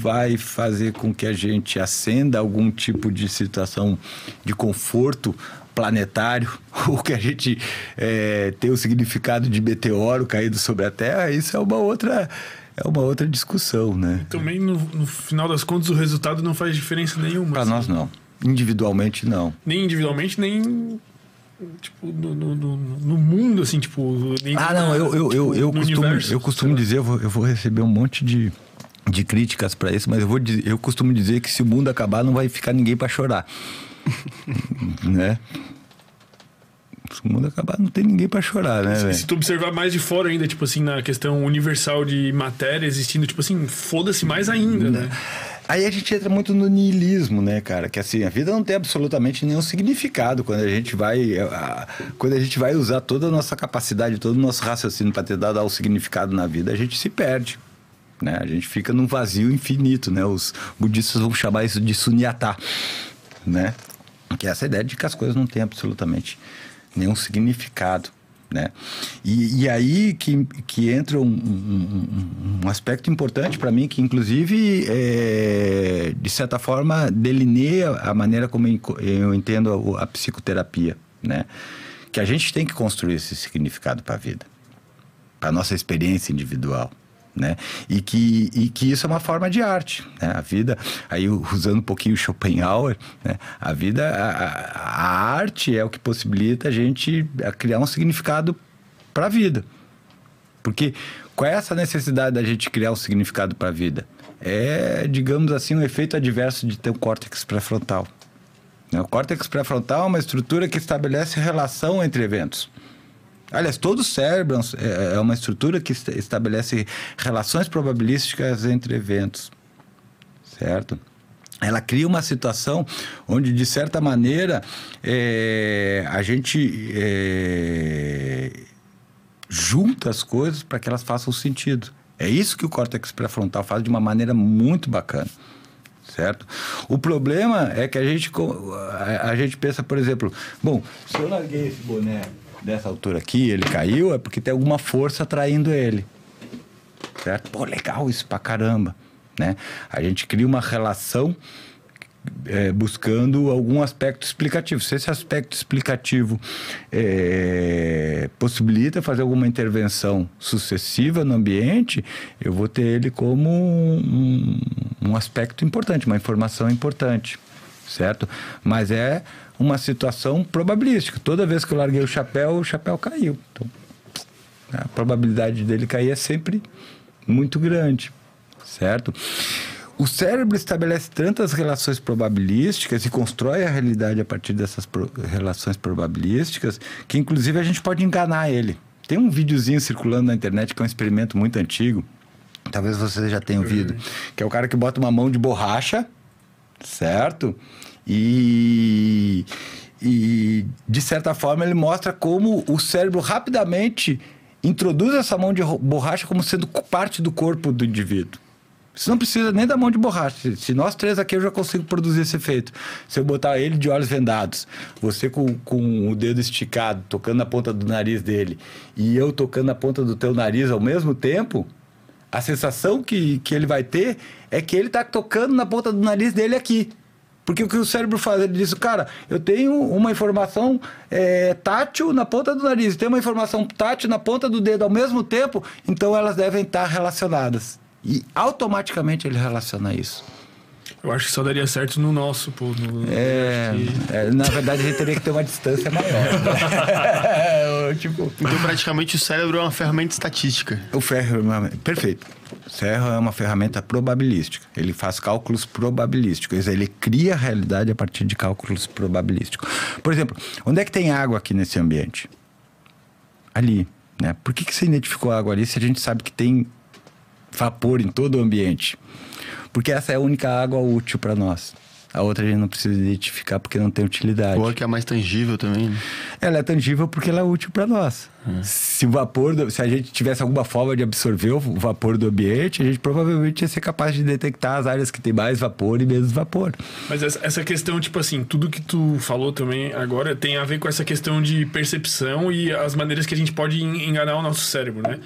vai fazer com que a gente acenda algum tipo de situação de conforto planetário, *laughs* ou que a gente é, tenha o significado de meteoro caído sobre a Terra, isso é uma outra é uma outra discussão, né? Também no, no final das contas o resultado não faz diferença nenhuma. Para assim. nós não. Individualmente, não. Nem individualmente, nem tipo, no, no, no, mundo, assim, tipo... ah, não, eu, eu, eu, eu costumo, eu costumo dizer, eu vou, eu vou receber um monte de, de críticas para isso, mas eu, vou, eu costumo dizer que se o mundo acabar, não vai ficar ninguém para chorar. *laughs* né? Se o mundo acabar, não tem ninguém para chorar, né? Se, se, tu observar mais de fora ainda, tipo assim, na questão universal de matéria existindo, tipo assim, foda-se mais ainda, né? Aí a gente entra muito no niilismo, né, cara? Que assim, a vida não tem absolutamente nenhum significado quando a gente vai. A, quando a gente vai usar toda a nossa capacidade, todo o nosso raciocínio para tentar dar o significado na vida, a gente se perde. Né? A gente fica num vazio infinito, né? Os budistas vão chamar isso de sunyata, né? Que é essa ideia de que as coisas não têm absolutamente nenhum significado. Né? E, e aí que, que entra um, um, um aspecto importante para mim, que inclusive, é, de certa forma, delineia a maneira como eu entendo a, a psicoterapia. Né? Que a gente tem que construir esse significado para a vida, para a nossa experiência individual né? E que, e que isso é uma forma de arte, né? A vida, aí usando um pouquinho Schopenhauer, né? A vida, a, a arte é o que possibilita a gente criar um significado para a vida. Porque qual é essa necessidade da gente criar um significado para a vida? É, digamos assim, um efeito adverso de ter um córtex pré-frontal. Né? O córtex pré-frontal é uma estrutura que estabelece relação entre eventos. Aliás, todo cérebro é, é uma estrutura que estabelece relações probabilísticas entre eventos, certo? Ela cria uma situação onde, de certa maneira, é, a gente é, junta as coisas para que elas façam sentido. É isso que o córtex pré-frontal faz de uma maneira muito bacana certo? O problema é que a gente, a gente pensa, por exemplo, bom, se eu larguei esse boné dessa altura aqui, ele caiu, é porque tem alguma força atraindo ele. Certo? Pô, legal isso pra caramba. Né? A gente cria uma relação é, buscando algum aspecto explicativo. Se esse aspecto explicativo é, possibilita fazer alguma intervenção sucessiva no ambiente, eu vou ter ele como um, um aspecto importante, uma informação importante, certo? Mas é uma situação probabilística. Toda vez que eu larguei o chapéu, o chapéu caiu. Então, a probabilidade dele cair é sempre muito grande, certo? O cérebro estabelece tantas relações probabilísticas e constrói a realidade a partir dessas pro relações probabilísticas que, inclusive, a gente pode enganar ele. Tem um videozinho circulando na internet que é um experimento muito antigo, talvez você já tenha ouvido, que é o cara que bota uma mão de borracha certo? E, e, de certa forma, ele mostra como o cérebro rapidamente introduz essa mão de borracha como sendo parte do corpo do indivíduo. Você não precisa nem da mão de borracha. Se nós três aqui eu já consigo produzir esse efeito. Se eu botar ele de olhos vendados, você com, com o dedo esticado, tocando na ponta do nariz dele, e eu tocando na ponta do teu nariz ao mesmo tempo, a sensação que, que ele vai ter é que ele está tocando na ponta do nariz dele aqui. Porque o que o cérebro faz? Ele diz, cara, eu tenho uma informação é, tátil na ponta do nariz, tenho uma informação tátil na ponta do dedo ao mesmo tempo, então elas devem estar relacionadas. E automaticamente ele relaciona isso. Eu acho que só daria certo no nosso, pô. No, É, que- é, na verdade, a gente teria que ter uma distância maior. né? *laughs* *laughs* tipo, Então, praticamente, o cérebro é uma ferramenta estatística. o ferro é uma... Perfeito. O ferro é uma ferramenta probabilística. Ele faz cálculos probabilísticos. Ele cria a realidade a partir de cálculos probabilísticos. Por exemplo, onde é que tem água aqui nesse ambiente? Ali. Né? Por que, que você identificou água ali se a gente sabe que tem vapor em todo o ambiente? Porque essa é a única água útil para nós. A outra a gente não precisa identificar porque não tem utilidade. Ou a que é mais tangível também, né? Ela é tangível porque ela é útil para nós. Se o vapor, do- se a gente tivesse alguma forma de absorver o vapor do ambiente, a gente provavelmente ia ser capaz de detectar as áreas que tem mais vapor e menos vapor. Mas essa, questão, tipo assim, tudo que tu falou também agora tem a ver com essa questão de percepção e as maneiras que a gente pode en- enganar o nosso cérebro, né?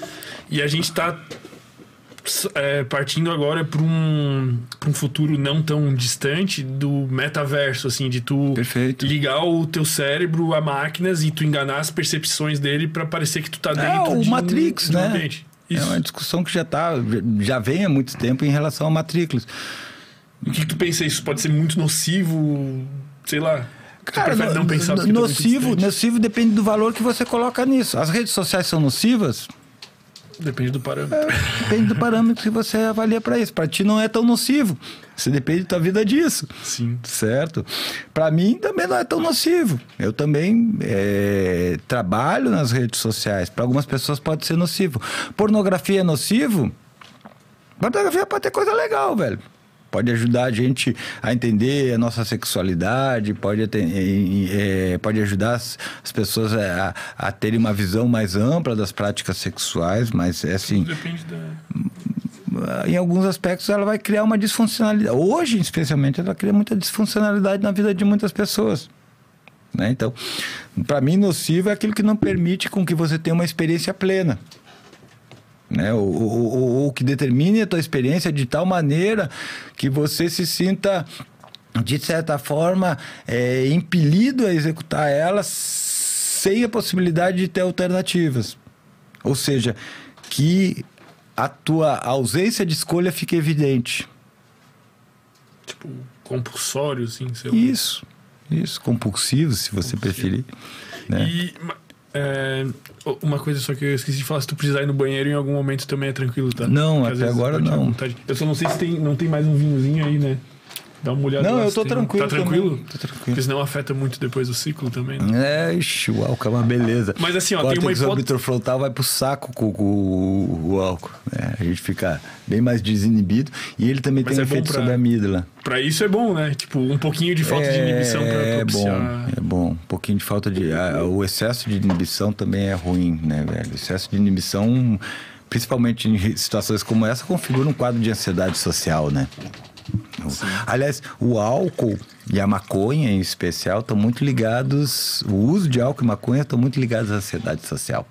E a gente tá s- é, partindo agora para um, pra um futuro não tão distante do metaverso, assim, de tu Perfeito. ligar o teu cérebro a máquinas e tu enganar as percepções dele para parecer que tu tá É dentro o de um- Matrix, um né? ambiente. É Isso. uma discussão que já tá, já vem há muito tempo em relação ao Matrix. O que, que tu pensa? Isso pode ser muito nocivo, sei lá. No- não pensar no- tá nocivo, nocivo depende do valor que você coloca nisso. As redes sociais são nocivas? Depende do parâmetro. Depende do parâmetro que você avalia para isso. Para ti não é tão nocivo. Você depende da tua vida disso. Sim. Certo? Para mim também não é tão nocivo. Eu também é, trabalho nas redes sociais. Para algumas pessoas pode ser nocivo. Pornografia é nocivo? Pornografia pode ter coisa legal, velho. Pode ajudar a gente a entender a nossa sexualidade, pode, eh, pode ajudar as, as pessoas a, a terem uma visão mais ampla das práticas sexuais, mas é assim, Depende da. em alguns aspectos ela vai criar uma disfuncionalidade. Hoje, especialmente, ela cria muita disfuncionalidade na vida de muitas pessoas. Né? Então, para mim, nocivo é aquilo que não permite com que você tenha uma experiência plena. Né? Ou, ou- ou- ou que determine a tua experiência de tal maneira que você se sinta, de certa forma, é, impelido a executar ela sem a possibilidade de ter alternativas. Ou seja, que a tua ausência de escolha fique evidente. Tipo, compulsório, sei lá. Isso, isso, compulsivo, se você preferir. Né? E é, uma coisa só que eu esqueci de falar, se tu precisar ir no banheiro em algum momento também é tranquilo, tá? Não, Porque até agora não. Eu só não sei se tem, não tem mais um vinhozinho aí, né? Dá uma olhada Não, lá eu tô tranquilo Tá tranquilo? também, tô tranquilo. Porque senão afeta muito depois o ciclo também, né? É, ixi, o álcool é uma beleza. Mas assim, ó, o tem uma hipótese- orbitofrontal vai pro saco com, o, o álcool. né? A gente fica bem mais desinibido. E ele também Mas tem um é bom efeito pra- sobre a amígdala. Pra isso é bom, né? Tipo, um pouquinho de falta de inibição pra é propiciar... bom, é bom. Um pouquinho de falta de. a- o excesso de inibição também é ruim, né, velho? O excesso de inibição, principalmente em situações como essa, configura um quadro de ansiedade social, né? Aliás, o álcool e a maconha em especial estão muito ligados. O uso de álcool e maconha estão muito ligados à ansiedade social.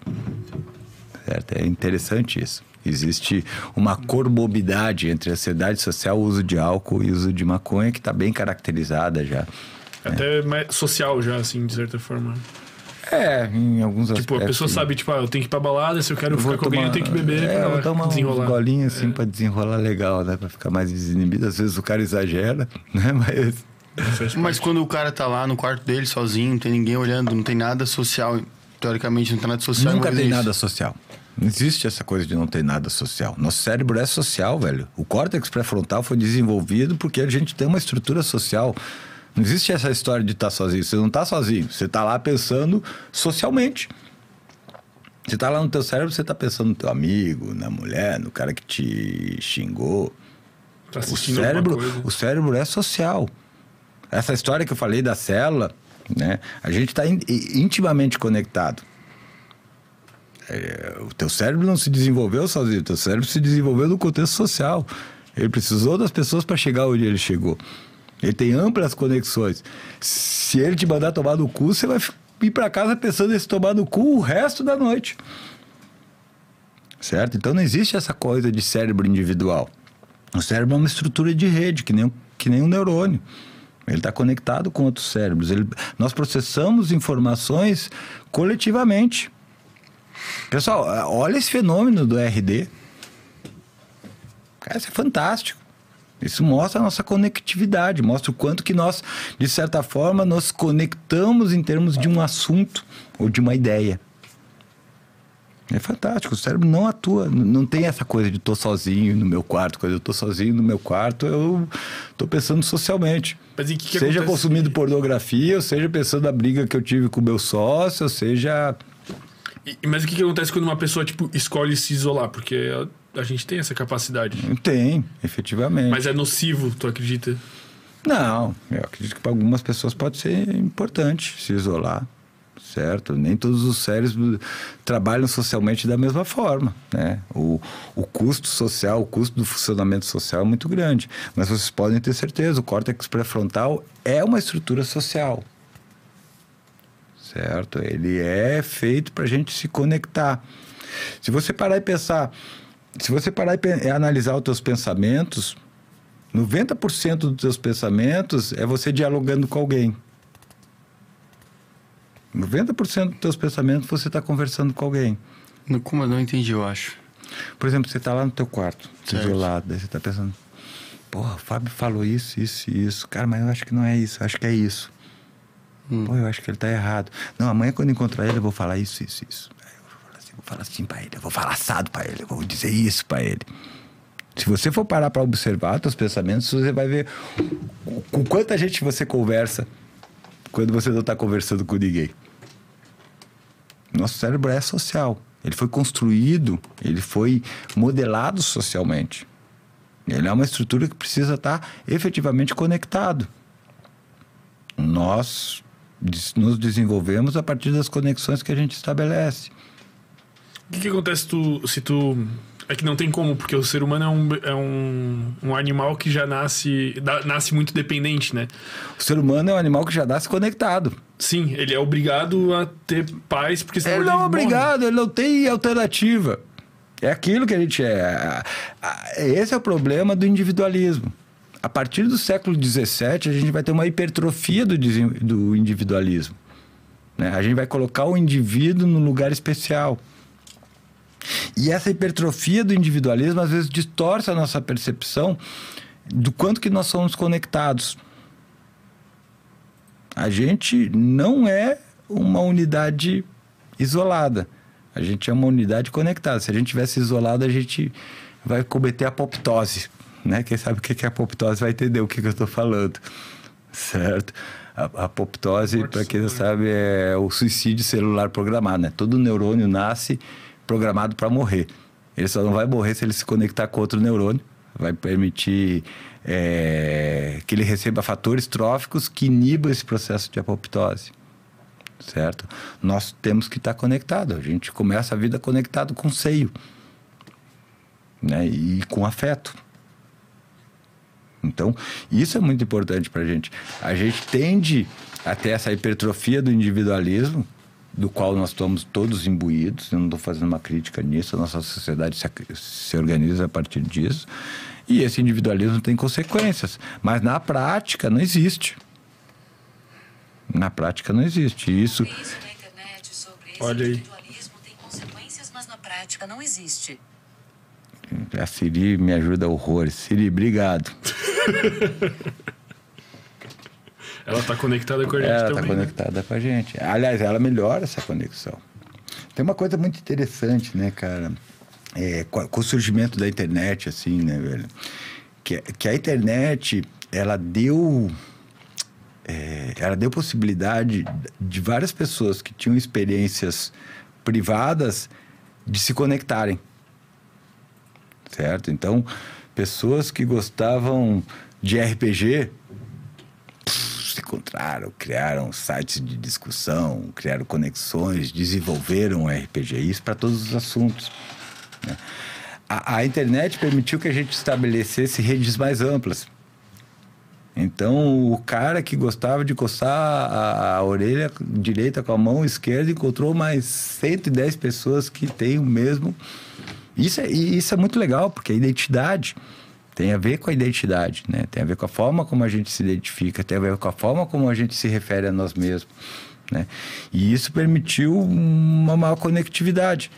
Certo? É interessante isso. Existe uma comorbidade entre ansiedade social, o uso de álcool e o uso de maconha que está bem caracterizada já. Até mais social já, assim, de certa forma. É, em alguns Tipo, a aspectos, pessoa sim. sabe, tipo, ah, eu tenho que ir pra balada, se eu quero vou ficar com alguém, eu tenho que beber é, pra tomar desenrolar. uns golinhos assim pra desenrolar legal, né? Pra ficar mais desinibido. Às vezes o cara exagera, *laughs* né? Mas Mas quando o cara tá lá no quarto dele sozinho, não tem ninguém olhando, não tem nada social, teoricamente não tem nada social. nunca tem nada social. Não existe essa coisa de não ter nada social. Nosso cérebro é social, velho. O córtex pré-frontal foi desenvolvido porque a gente tem uma estrutura social. Não existe essa história de estar sozinho. Você não está sozinho. Você está lá pensando socialmente. Você está lá no teu cérebro, você está pensando no teu amigo, na mulher, no cara que te xingou. Tá O cérebro, o cérebro é social. Essa história que eu falei da célula, né? A gente está intimamente conectado. É, o teu cérebro não se desenvolveu sozinho, o teu cérebro se desenvolveu no contexto social. Ele precisou das pessoas para chegar onde ele chegou. Ele tem amplas conexões. Se ele te mandar tomar no cu, você vai ir para casa pensando em se tomar no cu o resto da noite. Certo? Então não existe essa coisa de cérebro individual. O cérebro é uma estrutura de rede, que nem, um- que nem um neurônio. Ele está conectado com outros cérebros. Ele- nós processamos informações coletivamente. Pessoal, olha esse fenômeno do RD. Cara, isso é fantástico. Isso mostra a nossa conectividade, mostra o quanto que nós, de certa forma, nos conectamos em termos de um assunto ou de uma ideia. É fantástico, o cérebro não atua, não tem essa coisa de tô sozinho no meu quarto. Quando eu tô sozinho no meu quarto, eu tô pensando socialmente. Que, que seja acontece? consumindo pornografia, ou seja pensando na briga que eu tive com o meu sócio, ou seja E- Mas o que, que acontece quando uma pessoa, tipo, escolhe se isolar? Porque a gente tem essa capacidade. tem, efetivamente. Mas é nocivo, tu acredita? Não, eu acredito que para algumas pessoas pode ser importante se isolar, certo? Nem todos os cérebros trabalham socialmente da mesma forma, né? O, o custo social, o custo do funcionamento social é muito grande. Mas vocês podem ter certeza, o córtex pré-frontal é uma estrutura social, certo? Ele é feito para a gente se conectar. Se você parar e pensar, se você parar e analisar os teus pensamentos, 90% dos teus pensamentos é você dialogando com alguém. 90% dos teus pensamentos você está conversando com alguém. No, como eu não entendi, eu acho. Por exemplo, você está lá no teu quarto, Certo. isolado, daí você está pensando, porra, o Fábio falou isso, isso e isso. Cara, mas eu acho que não é isso, eu acho que é isso. Hum. Pô, eu acho que ele está errado. Não, amanhã quando encontrar ele eu vou falar isso, isso, isso. Vou falar assim, para ele, eu vou falar assado para ele, eu vou dizer isso para ele. Se você for parar para observar seus pensamentos, você vai ver com quanta gente você conversa quando você não está conversando com ninguém. Nosso cérebro é social. Ele foi construído, ele foi modelado socialmente. Ele é uma estrutura que precisa estar efetivamente conectado. Nós nos desenvolvemos a partir das conexões que a gente estabelece. O que, que acontece tu, se tu. É que não tem como, porque o ser humano é um, é um, um animal que já nasce, da- nasce muito dependente, né? O ser humano é um animal que já nasce conectado. Sim, ele é obrigado a ter paz, porque senão Ele não é morre. obrigado, ele não tem alternativa. É aquilo que a gente é. Esse é o problema do individualismo. A partir do século XVII, a gente vai ter uma hipertrofia do, do individualismo. né? A gente vai colocar o indivíduo no lugar especial. E essa hipertrofia do individualismo, às vezes, distorce a nossa percepção do quanto que nós somos conectados. A gente não é uma unidade isolada. A gente é uma unidade conectada. Se a gente tivesse isolado, a gente vai cometer apoptose. Né? Quem sabe o que é apoptose vai entender o que, que eu estou falando. Certo? A apoptose, para quem não sabe, é o suicídio celular programado. Né? Todo neurônio nasce programado para morrer. Ele só não vai morrer se ele se conectar com outro neurônio. Vai permitir é, que ele receba fatores tróficos que inibam esse processo de apoptose certo? Nós temos que estar conectado. A gente começa a vida conectado com o seio, né? E com afeto. Então, isso é muito importante para a gente. A gente tende a ter essa hipertrofia do individualismo, do qual nós estamos todos imbuídos. Eu não estou fazendo uma crítica nisso. A nossa sociedade se, se organiza a partir disso. E esse individualismo tem consequências. Mas na prática não existe. Na prática não existe. Isso. Tem isso na internet sobre esse Olha aí. individualismo tem consequências, mas na prática não existe. A Siri me ajuda horrores. Siri, obrigado. *laughs* Ela tá conectada com a gente Ela está também. né? conectada com a gente. Aliás, ela melhora essa conexão. Tem uma coisa muito interessante, né, cara? É, com, o surgimento da internet, assim, né, velho? Que, que a internet, ela deu... é, ela deu possibilidade de várias pessoas que tinham experiências privadas de se conectarem. Certo? Então, pessoas que gostavam de RPG encontraram, criaram sites de discussão, criaram conexões, desenvolveram RPG, isso para todos os assuntos. né? A, a internet permitiu que a gente estabelecesse redes mais amplas. Então, o cara que gostava de coçar a, a orelha direita com a mão esquerda encontrou mais 110 pessoas que têm o mesmo. Isso é, isso é muito legal, porque a identidade tem a ver com a identidade, né? Tem a ver com a forma como a gente se identifica, tem a ver com a forma como a gente se refere a nós mesmos, né? E isso permitiu uma maior conectividade.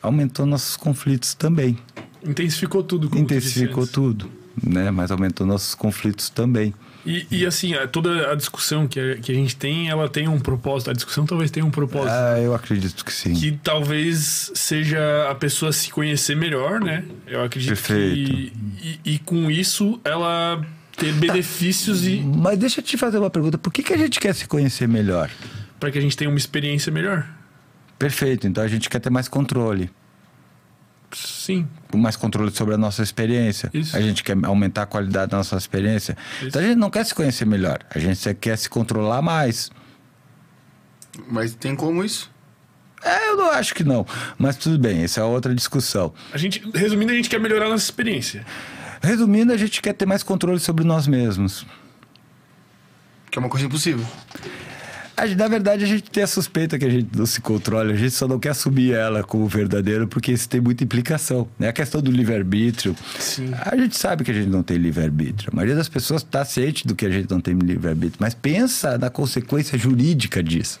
Aumentou nossos conflitos também. Intensificou tudo. como Intensificou tudo, né? Mas aumentou nossos conflitos também. E, e assim, toda a discussão que a, que a gente tem, ela tem um propósito. A discussão talvez tenha um propósito. Ah, eu acredito que sim. Que talvez seja a pessoa se conhecer melhor, né? Eu acredito Perfeito. que. E, e com isso, ela ter benefícios e Mas deixa eu te fazer uma pergunta. Por que, que a gente quer se conhecer melhor? para que a gente tenha uma experiência melhor. Perfeito. Então a gente quer ter mais controle. Sim. mais controle sobre a nossa experiência. Isso. A gente quer aumentar a qualidade da nossa experiência. Isso. Então a gente não quer se conhecer melhor. A gente quer se controlar mais. Mas tem como isso? É, eu não acho que não. Mas tudo bem, essa é outra discussão. A gente, resumindo, a gente quer melhorar a nossa experiência. Resumindo, a gente quer ter mais controle sobre nós mesmos. Que é uma coisa impossível. A na verdade, a gente tem a suspeita que a gente não se controla, a gente só não quer assumir ela como verdadeiro, porque isso tem muita implicação. Né? A questão do livre-arbítrio. A gente sabe que a gente não tem livre-arbítrio. A maioria das pessoas está ciente do que a gente não tem livre-arbítrio, mas pensa na consequência jurídica disso.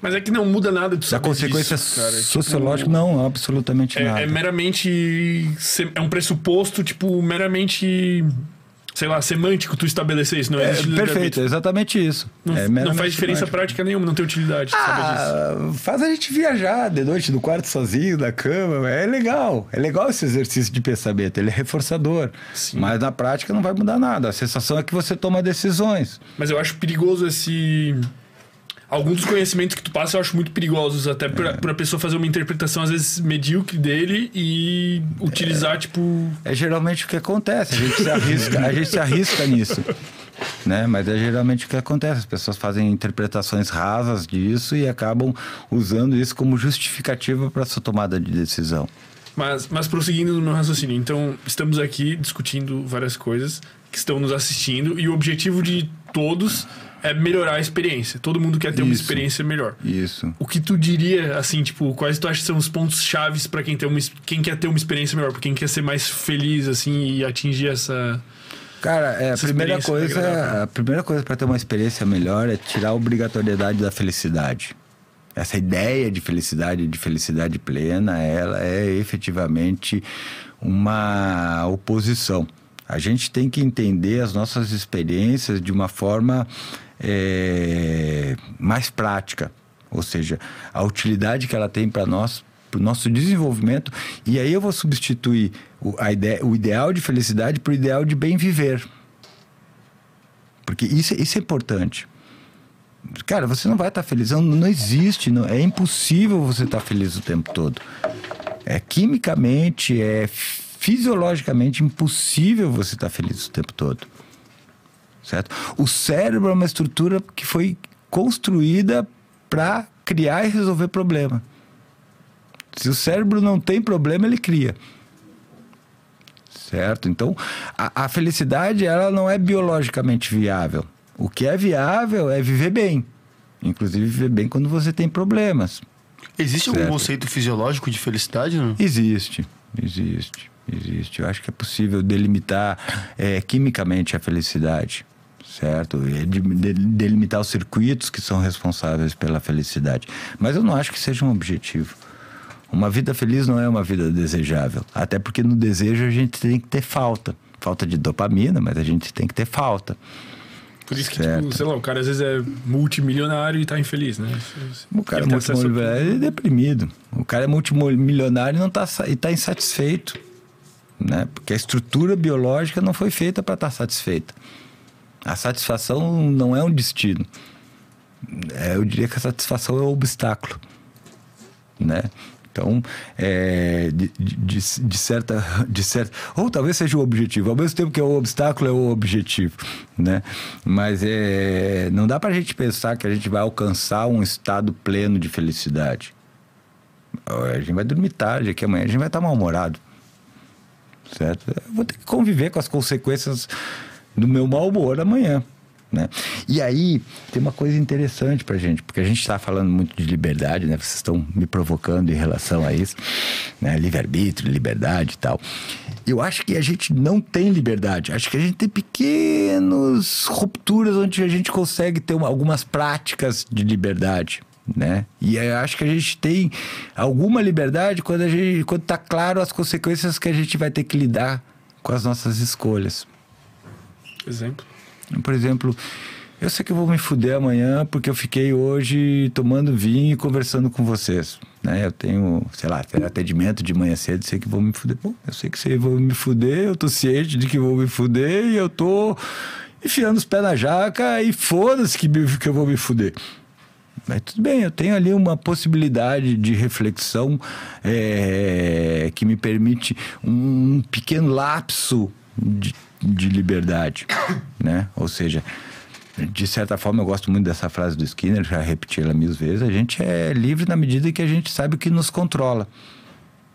Mas é que não muda nada de Da saber consequência disso, cara. Tipo, sociológica, não, absolutamente nada. É, é meramente. É um pressuposto, tipo, meramente. Sei lá, semântico tu estabelecer isso. Não É, existe perfeito, é exatamente isso. Não, É não faz diferença semântico. prática nenhuma, não tem utilidade. Ah, faz a gente viajar de noite no quarto sozinho, na cama. É legal. É legal esse exercício de pensamento. Ele é reforçador. Sim. Mas na prática não vai mudar nada. A sensação é que você toma decisões. Mas eu acho perigoso esse. Alguns dos conhecimentos que tu passa eu acho muito perigosos, até pra, É. pra pessoa fazer uma interpretação, às vezes, medíocre dele e utilizar, tipo. É geralmente o que acontece. A gente se arrisca, a gente se arrisca nisso. Né? Mas é geralmente o que acontece. As pessoas fazem interpretações rasas disso e acabam usando isso como justificativa para sua tomada de decisão. Mas, mas prosseguindo no meu raciocínio, então estamos aqui discutindo várias coisas que estão nos assistindo e o objetivo de todos é melhorar a experiência. Todo mundo quer ter uma Isso. experiência melhor. Isso. O que tu diria, assim, tipo, quais tu acha que são os pontos chaves para quem, tem uma quem quer ter uma experiência melhor, pra quem quer ser mais feliz, assim, e atingir essa. Cara, é, a Essa primeira experiência coisa, agradável. a primeira coisa para ter uma experiência melhor é tirar a obrigatoriedade da felicidade. Essa ideia de felicidade, de felicidade plena, ela é efetivamente uma oposição. A gente tem que entender as nossas experiências de uma forma é, mais prática, ou seja, a utilidade que ela tem para nós, para o nosso desenvolvimento. E aí eu vou substituir o, a ideia, o ideal de felicidade para o ideal de bem viver. Porque isso, isso é importante. Cara, você não vai estar feliz. Não, não existe. Não, é impossível você estar feliz o tempo todo. É quimicamente, é fisiologicamente impossível você estar feliz o tempo todo. Certo? O cérebro é uma estrutura que foi construída para criar e resolver problema. Se o cérebro não tem problema, ele cria. Certo? Então, a, a felicidade ela não é biologicamente viável. O que é viável é viver bem. Inclusive viver bem quando você tem problemas. Existe algum Certo. conceito fisiológico de felicidade, não? Existe, existe, existe. Eu acho que é possível delimitar é, quimicamente a felicidade, certo? É de- delimitar os circuitos que são responsáveis pela felicidade. Mas eu não acho que seja um objetivo. Uma vida feliz não é uma vida desejável. Até porque no desejo a gente tem que ter falta. Falta de dopamina, mas a gente tem que ter falta. Por isso que, tipo, sei lá, o cara às vezes é multimilionário e tá infeliz, né? O cara é multimilionário é deprimido. O cara é multimilionário e não tá, e tá insatisfeito. Né? Porque a estrutura biológica não foi feita para estar satisfeita. A satisfação não é um destino. É, eu diria que a satisfação é um obstáculo. Né? Então, é, de, de, de, certa, de certa. Ou talvez seja o objetivo. Ao mesmo tempo que é o obstáculo, é o objetivo. Né? Mas é, não dá para a gente pensar que a gente vai alcançar um estado pleno de felicidade. A gente vai dormir tarde, aqui amanhã a gente vai estar mal-humorado. Certo? Eu vou ter que conviver com as consequências do meu mau humor amanhã. Né? E aí tem uma coisa interessante pra gente, porque a gente está falando muito de liberdade, né? Vocês estão me provocando em relação a isso, né? Livre-arbítrio, liberdade e tal. Eu acho que a gente não tem liberdade. Acho que a gente tem pequenas rupturas onde a gente consegue ter uma, algumas práticas de liberdade. Né? E acho que a gente tem alguma liberdade quando gente quando tá claro as consequências que a gente vai ter que lidar com as nossas escolhas. Exemplo. Por exemplo, eu sei que eu vou me fuder amanhã porque eu fiquei hoje tomando vinho e conversando com vocês. Né? Eu tenho, sei lá, atendimento de manhã cedo, sei que vou me fuder. Pô, eu sei que você vou me fuder, eu tô ciente de que vou me fuder e eu tô enfiando os pés na jaca e foda-se que, que eu vou me fuder. Mas tudo bem, eu tenho ali uma possibilidade de reflexão é, que me permite um pequeno lapso de de liberdade, *coughs* né? Ou seja, de certa forma eu gosto muito dessa frase do Skinner, já repeti ela mil vezes, a gente é livre na medida em que a gente sabe o que nos controla.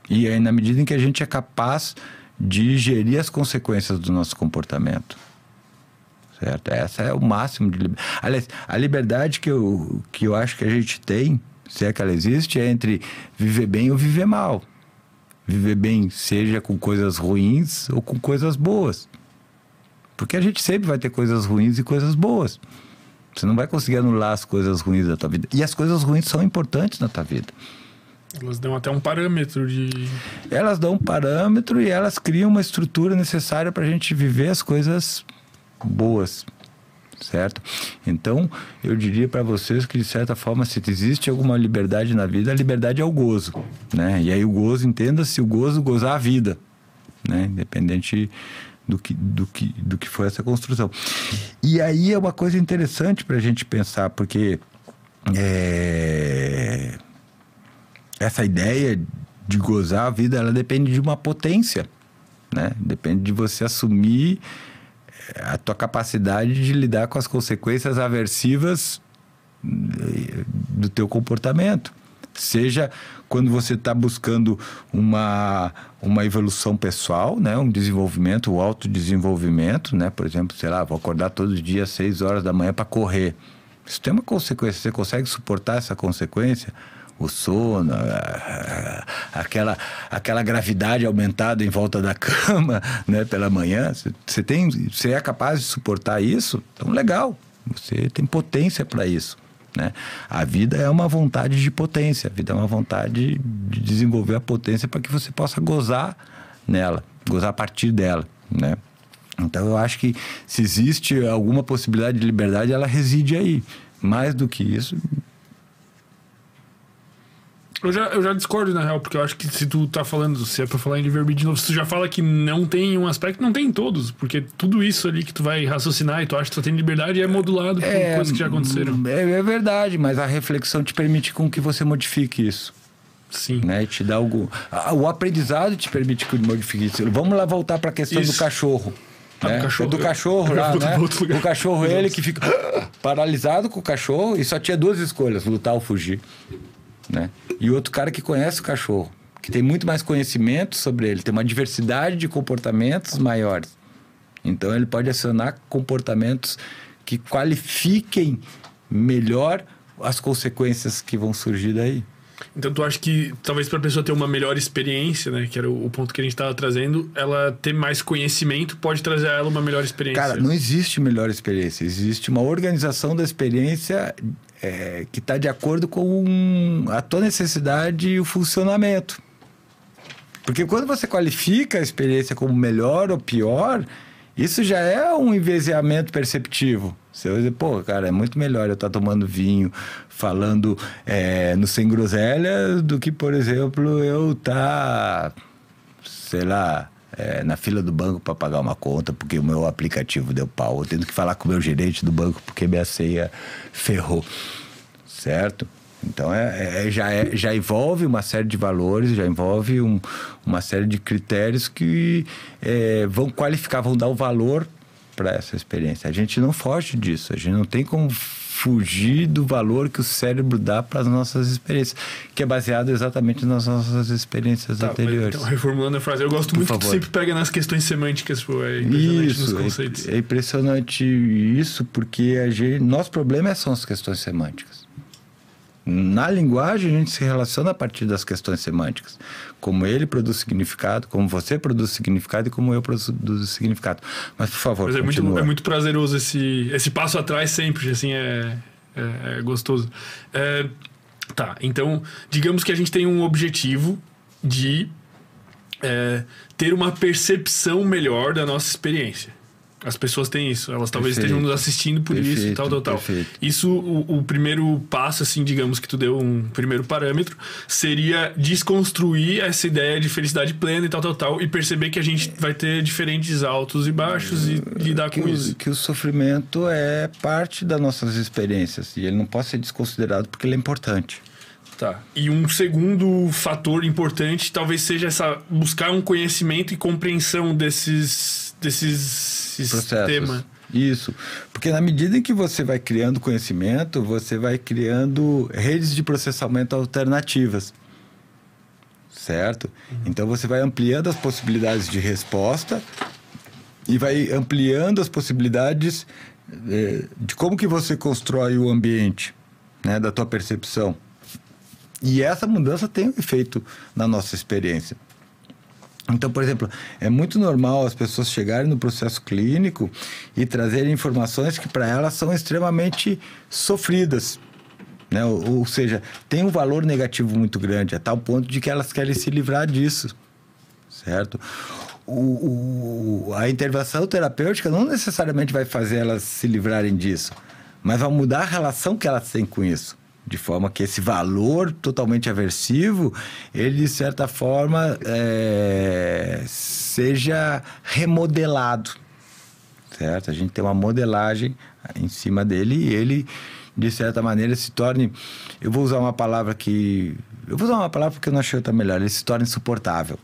E aí na medida em que a gente é capaz de gerir as consequências do nosso comportamento. Certo? Essa é o máximo de liberdade. Aliás, a liberdade que eu, que eu acho que a gente tem, se é que ela existe, é entre viver bem ou viver mal. Viver bem, seja com coisas ruins ou com coisas boas. Porque a gente sempre vai ter coisas ruins e coisas boas. Você não vai conseguir anular as coisas ruins da tua vida. E as coisas ruins são importantes na tua vida. Elas dão até um parâmetro de. Elas dão um parâmetro e elas criam uma estrutura necessária para a gente viver as coisas boas. Certo? Então, eu diria para vocês que, de certa forma, se existe alguma liberdade na vida, a liberdade é o gozo. Né? E aí, o gozo, entenda-se o gozo, gozar a vida. Né? Independente do que, do que, do que foi essa construção. E aí é uma coisa interessante para a gente pensar, porque é, essa ideia de gozar a vida, ela depende de uma potência, né? Depende de você assumir é, a tua capacidade de lidar com as consequências aversivas é, do teu comportamento. Seja quando você está buscando uma, uma evolução pessoal, né? um desenvolvimento, o autodesenvolvimento, né? por exemplo, sei lá, vou acordar todos os dias às 6 horas da manhã para correr. Isso tem uma consequência, você consegue suportar essa consequência? O sono, aquela, aquela gravidade aumentada em volta da *laughs* cama né? pela manhã, você, tem, você é capaz de suportar isso? Então, legal, você tem potência para isso. Né? A vida é uma vontade de potência, a vida é uma vontade de desenvolver a potência para que você possa gozar nela, gozar a partir dela. Né? Então eu acho que se existe alguma possibilidade de liberdade, ela reside aí. Mais do que isso, eu já, eu já discordo, na real, porque eu acho que se tu tá falando, se é pra falar em livre de novo, se tu já fala que não tem um aspecto, não tem em todos, porque tudo isso ali que tu vai raciocinar e tu acha que tu tem liberdade é modulado por é, coisas que já aconteceram. É, é, verdade, mas a reflexão te permite com que você modifique isso. Sim. Né? Te dá algo. O aprendizado te permite que modifique isso. Vamos lá voltar para a questão isso. do cachorro. Ah, né? do cachorro, do cachorro lá, né? O cachorro, ele que fica *gasps* paralisado com o cachorro e só tinha duas escolhas: lutar ou fugir né? E outro cara que conhece o cachorro, que tem muito mais conhecimento sobre ele, tem uma diversidade de comportamentos maiores. Então ele pode acionar comportamentos que qualifiquem melhor as consequências que vão surgir daí. Então tu acha que talvez para a pessoa ter uma melhor experiência, né, que era o, ponto que a gente estava trazendo, ela ter mais conhecimento pode trazer a ela uma melhor experiência? Cara, não existe melhor experiência, existe uma organização da experiência é, que está de acordo com a tua necessidade e o funcionamento. Porque quando você qualifica a experiência como melhor ou pior, isso já é um envezamento perceptivo. Você vai dizer, pô, cara, é muito melhor eu estar tá tomando vinho, falando é, no sem groselha, do que, por exemplo, eu estar, tá, sei lá, é, na fila do banco para pagar uma conta porque o meu aplicativo deu pau. Eu tendo que falar com o meu gerente do banco porque minha ceia ferrou. Certo? Então, é, é- já, é- já envolve uma série de valores, já envolve um- uma série de critérios que é, vão qualificar, vão dar o valor para essa experiência. A gente não foge disso, a gente não tem como fugir do valor que o cérebro dá para as nossas experiências, que é baseado exatamente nas nossas experiências Tá, mas anteriores. então, reformulando a frase, eu gosto muito que tu favor. sempre pega nas questões semânticas, pô, é impressionante nos Isso, conceitos. é, é impressionante isso, porque a gente, nosso problema é- são as questões semânticas. Na linguagem, a gente se relaciona a partir das questões semânticas. Como ele produz significado, como você produz significado e como eu produzo significado. Mas, por favor, Mas é muito, é muito prazeroso esse, esse passo atrás sempre, assim, é, é, é gostoso. É, tá, então, digamos que a gente tem um objetivo de é, ter uma percepção melhor da nossa experiência. As pessoas têm isso, elas talvez Perfeito. estejam nos assistindo por isso, Perfeito, tal, tal, tal. perfeito. Isso, o, o primeiro passo, assim, digamos que tu deu um primeiro parâmetro, seria desconstruir essa ideia de felicidade plena e tal, tal, tal, e perceber que a gente vai ter diferentes altos e baixos e lidar que com o, isso. que o sofrimento é parte das nossas experiências e ele não pode ser desconsiderado porque ele é importante. Tá. E um segundo fator importante talvez seja essa buscar um conhecimento e compreensão desses desses sistemas. Isso. Porque na medida em que você vai criando conhecimento, você vai criando redes de processamento alternativas. Certo? Então você vai ampliando as possibilidades de resposta e vai ampliando as possibilidades eh, de como que você constrói o ambiente, né, da tua percepção. E essa mudança tem um efeito na nossa experiência. Então, por exemplo, é muito normal as pessoas chegarem no processo clínico e trazerem informações que para elas são extremamente sofridas. Né? Ou, ou seja, tem um valor negativo muito grande, a tal ponto de que elas querem se livrar disso. Certo? O, o- a intervenção terapêutica não necessariamente vai fazer elas se livrarem disso, mas vai mudar a relação que elas têm com isso. De forma que esse valor totalmente aversivo, ele de certa forma é, seja remodelado. Certo? A gente tem uma modelagem em cima dele e ele, de certa maneira, se torne. Eu vou usar uma palavra que. Eu vou usar uma palavra porque eu não achei outra melhor. Ele se torna insuportável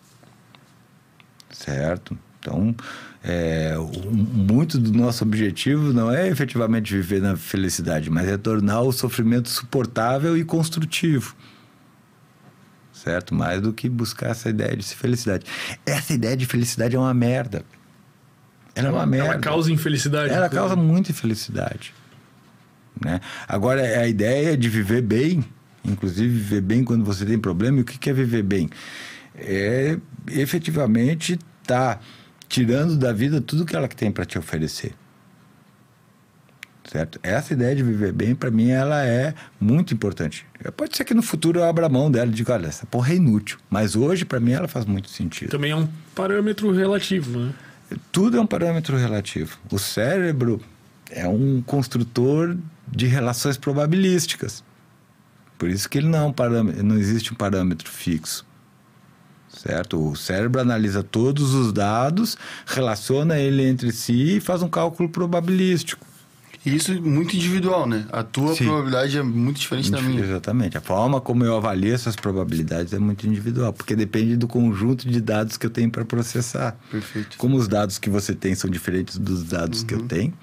certo? Então, é, muito do nosso objetivo não é efetivamente viver na felicidade, mas é tornar o sofrimento suportável e construtivo. Certo? Mais do que buscar essa ideia de felicidade. Essa ideia de felicidade é uma merda. Ela é uma merda. Ela causa infelicidade. Ela causa muita infelicidade. Né? Agora, a ideia de viver bem, inclusive viver bem quando você tem problema, e o que é viver bem? É efetivamente estar tirando da vida tudo que ela tem para te oferecer. Certo? Essa ideia de viver bem, para mim, ela é muito importante. Pode ser que no futuro eu abra mão dela e diga, olha, essa porra é inútil. Mas hoje, para mim, ela faz muito sentido. Também é um parâmetro relativo, né? Tudo é um parâmetro relativo. O cérebro é um construtor de relações probabilísticas. Por isso que ele não, é um parâmetro, não existe um parâmetro fixo. Certo? O cérebro analisa todos os dados, relaciona ele entre si e faz um cálculo probabilístico. E isso é muito individual, né? A tua Sim. probabilidade é muito diferente da minha. Exatamente. A forma como eu avalio essas probabilidades é muito individual, porque depende do conjunto de dados que eu tenho para processar. Perfeito. Como os dados que você tem são diferentes dos dados que eu tenho,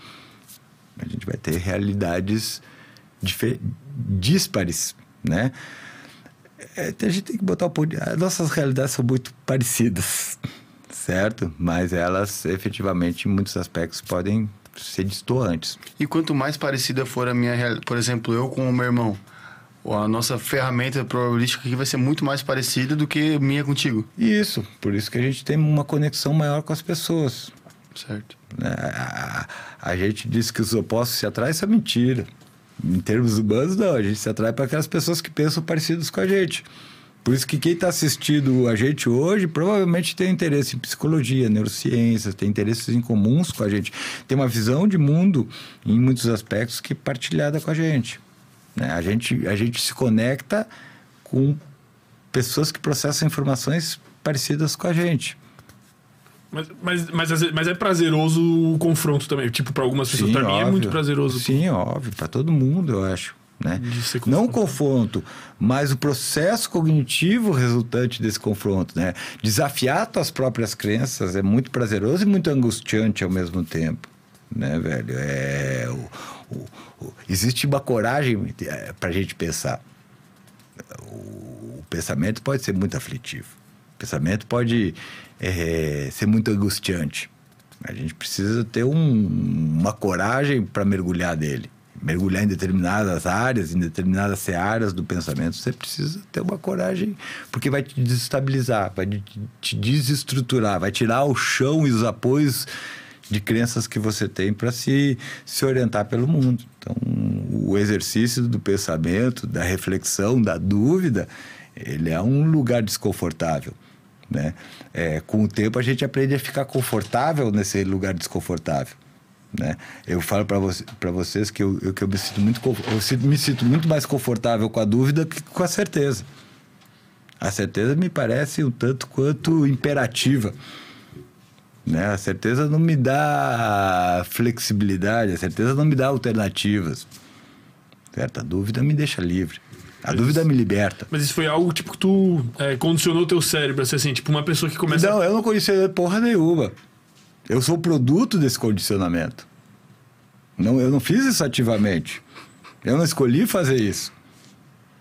a gente vai ter realidades díspares, né? É, a gente tem que botar o ponto. de- As nossas realidades são muito parecidas, certo? Mas elas, efetivamente, em muitos aspectos, podem ser distoantes. E quanto mais parecida for a minha realidade, por exemplo, eu com o meu irmão, a nossa ferramenta probabilística aqui vai ser muito mais parecida do que minha contigo. Isso, por isso que a gente tem uma conexão maior com as pessoas. Certo. né? A, a gente diz que os opostos se atraem, isso é mentira. Em termos humanos, não. A gente se atrai para aquelas pessoas que pensam parecidos com a gente. Por isso que quem está assistindo a gente hoje provavelmente tem interesse em psicologia, neurociências, tem interesses em comuns com a gente. Tem uma visão de mundo, em muitos aspectos, que é partilhada com a gente. né? A gente, a gente se conecta com pessoas que processam informações parecidas com a gente. Mas, mas, mas, mas é prazeroso o confronto também. Tipo, para algumas pessoas. Para mim é muito prazeroso. Sim, óbvio. Para todo mundo, eu acho. Né? Não confronto, mas o processo cognitivo resultante desse confronto. Né? Desafiar tuas próprias crenças é muito prazeroso e muito angustiante ao mesmo tempo. Né, velho? É, o, o- o- existe uma coragem é, pra gente pensar. O, o pensamento pode ser muito aflitivo. Pensamento pode é, ser muito angustiante. A gente precisa ter um- uma coragem para mergulhar nele. Mergulhar em determinadas áreas, em determinadas searas do pensamento, você precisa ter uma coragem, porque vai te desestabilizar, vai te desestruturar, vai tirar o chão e os apoios de crenças que você tem para se, se orientar pelo mundo. Então, o exercício do pensamento, da reflexão, da dúvida, ele é um lugar desconfortável. Né? É, com o tempo, a gente aprende a ficar confortável nesse lugar desconfortável. Né? Eu falo para vocês que, eu, eu- que eu, me sinto muito, eu me sinto muito mais confortável com a dúvida que com a certeza. A certeza me parece um tanto quanto imperativa. Né? A certeza não me dá flexibilidade, a certeza não me dá alternativas. Certo? A dúvida me deixa livre. A dúvida me liberta. Mas isso foi algo tipo que tu é, condicionou teu cérebro, assim, assim, tipo uma pessoa que começa. Não, eu não conhecia porra nenhuma. Eu sou produto desse condicionamento. Não, eu não fiz isso ativamente. Eu não escolhi fazer isso.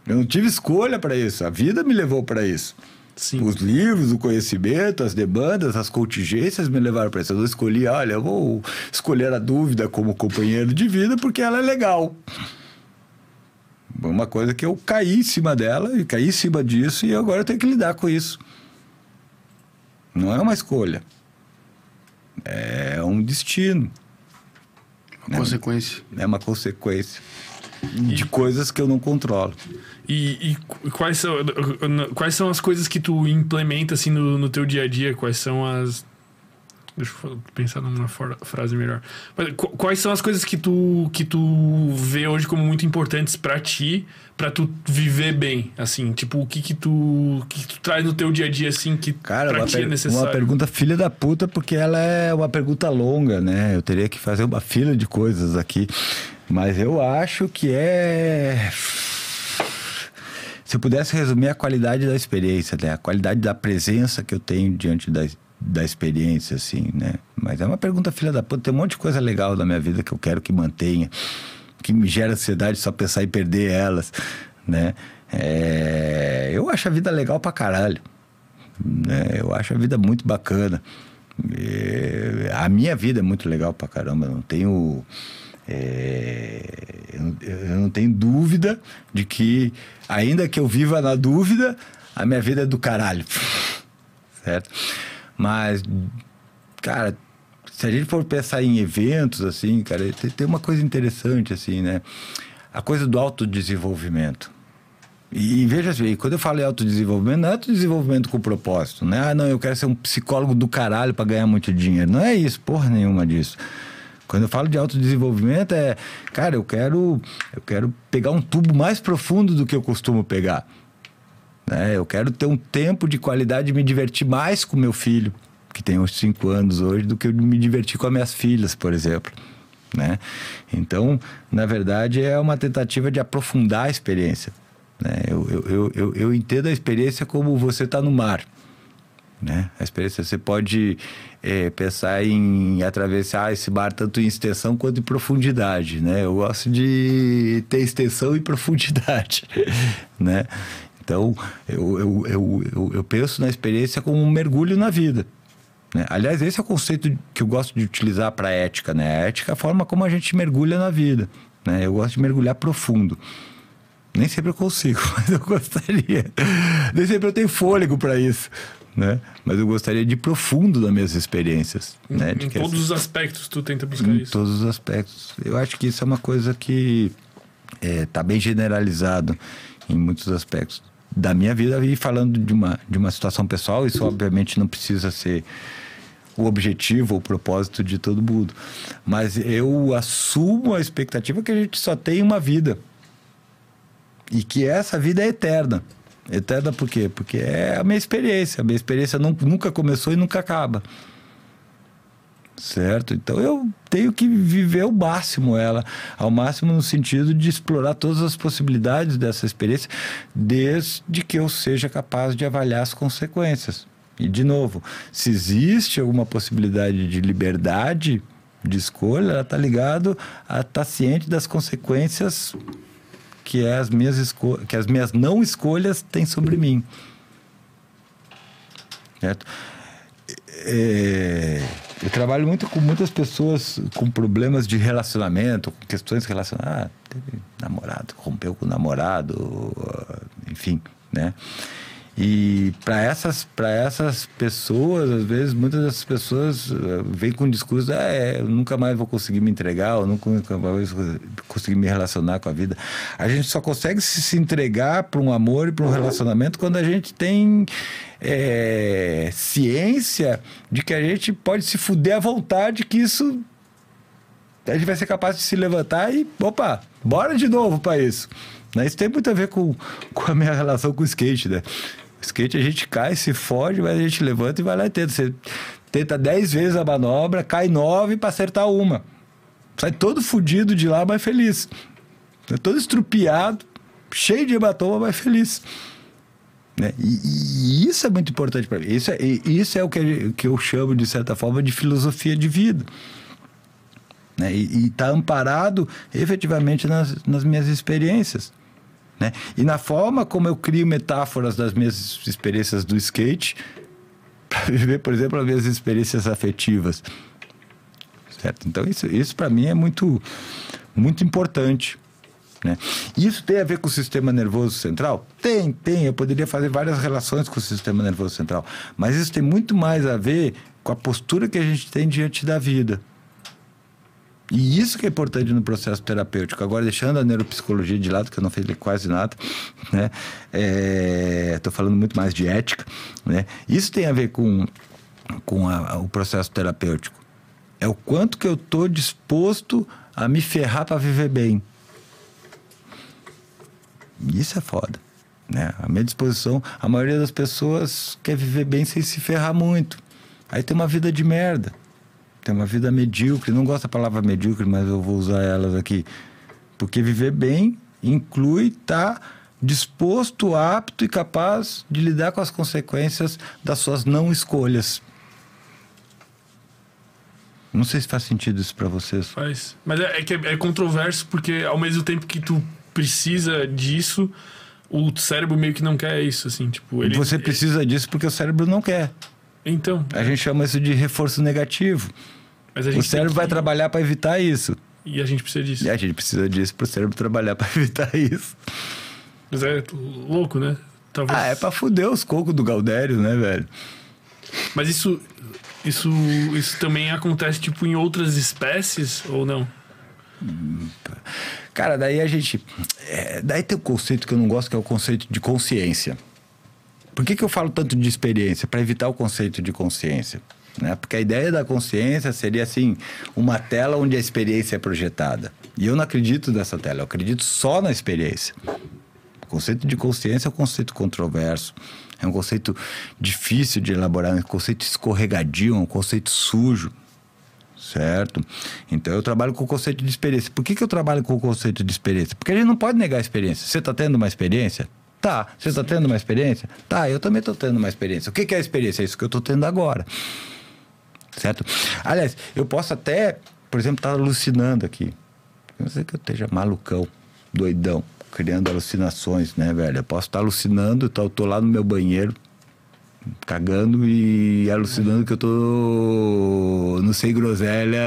Eu não tive escolha para isso. A vida me levou para isso. Sim. Os livros, o conhecimento, as demandas, as contingências me levaram para isso. Eu não escolhi, olha, eu vou escolher a dúvida como companheiro de vida porque ela é legal. Uma coisa que eu caí em cima dela e caí em cima disso e agora eu tenho que lidar com isso. Não é uma escolha. É um destino. Uma consequência. É uma consequência de coisas que eu não controlo. E, e qu- quais, são, quais são as coisas que tu implementa assim no, no teu dia a dia? Quais são as. Deixa eu pensar numa frase melhor. Mas qu- quais são as coisas que tu, que tu vê hoje como muito importantes pra ti, pra tu viver bem? Assim, tipo, o que que tu, que que tu traz no teu dia a dia, assim, que Cara, pra uma, ti é necessário? uma pergunta filha da puta, porque ela é uma pergunta longa, né? Eu teria que fazer uma fila de coisas aqui. Mas eu acho que é. Se eu pudesse resumir a qualidade da experiência, né? A qualidade da presença que eu tenho diante da, da experiência, assim, né? Mas é uma pergunta filha da puta. Tem um monte de coisa legal da minha vida que eu quero que mantenha, que me gera ansiedade só pensar em perder elas, né? É, Eu acho a vida legal pra caralho né? Eu acho a vida muito bacana. É, a minha vida é muito legal pra caramba. Não tenho. é, eu eu não tenho dúvida de que, ainda que eu viva na dúvida, a minha vida é do caralho. *laughs* Certo? Mas, cara, se a gente for pensar em eventos, assim, cara, tem, uma coisa interessante, assim, né? A coisa do autodesenvolvimento. E, e veja assim, quando eu falo em autodesenvolvimento, não é autodesenvolvimento com propósito, né? Ah, não, eu quero ser um psicólogo do caralho para ganhar muito dinheiro. Não é isso, porra nenhuma disso. Quando eu falo de autodesenvolvimento é, cara, eu quero, eu quero pegar um tubo mais profundo do que eu costumo pegar. Né? Eu quero ter um tempo de qualidade e me divertir mais com meu filho, que tem uns 5 anos hoje, do que eu me divertir com as minhas filhas, por exemplo. Né? Então, na verdade, é uma tentativa de aprofundar a experiência. Né? Eu, eu, eu, eu, entendo a experiência como você está no mar. Né? A experiência, você pode eh, pensar em atravessar esse mar tanto em extensão quanto em profundidade, né? Eu gosto de ter extensão e profundidade, *laughs* né? Então, eu, eu, eu, eu, eu penso na experiência como um mergulho na vida. Né? Aliás, esse é o conceito que eu gosto de utilizar para a ética. Né? A ética é a forma como a gente mergulha na vida. Né? Eu gosto de mergulhar profundo. Nem sempre eu consigo, *laughs* mas eu gostaria. Nem sempre eu tenho fôlego para isso. Né? Mas eu gostaria de ir profundo nas minhas experiências. Né? De Em todos os aspectos tu tenta buscar em isso. todos os aspectos. Eu acho que isso é uma coisa que está bem generalizado em muitos aspectos da minha vida. E falando de uma, de uma situação pessoal, isso obviamente não precisa ser o objetivo ou o propósito de todo mundo. Mas eu assumo a expectativa que a gente só tem uma vida. E que essa vida é eterna. Eterna por quê? Porque é a minha experiência. A minha experiência nu- nunca começou e nunca acaba. Certo? Então eu tenho que viver ao máximo ela, ao máximo no sentido de explorar todas as possibilidades dessa experiência, desde que eu seja capaz de avaliar as consequências. E de novo, se existe alguma possibilidade de liberdade de escolha, ela está ligado a estar tá ciente das consequências que as minhas que as minhas não escolhas têm sobre mim. Certo? É, eu trabalho muito com muitas pessoas com problemas de relacionamento, com questões relacionadas. Ah, teve namorado, rompeu com o namorado, enfim, né? E para essas, essas pessoas, às vezes, muitas dessas pessoas uh, vêm com um discurso: ah, é, eu nunca mais vou conseguir me entregar, eu nunca mais vou conseguir me relacionar com a vida. A gente só consegue se entregar para um amor e para um relacionamento quando a gente tem é, ciência de que a gente pode se fuder à vontade, que isso. A gente vai ser capaz de se levantar e, opa, bora de novo para isso. Né? Isso tem muito a ver com, com a minha relação com o skate, né? Skate a gente cai, se fode, mas a gente levanta e vai lá e tenta. Você tenta 10 vezes a manobra, cai 9 para acertar uma. Sai todo fudido de lá, mas feliz. Todo estrupiado, cheio de hematoma, mas feliz. Né? E, e, isso é muito importante para mim. Isso é, isso é o que, que eu chamo, de certa forma, de filosofia de vida. Né? E está amparado efetivamente nas, nas minhas experiências. Né? E na forma como eu crio metáforas das minhas experiências do skate, *laughs* para viver, por exemplo, as minhas experiências afetivas. Certo? Então, isso, isso para mim é muito, muito importante. Né? Isso tem a ver com o sistema nervoso central? Tem, tem. Eu poderia fazer várias relações com o sistema nervoso central. Mas isso tem muito mais a ver com a postura que a gente tem diante da vida. E isso que é importante no processo terapêutico. Agora, deixando a neuropsicologia de lado, que eu não falei quase nada, né? Estou é, falando muito mais de ética, né? Isso tem a ver com, com a, o processo terapêutico. É o quanto que eu estou disposto a me ferrar para viver bem. Isso é foda. Né? A minha disposição, a maioria das pessoas quer viver bem sem se ferrar muito. Aí tem uma vida de merda tem uma vida medíocre. Não gosto da palavra medíocre, mas eu vou usar elas aqui. Porque viver bem inclui estar tá disposto, apto e capaz de lidar com as consequências das suas não escolhas. Não sei se faz sentido isso para vocês. Faz. Mas é, é, que é, é controverso porque ao mesmo tempo que tu precisa disso, o cérebro meio que não quer isso, assim, tipo... Ele, Você precisa disso porque o cérebro não quer. Então... A gente chama isso de reforço negativo o cérebro que... vai trabalhar para evitar isso. E a gente precisa disso. E a gente precisa disso para o cérebro trabalhar *laughs* para evitar isso. Mas é louco, né? Talvez... Ah, é para fuder os cocos do Galdério, né, velho? Mas isso, isso, isso também acontece, tipo, em outras espécies ou não? Cara, daí a gente. É, daí tem um conceito que eu não gosto, que é o conceito de consciência. Por que, que eu falo tanto de experiência? Para evitar o conceito de consciência. Né? Porque a ideia da consciência seria assim, uma tela onde a experiência é projetada. E eu não acredito nessa tela, eu acredito só na experiência. O conceito de consciência é um conceito controverso, é um conceito difícil de elaborar, é um conceito escorregadio, é um conceito sujo, certo? Então eu trabalho com o conceito de experiência. Por que, que eu trabalho com o conceito de experiência? Porque a gente não pode negar a experiência. Você está tendo uma experiência? Tá. Você está tendo uma experiência? Tá, eu também estou tendo uma experiência. O que, que é a experiência? É isso que eu estou tendo agora certo? Aliás, eu posso até, por exemplo, estar tá alucinando aqui. Não sei que eu esteja malucão, doidão, criando alucinações, né, velho? Eu posso estar tá alucinando, eu tô lá no meu banheiro, cagando e alucinando que eu tô no Sem Groselha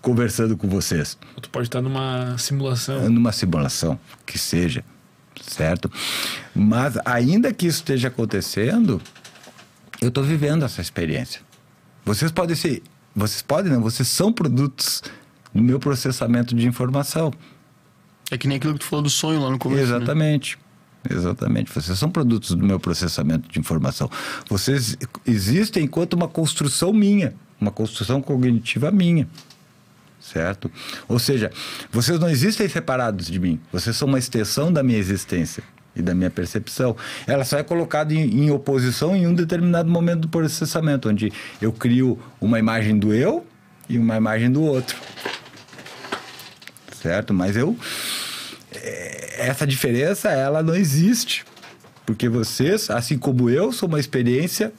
conversando com vocês. Tu pode estar numa simulação. Numa simulação, que seja, certo? Mas ainda que isso esteja acontecendo, eu estou vivendo essa experiência. Vocês podem ser, vocês podem, não, vocês são produtos do meu processamento de informação. É que nem aquilo que tu falou do sonho lá no começo. Né? Exatamente. Né? Exatamente. Vocês são produtos do meu processamento de informação. Vocês existem enquanto uma construção minha, uma construção cognitiva minha. Certo? Ou seja, vocês não existem separados de mim. Vocês são uma extensão da minha existência. e da minha percepção. Ela só é colocada em, em oposição em um determinado momento do processamento, onde eu crio uma imagem do eu e uma imagem do outro. Certo? Mas eu. é, Essa diferença, ela não existe. Porque vocês, assim como eu, sou uma experiência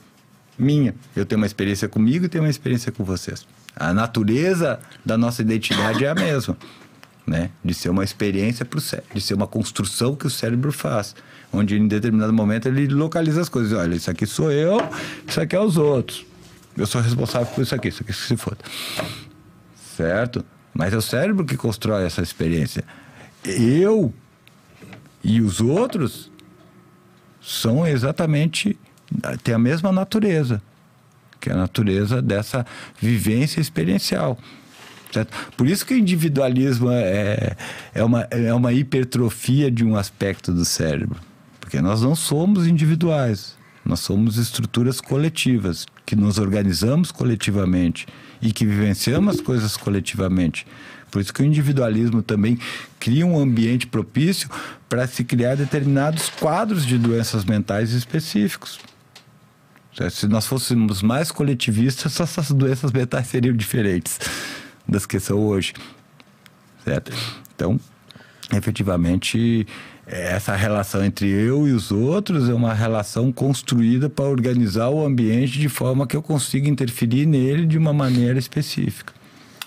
minha. Eu tenho uma experiência comigo e tenho uma experiência com vocês. A natureza da nossa identidade é a mesma, né? De ser uma experiência para o cérebro, de ser uma construção que o cérebro faz, onde em determinado momento ele localiza as coisas. Olha, isso aqui sou eu, isso aqui é os outros. Eu sou responsável por isso aqui, isso aqui se foda. Certo? Mas é o cérebro que constrói essa experiência. Eu e os outros são exatamente têm a mesma natureza, que é a natureza dessa vivência experiencial. Certo? Por isso que o individualismo é, é, uma, é uma hipertrofia de um aspecto do cérebro. Porque nós não somos individuais, nós somos estruturas coletivas, que nos organizamos coletivamente e que vivenciamos as coisas coletivamente. Por isso que o individualismo também cria um ambiente propício para se criar determinados quadros de doenças mentais específicos. Certo? Se nós fôssemos mais coletivistas, *laughs* essas doenças mentais seriam diferentes das que são hoje. Certo? Então, efetivamente, essa relação entre eu e os outros é uma relação construída para organizar o ambiente de forma que eu consiga interferir nele de uma maneira específica.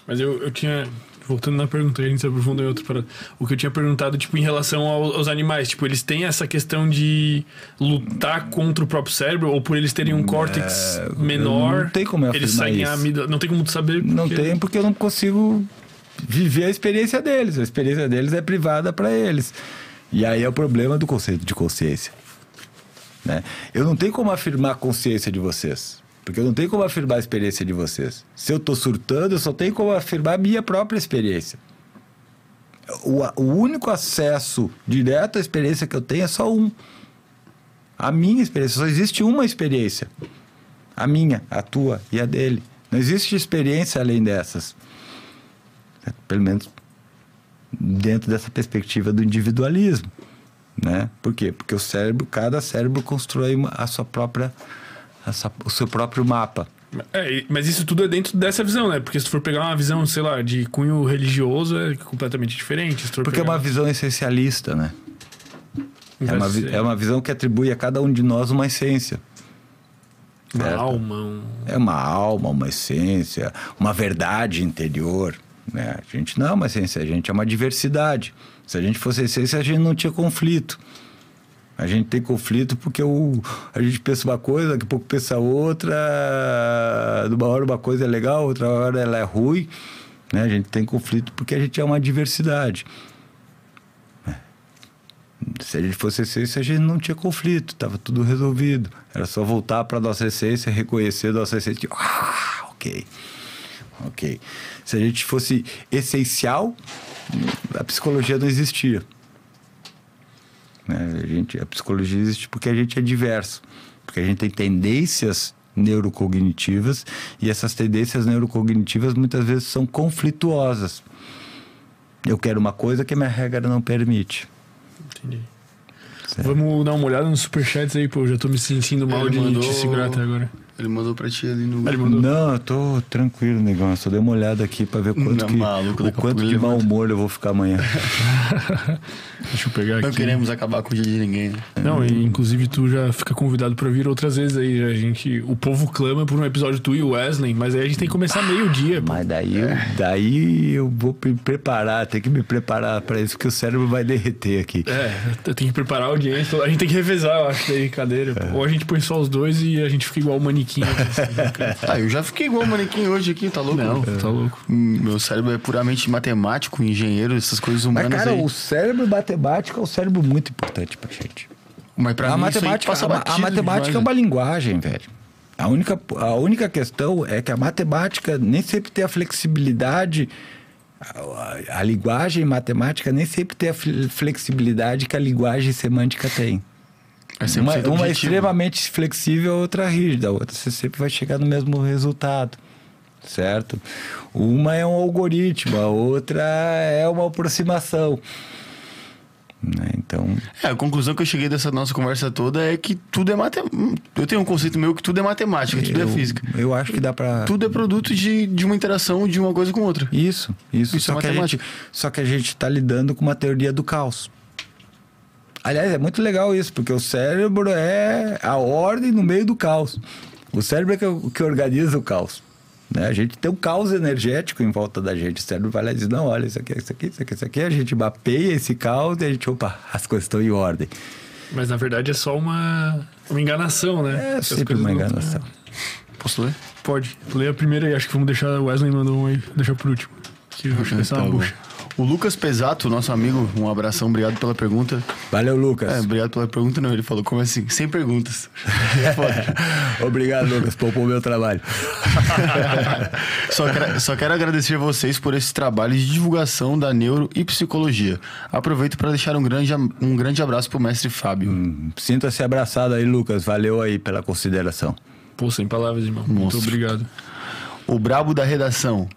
Mas eu, eu tinha. Voltando na pergunta, a gente se aprofunda em outra parada. O que eu tinha perguntado, tipo, em relação ao- aos animais. Tipo, eles têm essa questão de lutar contra o próprio cérebro? Ou por eles terem um córtex menor, não tem como eu eles a isso. amígdala? Não tem como tu saber. Não porque- tem porque eu não consigo viver a experiência deles. A experiência deles é privada para eles. E aí é o problema do conceito de consciência. Né? Eu não tenho como afirmar a consciência de vocês. Porque eu não tenho como afirmar a experiência de vocês. Se eu estou surtando, eu só tenho como afirmar a minha própria experiência. O, o único acesso direto à experiência que eu tenho é só um. A minha experiência. Só existe uma experiência. A minha, a tua e a dele. Não existe experiência além dessas. Pelo menos dentro dessa perspectiva do individualismo. Né? Por quê? Porque o cérebro, cada cérebro constrói uma- a sua própria, a sua- o seu próprio mapa. É, mas isso tudo é dentro dessa visão, né? Porque se tu for pegar uma visão, sei lá, de cunho religioso, é completamente diferente. Porque é pegar- uma visão essencialista, né? É uma, é uma visão que atribui a cada um de nós uma essência. uma certo? alma, um... É uma alma, uma essência, uma verdade interior. Né? A gente não é uma essência, a gente é uma diversidade. Se a gente fosse essência, a gente não tinha conflito. A gente tem conflito porque o, a gente pensa uma coisa, daqui a pouco pensa outra. De uma hora uma coisa é legal, outra hora ela é ruim. Né? A gente tem conflito porque a gente é uma diversidade. Se a gente fosse essência, a gente não tinha conflito, estava tudo resolvido. Era só voltar para nossa essência, reconhecer nossa essência. Ah, ok. Ok. Se a gente fosse essencial, a psicologia não existia. Né? A, gente, a psicologia existe porque a gente é diverso. Porque a gente tem tendências neurocognitivas e essas tendências neurocognitivas muitas vezes são conflituosas. Eu quero uma coisa que a minha regra não permite. Entendi. Vamos dar uma olhada nos superchats aí, pô. Eu já tô me sentindo mal Ele de mandou- te segurar até agora. Ele mandou pra ti ali no. Ele mandou. Não, eu tô tranquilo, negão. Eu só dei uma olhada aqui pra ver quanto, Não, que, maluco, o quanto de mau humor eu vou ficar amanhã. *laughs* Deixa eu pegar Não aqui. queremos acabar com o dia de ninguém, né? Não, e, inclusive tu já fica convidado pra vir outras vezes aí. A gente, o povo clama por um episódio tu e o Wesley, mas aí a gente tem que começar meio-dia. Mas daí eu, daí eu vou me preparar, tem que me preparar pra isso, que o cérebro vai derreter aqui. É, eu tenho que preparar a audiência. A gente tem que revezar, eu acho, daí cadeira. pô. Ou a gente põe só os dois e a gente fica igual o manequim. Assim, cara. Ah, eu já fiquei igual o manequim hoje aqui, tá louco? Não, tá louco. Hum, Meu cérebro é puramente matemático, engenheiro, essas coisas Mas, humanas cara, aí. o cérebro matemático é um cérebro muito importante pra gente. Mas pra a mim isso aí matemática, passa a, a matemática é demais, uma linguagem, velho. A única, a única questão é que a matemática nem sempre tem a flexibilidade. A, a- a linguagem matemática nem sempre tem a fle- flexibilidade que a linguagem semântica tem. É 100% Uma, uma é extremamente flexível, a outra rígida. A outra você sempre vai chegar no mesmo resultado. Certo? Uma é um algoritmo, a outra é uma aproximação. Né? Então, É, a conclusão que eu cheguei dessa nossa conversa toda é que tudo é matemática. Eu tenho um conceito meu que tudo é matemática, tudo eu, é física. Eu acho que dá pra. Tudo é produto de, de uma interação de uma coisa com outra. Isso, isso. Isso só, é que a gente, só que a gente está lidando com uma teoria do caos. Aliás, é muito legal isso, porque o cérebro é a ordem no meio do caos. O cérebro é que, o- que organiza o caos. Né? A gente tem um caos energético em volta da gente. O cérebro vai lá e diz: não, olha, isso aqui, isso aqui, isso aqui, isso aqui. A gente mapeia esse caos e a gente, opa, as coisas estão em ordem. Mas na verdade é só uma, uma enganação, né? É As sempre uma não- enganação. Posso ler? Pode. Lê a primeira aí, acho que vamos deixar. O Wesley mandou um aí, deixar por último. Que eu acho que essa é Tá uma bom. bucha. O Lucas Pesato, nosso amigo, um abração, obrigado pela pergunta. Valeu, Lucas. É, obrigado pela pergunta, não. Ele falou, como assim? Sem perguntas. É *laughs* foda. Obrigado, Lucas, por o meu trabalho. *laughs* só, quero, só quero agradecer a vocês por esse trabalho de divulgação da neuro e psicologia. Aproveito para deixar um grande, um grande abraço pro mestre Fábio. Sinta-se abraçado aí, Lucas. Valeu aí pela consideração. Pô, sem palavras, irmão. Muito Monstro. obrigado. O brabo da redação.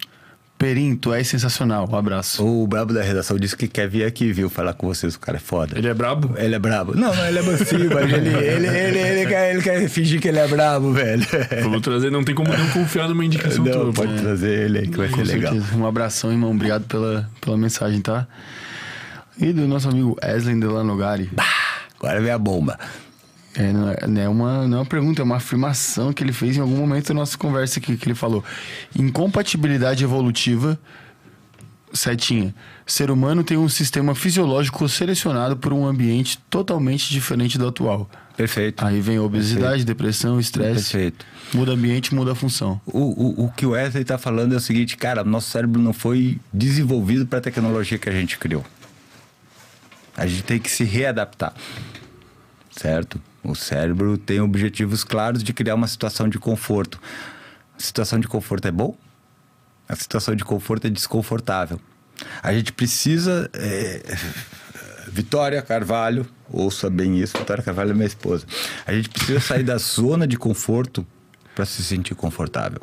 Perim, tu és sensacional. Um abraço. O brabo da redação disse que quer vir aqui, viu? Falar com vocês. O cara é foda. Ele é brabo? Ele é brabo. Não, não, ele é mansinho, mas ele, ele, ele, ele, quer, ele quer fingir que ele é brabo, velho. Vou trazer, não tem como não confiar numa indicação tua. Não, pô. pode trazer ele aí, que vai Com ser legal. certeza. Um abração, irmão. Obrigado pela, pela mensagem, tá? E do nosso amigo Wesley Delanogari. Agora vem a bomba. É, não, é, não é uma, não é uma pergunta, é uma afirmação que ele fez em algum momento da nossa conversa aqui, que ele falou. Incompatibilidade evolutiva, setinha. Ser humano tem um sistema fisiológico selecionado por um ambiente totalmente diferente do atual. Perfeito. Aí vem obesidade, depressão, estresse. Perfeito. Muda ambiente, muda a função. O, o, o que o Wesley está falando é o seguinte, cara, nosso cérebro não foi desenvolvido para a tecnologia que a gente criou. A gente tem que se readaptar, certo? O cérebro tem objetivos claros de criar uma situação de conforto. A situação de conforto é bom? A situação de conforto é desconfortável. A gente precisa. é, Vitória Carvalho, ouça bem isso, Vitória Carvalho é minha esposa. A gente precisa sair da zona de conforto para se sentir confortável.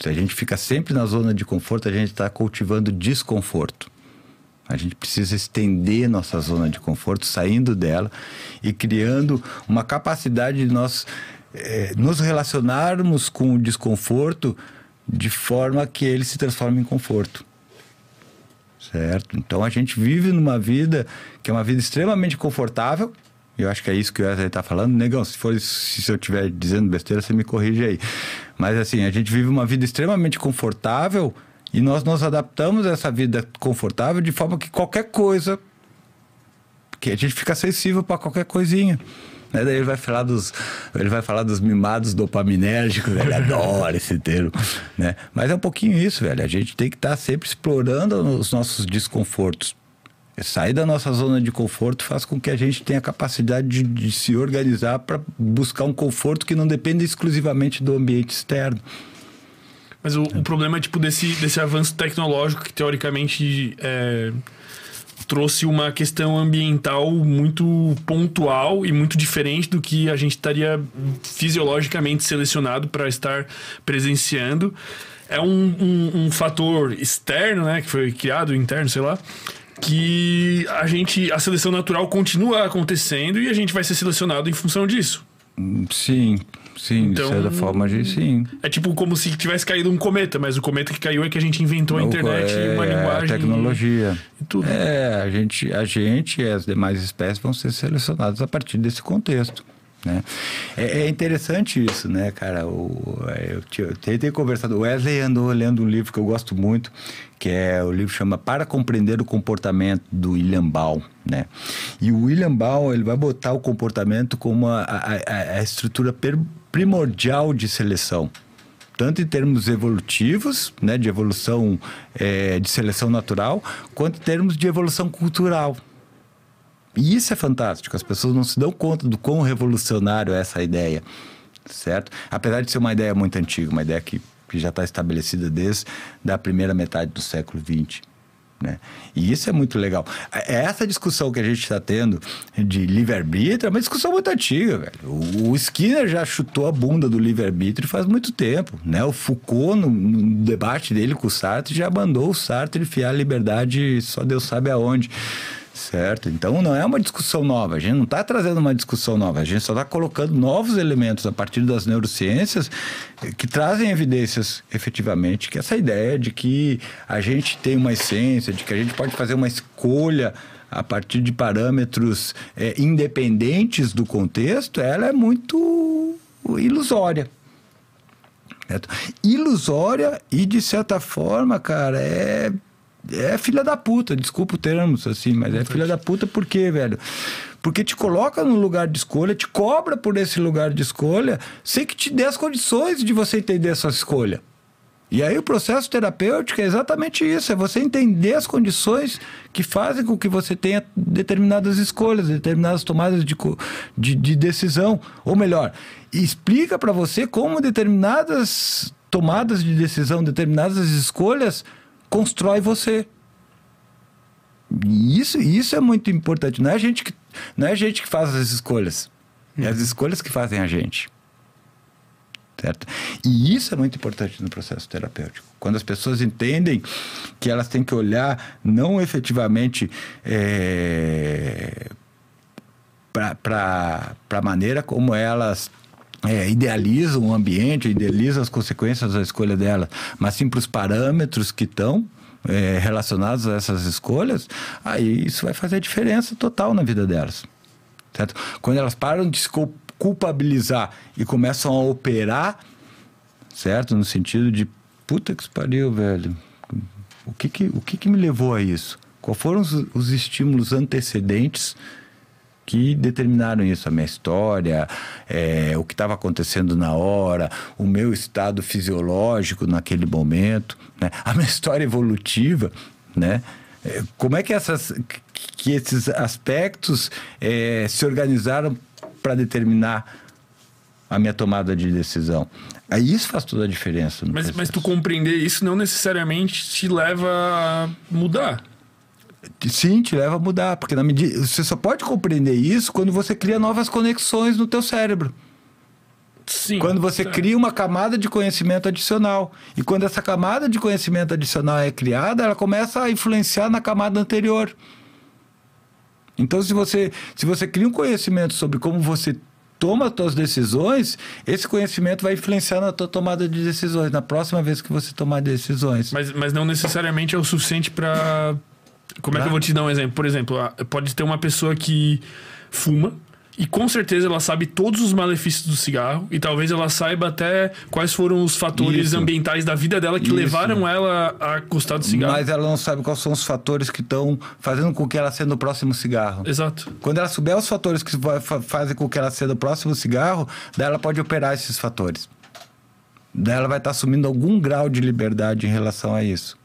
Se a gente fica sempre na zona de conforto, a gente está cultivando desconforto. A gente precisa estender nossa zona de conforto, saindo dela e criando uma capacidade de nós eh, nos relacionarmos com o desconforto de forma que ele se transforme em conforto. Certo? Então a gente vive numa vida que é uma vida extremamente confortável. Eu acho que é isso que o Wesley está falando. Negão, se, for, se eu estiver dizendo besteira, você me corrige aí. Mas assim, a gente vive uma vida extremamente confortável e nós nos adaptamos a essa vida confortável de forma que qualquer coisa. que a gente fica sensível para qualquer coisinha. Né? Daí ele vai falar dos, ele vai falar dos mimados dopaminérgicos, ele *laughs* adora esse termo, né? Mas é um pouquinho isso, velho. A gente tem que estar sempre explorando os nossos desconfortos. Sair da nossa zona de conforto faz com que a gente tenha a capacidade de, de se organizar para buscar um conforto que não dependa exclusivamente do ambiente externo. Mas o, o problema é, tipo, desse, desse avanço tecnológico que, teoricamente, é, trouxe uma questão ambiental muito pontual e muito diferente do que a gente estaria fisiologicamente selecionado para estar presenciando. É um, um, um fator externo, né? Que foi criado, interno, sei lá. Que a gente, a seleção natural continua acontecendo e a gente vai ser selecionado em função disso. Sim, sim, Então- de certa forma, sim. É tipo como se tivesse caído um cometa, mas o cometa que caiu é que a gente inventou a internet é, e uma linguagem. A tecnologia. E tudo. É, a gente, a gente e as demais espécies vão ser selecionadas a partir desse contexto. Né? É, é interessante isso, né, cara? O, é, eu, eu tentei conversar. O Wesley andou lendo um livro que eu gosto muito, que é o livro chama Para Compreender o Comportamento, do William Baum. Né? E o William Baum ele vai botar o comportamento como a, a, a- a estrutura per- primordial de seleção tanto em termos evolutivos, né, de evolução eh, de seleção natural, quanto em termos de evolução cultural. E isso é fantástico, as pessoas não se dão conta do quão revolucionário é essa ideia, certo? Apesar de ser uma ideia muito antiga, uma ideia que, que já está estabelecida desde a primeira metade do século XX. Né? E isso é muito legal. É Essa discussão que a gente está tendo de livre-arbítrio é uma discussão muito antiga, velho. O o Skinner já chutou a bunda do livre-arbítrio faz muito tempo. Né? O Foucault, no, no debate dele com o Sartre, já mandou o Sartre enfiar a liberdade só Deus sabe aonde. Certo? Então não é uma discussão nova, a gente não está trazendo uma discussão nova, a gente só está colocando novos elementos a partir das neurociências eh, que trazem evidências efetivamente que essa ideia de que a gente tem uma essência, de que a gente pode fazer uma escolha a partir de parâmetros eh, independentes do contexto, ela é muito ilusória. Certo? Ilusória e, de certa forma, cara, é é filha da puta, desculpa o termo assim, mas é filha da puta por quê, velho? Porque te coloca no lugar de escolha, te cobra por esse lugar de escolha, sem que te dê as condições de você entender essa escolha. E aí o processo terapêutico é exatamente isso, é você entender as condições que fazem com que você tenha determinadas escolhas, determinadas tomadas de, de, de decisão. Ou melhor, explica para você como determinadas tomadas de decisão, determinadas escolhas constrói você. E isso, isso é muito importante. Não é a gente que, não é a gente que faz as escolhas. É as escolhas que fazem a gente. Certo? E isso é muito importante no processo terapêutico. Quando as pessoas entendem que elas têm que olhar não efetivamente é, para a maneira como elas é, idealizam o ambiente, idealizam as consequências da escolha dela, mas sim para os parâmetros que estão é, relacionados a essas escolhas, aí isso vai fazer diferença total na vida delas. Certo? Quando elas param de se culpabilizar e começam a operar, certo? No sentido de, puta que pariu, velho. O que que, o que que me levou a isso? Quais foram os, os estímulos antecedentes que determinaram isso, a minha história, é, o que estava acontecendo na hora, o meu estado fisiológico naquele momento, né? a minha história evolutiva, né? É, como é que, essas, que esses aspectos é, se organizaram para determinar a minha tomada de decisão? Aí isso faz toda a diferença. mas, mas tu compreender isso não necessariamente te leva a mudar. Sim, te leva a mudar, porque na medida você só pode compreender isso quando você cria novas conexões no teu cérebro. Sim, quando você tá. cria uma camada de conhecimento adicional. E quando essa camada de conhecimento adicional é criada, ela começa a influenciar na camada anterior. Então, se você, se você cria um conhecimento sobre como você toma as suas decisões, esse conhecimento vai influenciar na tua tomada de decisões, na próxima vez que você tomar decisões. Mas, mas não necessariamente é o suficiente para como é que eu vou te dar um exemplo? Por exemplo, pode ter uma pessoa que fuma e com certeza ela sabe todos os malefícios do cigarro e talvez ela saiba até quais foram os fatores Isso. ambientais da vida dela que Isso. levaram ela a gostar do cigarro. Mas ela não sabe quais são os fatores que estão fazendo com que ela seja o próximo cigarro. Exato. Quando ela souber os fatores que fa- fa- fazem com que ela seja o próximo cigarro, daí ela pode operar esses fatores. Daí ela vai estar assumindo algum grau de liberdade em relação a isso.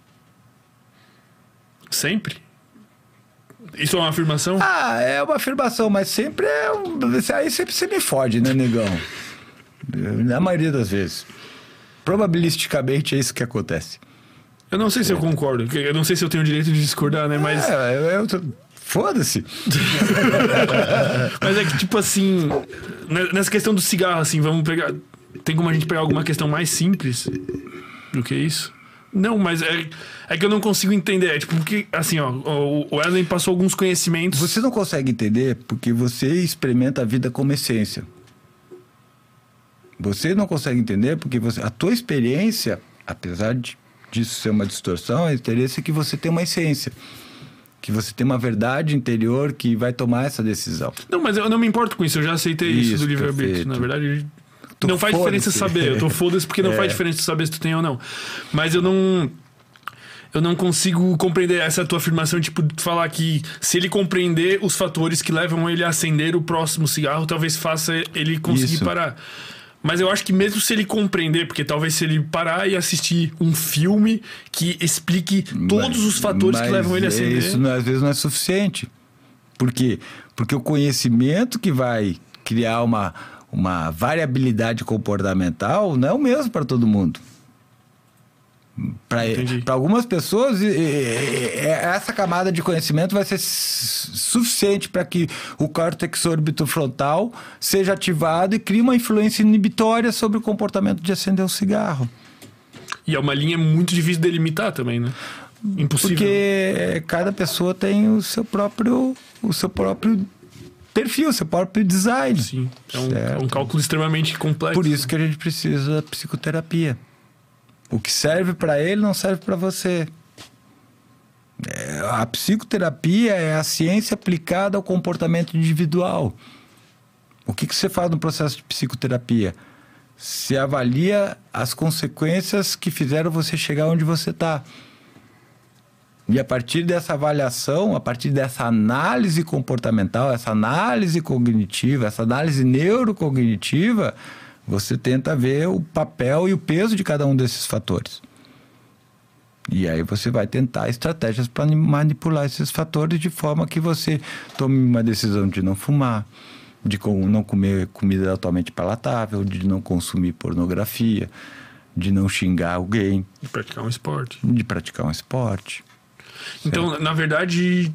Sempre? Isso é uma afirmação? Ah, é uma afirmação, mas sempre é. Um... Aí sempre você me fode, né, negão? *laughs* Na maioria das vezes. Probabilisticamente é isso que acontece. Eu não sei se eu concordo. porque Eu não sei se eu tenho o direito de discordar, né? Mas, É, eu, eu tô- Foda-se. *laughs* mas é que, tipo assim, né, nessa questão do cigarro, assim, vamos pegar. Tem como a gente pegar alguma questão mais simples do que isso? Não, mas é, é que eu não consigo entender. É tipo, porque, assim, ó, o Wesley passou alguns conhecimentos. Você não consegue entender porque você experimenta a vida como essência. Você não consegue entender porque você, a tua experiência, apesar de, disso ser uma distorção, a experiência é que você tem uma essência. Que você tem uma verdade interior que vai tomar essa decisão. Não, mas eu não me importo com isso, eu já aceitei isso, Isso, do livre-arbítrio. Na verdade, Tu não faz diferença saber. Eu tô foda-se porque não *laughs* É. faz diferença saber se tu tem ou não. Mas eu não. Eu não consigo compreender essa tua afirmação, tipo, de falar que se ele compreender os fatores que levam ele a acender o próximo cigarro, talvez faça ele conseguir Isso. parar. Mas eu acho que mesmo se ele compreender, porque talvez se ele parar e assistir um filme que explique todos os fatores que levam ele a é acender. Isso não- às vezes não é suficiente. Por quê? Porque o conhecimento que vai criar uma, uma variabilidade comportamental não é o mesmo para todo mundo. Para algumas pessoas, essa camada de conhecimento vai ser su- suficiente para que o córtex orbitofrontal seja ativado e crie uma influência inibitória sobre o comportamento de acender um cigarro. E é uma linha muito difícil de delimitar também, né? Impossível. Porque cada pessoa tem o seu próprio, o seu próprio perfil, seu próprio design. Sim. É um, é um cálculo extremamente complexo. Por isso que a gente precisa da psicoterapia. O que serve para ele não serve para você. É, a psicoterapia é a ciência aplicada ao comportamento individual. O que, que você faz no processo de psicoterapia? Você avalia as consequências que fizeram você chegar onde você está. E a partir dessa avaliação, a partir dessa análise comportamental, essa análise cognitiva, essa análise neurocognitiva, você tenta ver o papel e o peso de cada um desses fatores. E aí você vai tentar estratégias para manipular esses fatores de forma que você tome uma decisão de não fumar, de não comer comida altamente palatável, de não consumir pornografia, de não xingar alguém, E praticar um esporte. de praticar um esporte. Então, na verdade,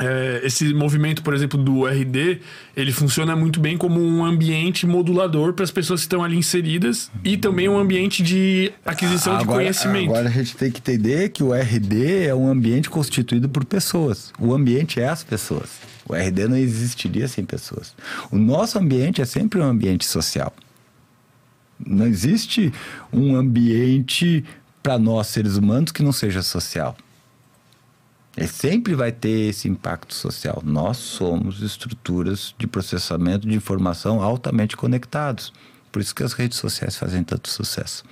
é, esse movimento, por exemplo, do RD, ele funciona muito bem como um ambiente modulador para as pessoas que estão ali inseridas e também um ambiente de aquisição de conhecimento. Agora a gente tem que entender que o RD é um ambiente constituído por pessoas. O ambiente é as pessoas. O RD não existiria sem pessoas. O nosso ambiente é sempre um ambiente social. Não existe um ambiente para nós seres humanos que não seja social. Ele sempre vai ter esse impacto social. Nós somos estruturas de processamento de informação altamente conectados. Por isso que as redes sociais fazem tanto sucesso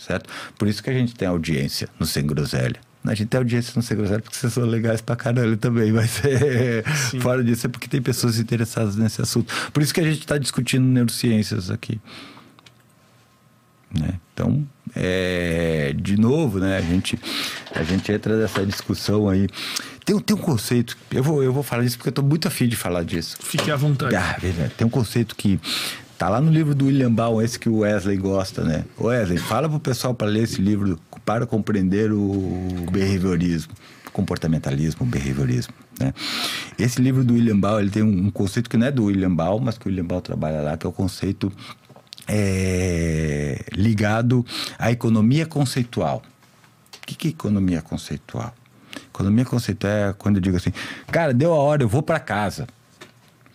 certo? Por isso que a gente tem audiência no Sem Groselha. A gente tem audiência no Sem Groselha porque vocês são legais pra caralho também, mas *laughs* é, fora disso é porque tem pessoas interessadas nesse assunto. Por isso que a gente está discutindo neurociências aqui. Né? Então, é, de novo, né, a, gente, a gente entra nessa discussão aí. Tem, tem um conceito, eu vou, eu vou falar disso porque eu estou muito afim de falar disso. Fique à vontade. Ah, tem um conceito que tá lá no livro do William Baum, esse que o Wesley gosta, né? Wesley, fala pro pessoal para ler esse livro para compreender o behaviorismo, comportamentalismo, behaviorismo, né? Esse livro do William Baum, ele tem um, um conceito que não é do William Baum, mas que o William Baum trabalha lá, que é o conceito é, ligado à economia conceitual. O que, que é economia conceitual? Economia conceitual é quando eu digo assim, cara, deu a hora, eu vou para casa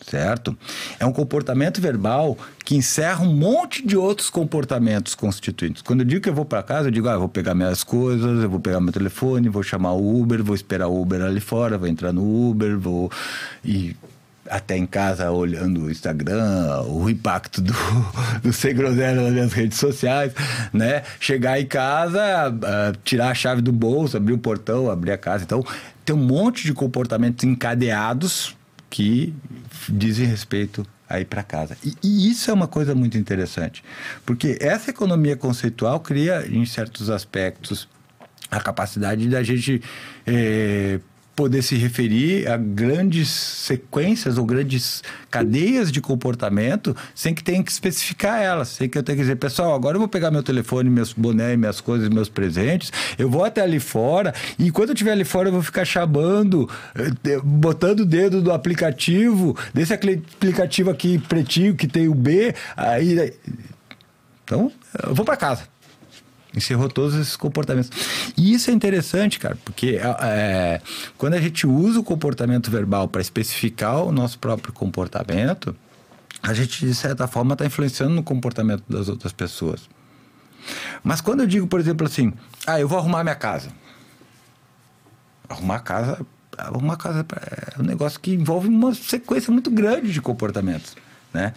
certo? É um comportamento verbal que encerra um monte de outros comportamentos constituintes. Quando eu digo que eu vou para casa, eu digo, ah, eu vou pegar minhas coisas, eu vou pegar meu telefone, vou chamar o Uber, vou esperar o Uber ali fora, vou entrar no Uber, vou ir até em casa olhando o Instagram, o impacto do, *laughs* do Sem Groselha nas minhas redes sociais, né? Chegar em casa, ah, tirar a chave do bolso, abrir o portão, abrir a casa. Então, tem um monte de comportamentos encadeados que dizem respeito a ir para casa. E, e isso é uma coisa muito interessante, porque essa economia conceitual cria, em certos aspectos, a capacidade da gente eh, poder se referir a grandes sequências ou grandes cadeias de comportamento sem que tenha que especificar elas, sem que eu tenha que dizer, pessoal, agora eu vou pegar meu telefone, meus boné, minhas coisas, meus presentes, eu vou até ali fora e enquanto eu estiver ali fora eu vou ficar chabando, eh, botando o dedo do aplicativo, desse aplicativo aqui pretinho que tem o B, aí... Então, eu vou para casa. Encerrou todos esses comportamentos. E isso é interessante, cara, porque é, quando a gente usa o comportamento verbal para especificar o nosso próprio comportamento, a gente, de certa forma, está influenciando no comportamento das outras pessoas. Mas quando eu digo, por exemplo, assim, ah, eu vou arrumar minha casa. Arrumar a casa, arrumar a casa é um negócio que envolve uma sequência muito grande de comportamentos, né?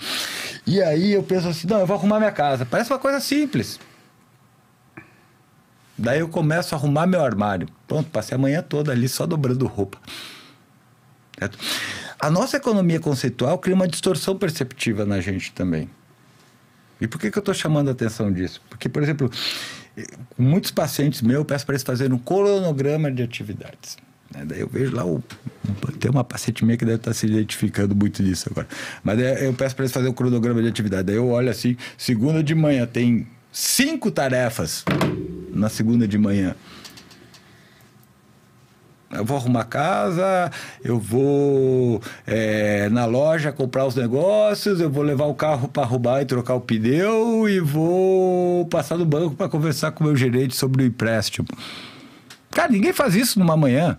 E aí eu penso assim, não, eu vou arrumar minha casa. Parece uma coisa simples. Daí eu começo a arrumar meu armário. Pronto, passei a manhã toda ali só dobrando roupa. Certo? A nossa economia conceitual cria uma distorção perceptiva na gente também. E por que, que eu estou chamando a atenção disso? Porque, por exemplo, eh, muitos pacientes meus, eu peço para eles fazerem um cronograma de atividades. né? Daí eu vejo lá, o, tem uma paciente minha que deve estar se identificando muito nisso agora. Mas eu peço para eles fazerem um cronograma de atividade. Daí eu olho assim, segunda de manhã tem cinco tarefas na segunda de manhã. Eu vou arrumar casa, eu vou é, na loja comprar os negócios, eu vou levar o carro para arrumar e trocar o pneu e vou passar no banco para conversar com o meu gerente sobre o empréstimo. Cara, ninguém faz isso numa manhã.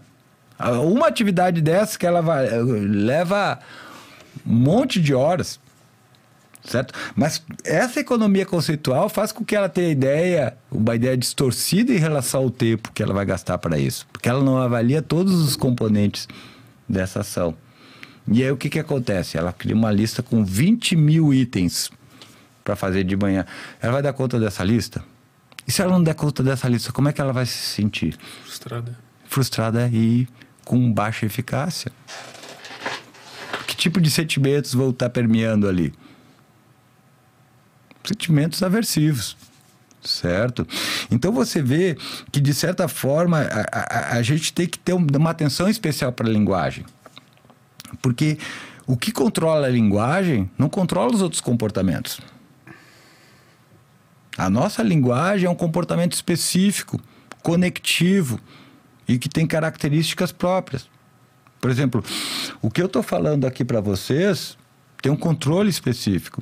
Ah, Uma atividade dessa que ela vai, leva um monte de horas. Certo? Mas essa economia conceitual faz com que ela tenha ideia, uma ideia distorcida em relação ao tempo que ela vai gastar para isso. Porque ela não avalia todos os componentes dessa ação. E aí o que, que acontece? Ela cria uma lista com 20 mil itens para fazer de manhã. Ela vai dar conta dessa lista? E se ela não der conta dessa lista, como é que ela vai se sentir? Frustrada. Frustrada e com baixa eficácia. Que tipo de sentimentos vão estar permeando ali? Sentimentos aversivos. Certo? Então você vê que, de certa forma, a, a, a gente tem que ter um- uma atenção especial para a linguagem. Porque o que controla a linguagem não controla os outros comportamentos. A nossa linguagem é um comportamento específico, conectivo e que tem características próprias. Por exemplo, o que eu estou falando aqui para vocês tem um controle específico.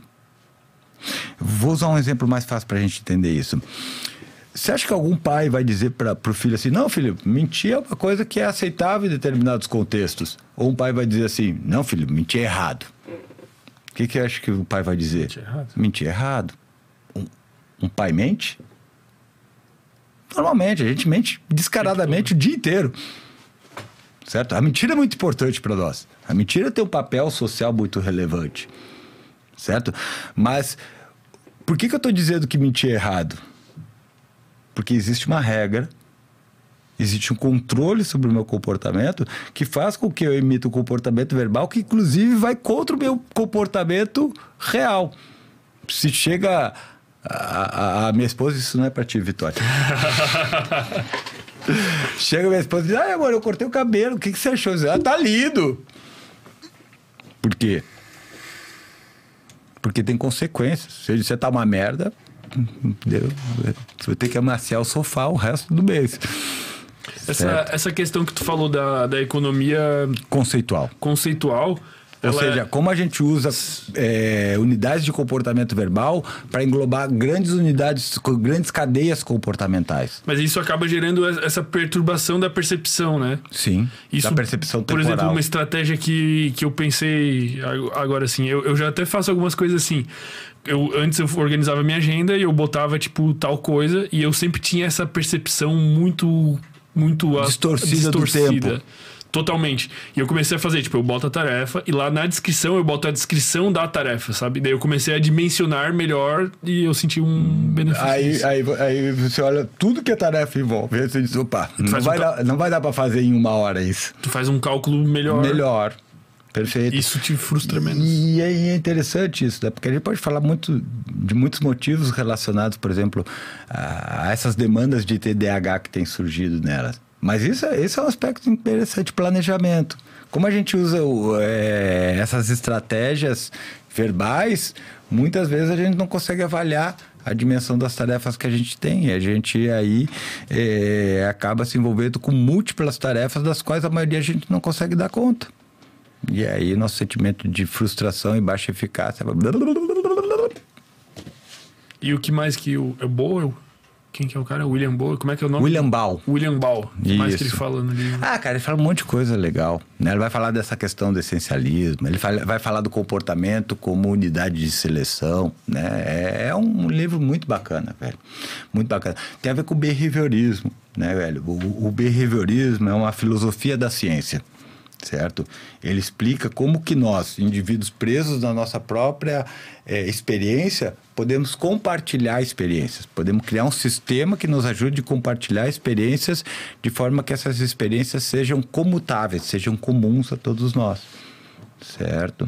Vou usar um exemplo mais fácil para a gente entender isso. Você acha que algum pai vai dizer para o filho assim: não, filho, mentir é uma coisa que é aceitável em determinados contextos? Ou um pai vai dizer assim: não, filho, mentir é errado? O que, que eu acho que o pai vai dizer? Mentir é errado. Mentir é errado. Um, um pai mente? Normalmente, a gente mente descaradamente o dia inteiro. Certo? A mentira é muito importante para nós. A mentira tem um papel social muito relevante. Certo? Mas por que, que eu estou dizendo que mentir é errado? Porque existe uma regra, existe um controle sobre o meu comportamento que faz com que eu emita um comportamento verbal que, inclusive, vai contra o meu comportamento real. Se chega. A, a- a minha esposa, isso não é pra ti, Vitória. *laughs* chega a minha esposa e diz: Ai, amor, eu cortei o cabelo, o que, que você achou? Digo, Ah, tá lindo. Por quê? Porque tem consequências. Se você tá uma merda, você vai ter que amaciar o sofá o resto do mês. Essa, Certo. essa questão que tu falou da, da economia Conceitual. conceitual. Ou seja, é- como a gente usa é, unidades de comportamento verbal para englobar grandes unidades, grandes cadeias comportamentais. Mas isso acaba gerando essa perturbação da percepção, né? Sim. Isso, da percepção Por temporal. exemplo, uma estratégia que, que eu pensei ag- agora assim, eu, eu já até faço algumas coisas assim. Eu, antes eu organizava minha agenda e eu botava, tipo, tal coisa, e eu sempre tinha essa percepção muito. muito a- Distorcida do tempo. Totalmente. E eu comecei a fazer, tipo, eu boto a tarefa e lá na descrição eu boto a descrição da tarefa, sabe? Daí eu comecei a dimensionar melhor e eu senti um benefício. Aí, aí, aí você olha tudo que a tarefa envolve. Aí você diz, opa, não um vai, dar, não vai dar para fazer em uma hora isso. Tu faz um cálculo melhor. Melhor. Perfeito. Isso te frustra menos. E é, interessante isso, né? Porque a gente pode falar muito de muitos motivos relacionados, por exemplo, a, a essas demandas de TDAH que tem surgido nelas. Mas isso, é- esse é um aspecto interessante, planejamento. Como a gente usa o, é, essas estratégias verbais, muitas vezes a gente não consegue avaliar a dimensão das tarefas que a gente tem. E a gente aí é, acaba se envolvendo com múltiplas tarefas das quais a maioria a gente não consegue dar conta. E aí nosso sentimento de frustração e baixa eficácia. E o que mais que o. É Bowl? Quem que é o cara? William Bowl? Como é que é o nome? William Ball. William Ball. O que mais que ele Isso. fala no livro? Ah, cara, ele fala um monte de coisa legal. Né? Ele vai falar dessa questão do essencialismo, ele fala- vai falar do comportamento como unidade de seleção. Né? É, é um livro muito bacana, velho. Muito bacana. Tem a ver com o behaviorismo, né, velho? O, o behaviorismo é uma filosofia da ciência. Certo? Ele explica como que nós, indivíduos presos na nossa própria eh, experiência, podemos compartilhar experiências. Podemos criar um sistema que nos ajude a compartilhar experiências de forma que essas experiências sejam comutáveis, sejam comuns a todos nós. Certo?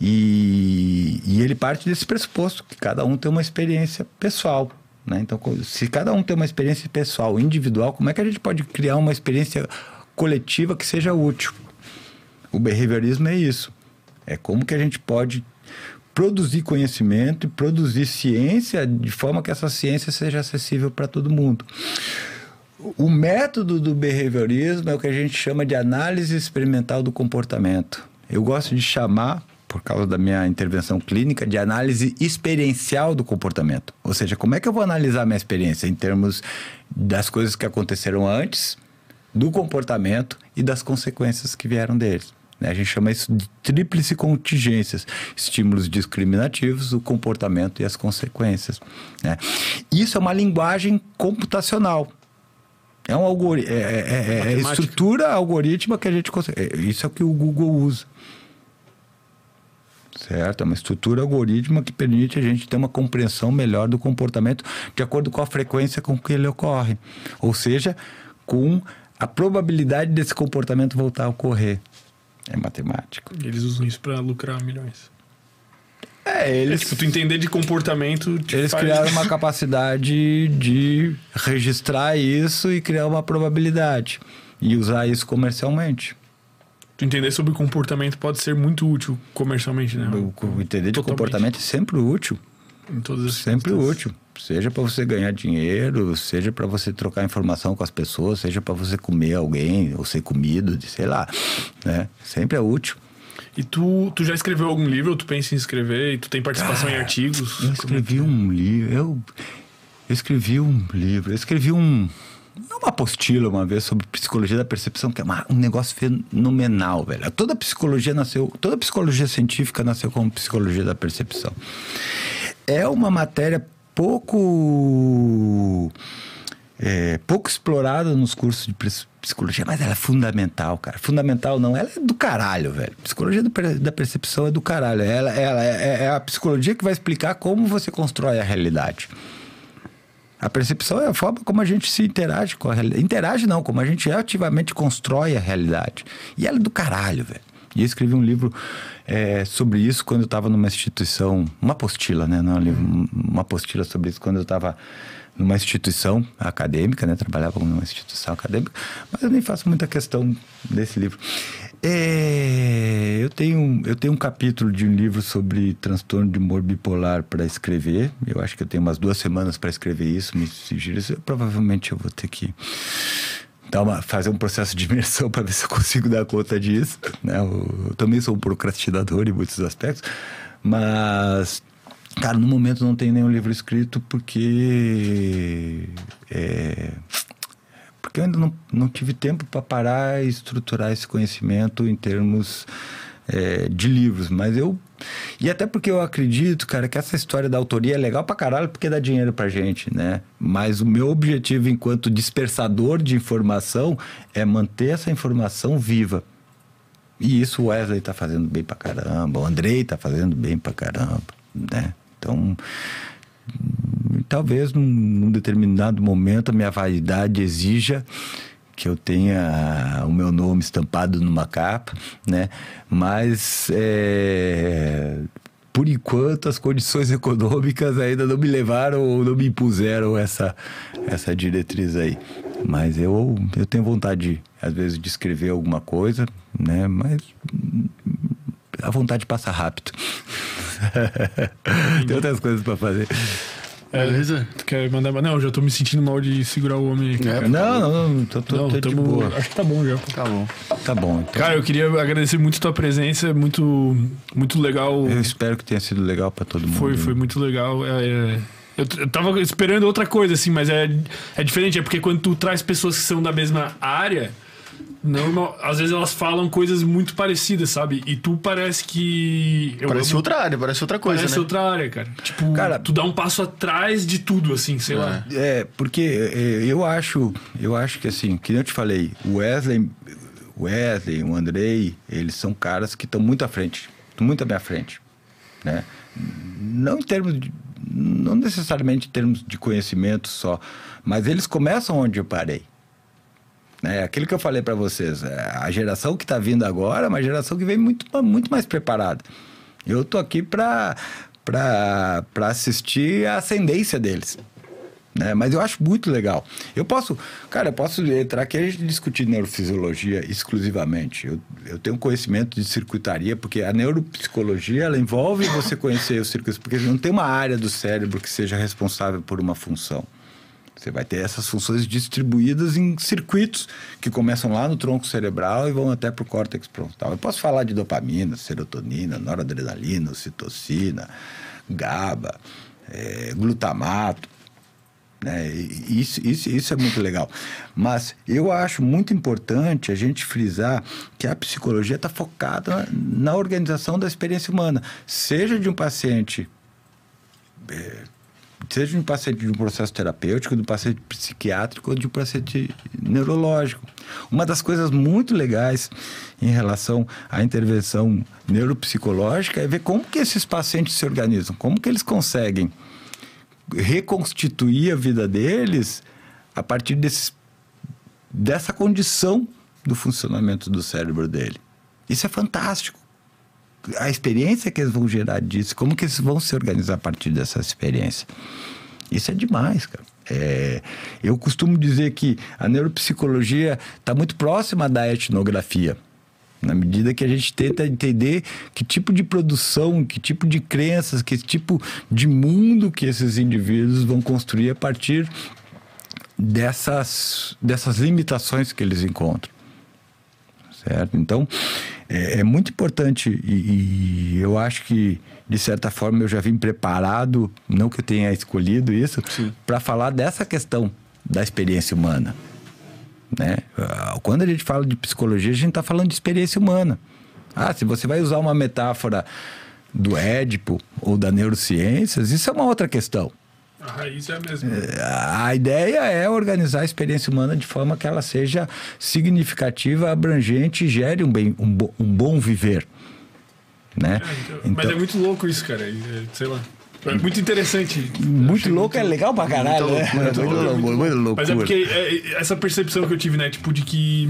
E, e ele parte desse pressuposto que cada um tem uma experiência pessoal. Né? Então, se cada um tem uma experiência pessoal, individual, como é que a gente pode criar uma experiência coletiva que seja útil? O behaviorismo é isso. É como que a gente pode produzir conhecimento e produzir ciência de forma que essa ciência seja acessível para todo mundo. O método do behaviorismo é o que a gente chama de análise experimental do comportamento. Eu gosto de chamar, por causa da minha intervenção clínica, de análise experiencial do comportamento. Ou seja, como é que eu vou analisar minha experiência em termos das coisas que aconteceram antes do comportamento e das consequências que vieram deles. Né? A gente chama isso de tríplice contingências: estímulos discriminativos, o comportamento e as consequências. né? Isso é uma linguagem computacional. É um algoritmo, é, é- é- é estrutura algorítmica que a gente consegue. é- Isso é o que o Google usa. Certo? É uma estrutura algorítmica que permite a gente ter uma compreensão melhor do comportamento de acordo com a frequência com que ele ocorre. Ou seja, com a probabilidade desse comportamento voltar a ocorrer. É matemático. Eles usam isso pra lucrar milhões. É, É, eles, tipo, tu entender de comportamento. eles faz- criaram uma capacidade de registrar isso e criar uma probabilidade. E usar isso comercialmente. Tu entender sobre comportamento pode ser muito útil comercialmente, né? O, entender de Totalmente. comportamento é sempre útil. Em todas as Sempre útil. Seja para você ganhar dinheiro, seja para você trocar informação com as pessoas, seja para você comer alguém ou ser comido, sei lá, né? Sempre é útil. E tu, tu já escreveu algum livro, ou tu pensa em escrever, e tu tem participação em artigos? Eu escrevi um livro, eu, eu escrevi um livro, eu escrevi um uma apostila uma vez sobre psicologia da percepção, que é uma- um negócio fenomenal, velho. Toda psicologia nasceu, toda psicologia científica nasceu como psicologia da percepção. É uma matéria pouco é, pouco explorada nos cursos de psicologia, mas ela é fundamental, cara. Fundamental não, ela é do caralho, velho. Psicologia do da percepção é do caralho. Ela, ela é, é a psicologia que vai explicar como você constrói a realidade. A percepção é a forma como a gente se interage com a realidade. Interage não, como a gente ativamente constrói a realidade. E ela é do caralho, velho. E eu escrevi um livro é, sobre isso quando eu estava numa instituição, uma apostila, né? Não, um livro, uma apostila sobre isso quando eu estava numa instituição acadêmica, né? Trabalhava numa instituição acadêmica, mas eu nem faço muita questão desse livro. É, eu, tenho, eu tenho um capítulo de um livro sobre transtorno de humor bipolar para escrever. Eu acho que eu tenho umas duas semanas para escrever isso. Me. Eu, provavelmente eu vou ter que dar uma, fazer um processo de imersão *laughs* para ver se eu consigo dar conta disso. Né? Eu, eu também sou um procrastinador em muitos aspectos, mas Cara, no momento não tem nenhum livro escrito porque. É, porque eu ainda não, não tive tempo para parar e estruturar esse conhecimento em termos é, de livros. Mas eu. E até porque eu acredito, cara, que essa história da autoria é legal pra caralho porque dá dinheiro pra gente, né? Mas o meu objetivo enquanto dispersador de informação é manter essa informação viva. E isso o Wesley tá fazendo bem pra caramba, o Andrei tá fazendo bem pra caramba, né? Então, talvez num, num determinado momento a minha vaidade exija que eu tenha o meu nome estampado numa capa, né? Mas é, por enquanto as condições *laughs* econômicas ainda não me levaram ou não me impuseram essa essa diretriz aí. Mas eu eu tenho vontade de, às vezes de escrever alguma coisa, né? Mas hum, a vontade passa rápido. *laughs* Tem outras coisas para fazer. É, Beleza? Tu quer mandar. Não, eu já tô me sentindo mal de segurar o homem aqui. É. Não, não, não, tô, tô, Não, tô de tamo- boa. Acho que tá bom já. Tá bom. Tá bom. Então, Cara, eu queria agradecer muito tua presença, muito, muito legal. eu espero que tenha sido legal para todo mundo. Foi, foi muito legal. É, é, eu, eu tava esperando outra coisa, assim, mas é, é diferente. É porque quando tu traz pessoas que são da mesma área, normal, às vezes elas falam coisas muito parecidas, sabe? E tu parece que. Eu Parece amo- outra área, parece outra coisa, Parece né? outra área, cara. Tipo, Cara- tu dá um passo atrás de tudo, assim, sei lá. É, porque é, eu acho, eu acho que assim, que nem eu te falei, o Wesley, o Wesley, o Andrei, eles são caras que estão muito à frente, muito à minha frente, né? Não em termos de, não necessariamente em termos de conhecimento só, mas eles começam onde eu parei. Né? Aquilo que eu falei para vocês, é, a geração que está vindo agora é uma geração que vem muito, muito mais preparada. Eu tô aqui para assistir a ascendência deles. Né? Mas eu acho muito legal. Eu posso, cara, eu posso entrar aqui e discutir neurofisiologia exclusivamente. Eu, eu tenho conhecimento de circuitaria, porque a neuropsicologia ela envolve você conhecer os circuitos, porque não tem uma área do cérebro que seja responsável por uma função. Você vai ter essas funções distribuídas em circuitos que começam lá no tronco cerebral e vão até para o córtex frontal. Eu posso falar de dopamina, serotonina, noradrenalina, ocitocina, GABA, eh, glutamato. Né? Isso, isso, isso é muito legal. Mas eu acho muito importante a gente frisar que a psicologia está focada na, na organização da experiência humana, seja de um paciente é, seja de um paciente de um processo terapêutico, de um paciente psiquiátrico ou de um paciente neurológico. Uma das coisas muito legais em relação à intervenção neuropsicológica é ver como que esses pacientes se organizam, como que eles conseguem reconstituir a vida deles a partir dessa condição do funcionamento do cérebro dele. Isso é fantástico a experiência que eles vão gerar disso, como que eles vão se organizar a partir dessa experiência. Isso é demais, cara. É, eu costumo dizer que a neuropsicologia está muito próxima da etnografia. Na medida que a gente tenta entender que tipo de produção, que tipo de crenças, que tipo de mundo que esses indivíduos vão construir a partir dessas, dessas limitações que eles encontram. Certo? Então, é, é muito importante e, e, eu acho que, de certa forma, eu já vim preparado, não que eu tenha escolhido isso, para falar dessa questão da experiência humana. Né? Ah, quando a gente fala de psicologia, a gente está falando de experiência humana. Ah, se você vai usar uma metáfora do Édipo ou da neurociências, isso é uma outra questão. A raiz é a mesma. A ideia é organizar a experiência humana de forma que ela seja significativa, abrangente e gere um, bem, um, bo, um bom viver. Né? É, então, então, mas é muito louco isso, cara. É, sei lá. É muito interessante. Muito louco, muito... é legal pra caralho, muito né? Muito, muito, muito, muito loucura. Mas é porque é, essa percepção que eu tive, né? Tipo, de que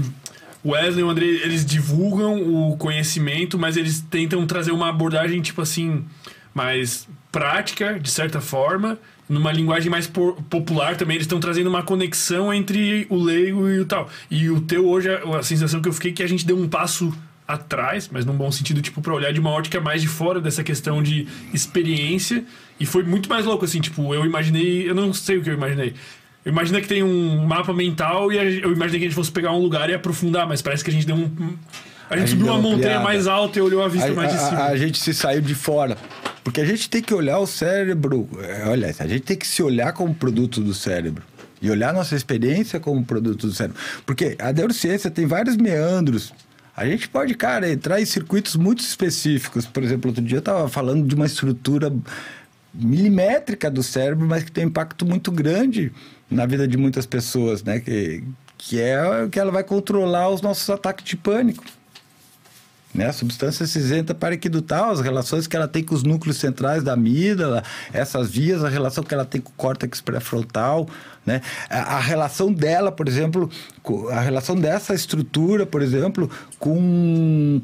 o Wesley e o André, eles divulgam o conhecimento, mas eles tentam trazer uma abordagem, tipo assim, mais prática, de certa forma, numa linguagem mais popular também, eles estão trazendo uma conexão entre o leigo e o tal. E o teu hoje, a sensação que eu fiquei é que a gente deu um passo atrás, mas num bom sentido, tipo, para olhar de uma ótica mais de fora dessa questão de experiência. E foi muito mais louco, assim, tipo, eu imaginei, eu não sei o que eu imaginei. Eu que tem um mapa mental e eu imaginei que a gente fosse pegar um lugar e aprofundar, mas parece que a gente deu um. A gente a subiu uma montanha piada. mais alta e olhou a vista a, mais de cima. A, a, gente se saiu de fora. Porque a gente tem que olhar o cérebro. É, olha, a gente tem que se olhar como produto do cérebro. E olhar nossa experiência como produto do cérebro. Porque a neurociência tem vários meandros. A gente pode, cara, entrar em circuitos muito específicos. Por exemplo, outro dia eu estava falando de uma estrutura milimétrica do cérebro, mas que tem um impacto muito grande na vida de muitas pessoas, né? Que, que é que ela vai controlar os nossos ataques de pânico. Né? A substância cinzenta paraquidutal, as relações que ela tem com os núcleos centrais da amígdala, essas vias, a relação que ela tem com o córtex pré-frontal, né? A, a, relação dela, por exemplo, a relação dessa estrutura, por exemplo, com,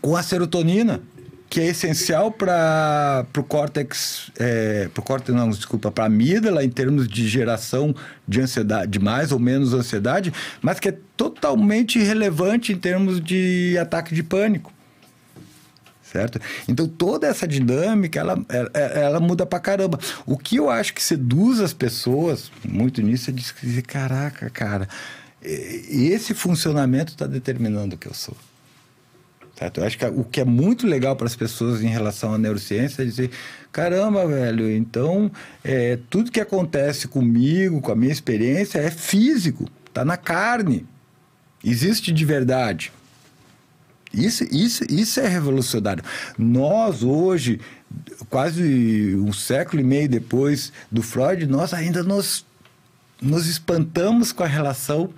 com a serotonina que é essencial para o córtex, é, para o córtex, não, desculpa, para a amígdala em termos de geração de ansiedade, de mais ou menos ansiedade, mas que é totalmente irrelevante em termos de ataque de pânico. Certo? Então toda essa dinâmica ela, ela, ela muda para caramba. O que eu acho que seduz as pessoas muito nisso é dizer, caraca, cara, esse funcionamento está determinando o que eu sou. Certo? Eu acho que o que é muito legal para as pessoas em relação à neurociência é dizer: caramba, velho, então é, tudo que acontece comigo, com a minha experiência, é físico, está na carne, existe de verdade. Isso, isso, isso é revolucionário. Nós, hoje, quase um século e meio depois do Freud, nós ainda nos, nos espantamos com a relação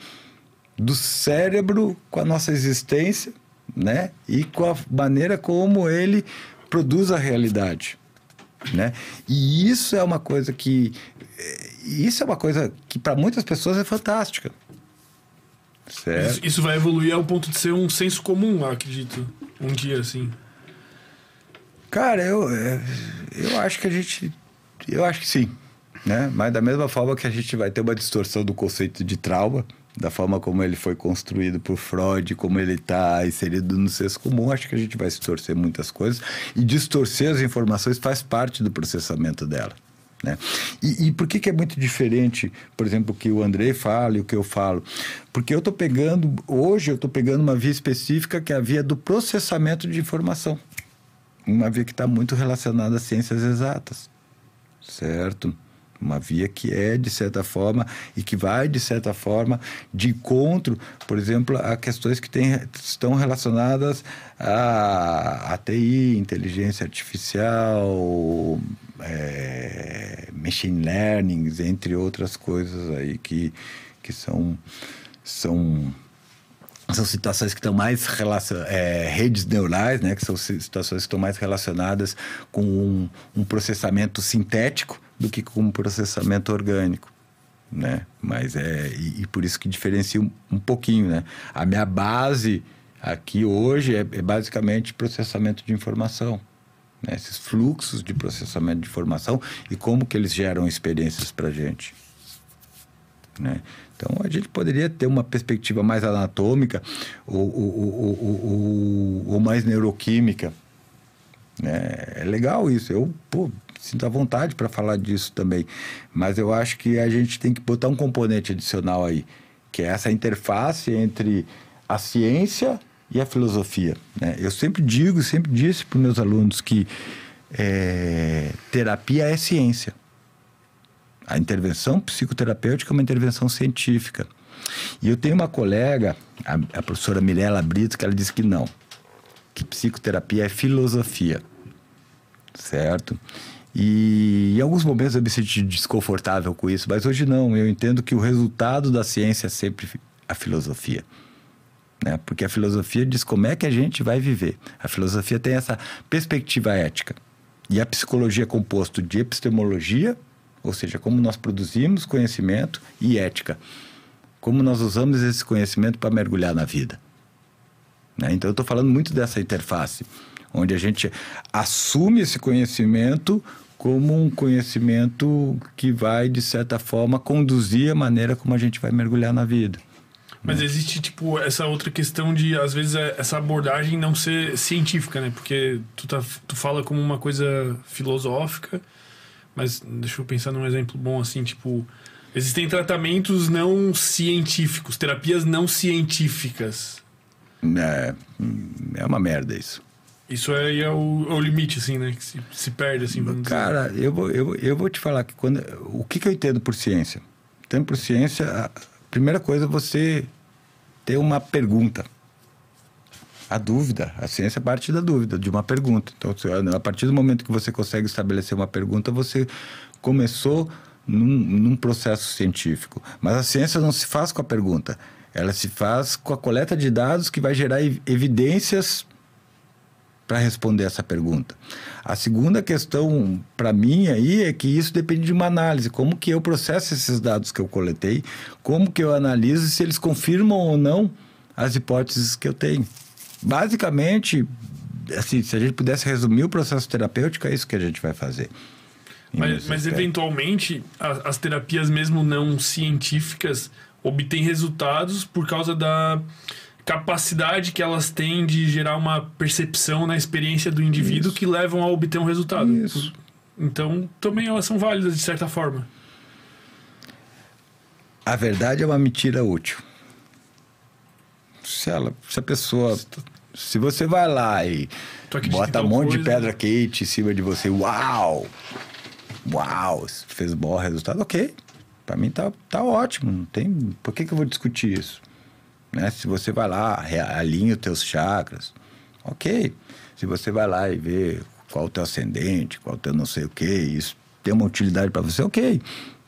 do cérebro com a nossa existência né? E com a maneira como ele produz a realidade, né? E isso é uma coisa que isso é uma coisa que para muitas pessoas é fantástica. Certo? Isso, isso, vai evoluir ao ponto de ser um senso comum, acredito, um dia assim. Cara, eu é, eu acho que a gente eu acho que sim, né? Mas da mesma forma que a gente vai ter uma distorção do conceito de trauma, da forma como ele foi construído por Freud, como ele está inserido no senso comum, acho que a gente vai se torcer muitas coisas. E distorcer as informações faz parte do processamento dela. Né? E, e, por que, que é muito diferente, por exemplo, o que o André fala e o que eu falo? Porque eu estou pegando, hoje eu estou pegando uma via específica que é a via do processamento de informação. Uma via que está muito relacionada às ciências exatas, certo? Uma via que é, de certa forma, e que vai, de certa forma, de encontro, por exemplo, a questões que tem, estão relacionadas a, a TI, inteligência artificial, é, machine learning, entre outras coisas aí que, que são, são são situações que estão mais relacionadas, é, redes neurais, né, que são situações que estão mais relacionadas com um, um, processamento sintético do que com processamento orgânico, né? Mas é e, e por isso que diferencia um, um, pouquinho, né? A minha base aqui hoje é, é basicamente processamento de informação, né? Esses fluxos de processamento de informação e como que eles geram experiências para gente, né? Então a gente poderia ter uma perspectiva mais anatômica ou, ou, ou, ou mais neuroquímica. É, é, legal isso. Eu pô, sinto a vontade para falar disso também. Mas eu acho que a gente tem que botar um componente adicional aí, que é essa interface entre a ciência e a filosofia. Né? Eu sempre digo, sempre disse para meus alunos que é, terapia é ciência. A intervenção psicoterapêutica é uma intervenção científica. E eu tenho uma colega, a, a professora Mirella Brito, que ela disse que não, que psicoterapia é filosofia, certo? E em alguns momentos eu me senti desconfortável com isso, mas hoje não. Eu entendo que o resultado da ciência é sempre a filosofia. Né? Porque a filosofia diz como é que a gente vai viver. A filosofia tem essa perspectiva ética. E a psicologia é composto de epistemologia, ou seja, como nós produzimos conhecimento e ética. Como nós usamos esse conhecimento para mergulhar na vida. Né? Então, eu estou falando muito dessa interface, onde a gente assume esse conhecimento como um conhecimento que vai, de certa forma, conduzir a maneira como a gente vai mergulhar na vida. Mas existe, tipo, essa outra questão de, às vezes, é, essa abordagem não ser científica, né? Porque tu, tá, tu fala como uma coisa filosófica, mas deixa eu pensar num exemplo bom assim, tipo, existem tratamentos não científicos, terapias não científicas. É, é uma merda isso. Isso aí é o, é o limite, assim, né? Que se, se perde, assim, vamos Cara, dizer. eu vou, eu, eu vou te falar que quando... O que, que eu entendo por ciência? Entendo por ciência, a primeira coisa é você ter uma pergunta a dúvida. A ciência parte da dúvida, de uma pergunta. Então, a partir do momento que você consegue estabelecer uma pergunta, você começou num, num processo científico. Mas a ciência não se faz com a pergunta. Ela se faz com a coleta de dados que vai gerar evidências para responder essa pergunta. A segunda questão para mim aí é que isso depende de uma análise, como que eu processo esses dados que eu coletei, como que eu analiso se eles confirmam ou não as hipóteses que eu tenho. Basicamente, assim, se a gente pudesse resumir o processo terapêutico, é isso que a gente vai fazer. Mas, mas eventualmente, as, as terapias mesmo não científicas obtêm resultados por causa da capacidade que elas têm de gerar uma percepção na experiência do indivíduo Isso. que levam a obter um resultado. Isso. Então, também elas são válidas de certa forma. A verdade é uma mentira útil se, ela, se a pessoa. Se você vai lá e bota um monte coisa. de pedra quente em cima de você, uau! Uau! Fez bom resultado, ok. Para mim tá, tá ótimo. Não tem, por que, que eu vou discutir isso? Né? Se você vai lá, alinha os teus chakras, ok. Se você vai lá e vê qual o teu ascendente, qual o teu não sei o que, isso tem uma utilidade para você, ok.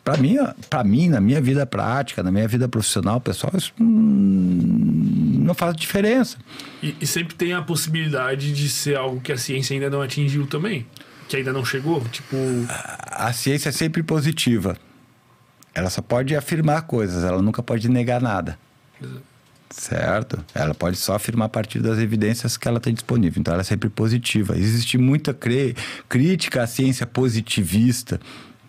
Para mim, para mim, na minha vida prática, na minha vida profissional, pessoal, isso hum, não faz diferença. E, e, sempre tem a possibilidade de ser algo que a ciência ainda não atingiu também, que ainda não chegou, tipo. A, a ciência é sempre positiva. Ela só pode afirmar coisas, ela nunca pode negar nada. Exato. Certo? Ela pode só afirmar a partir das evidências que ela tem disponível. Então, ela é sempre positiva. Existe muita crítica à ciência positivista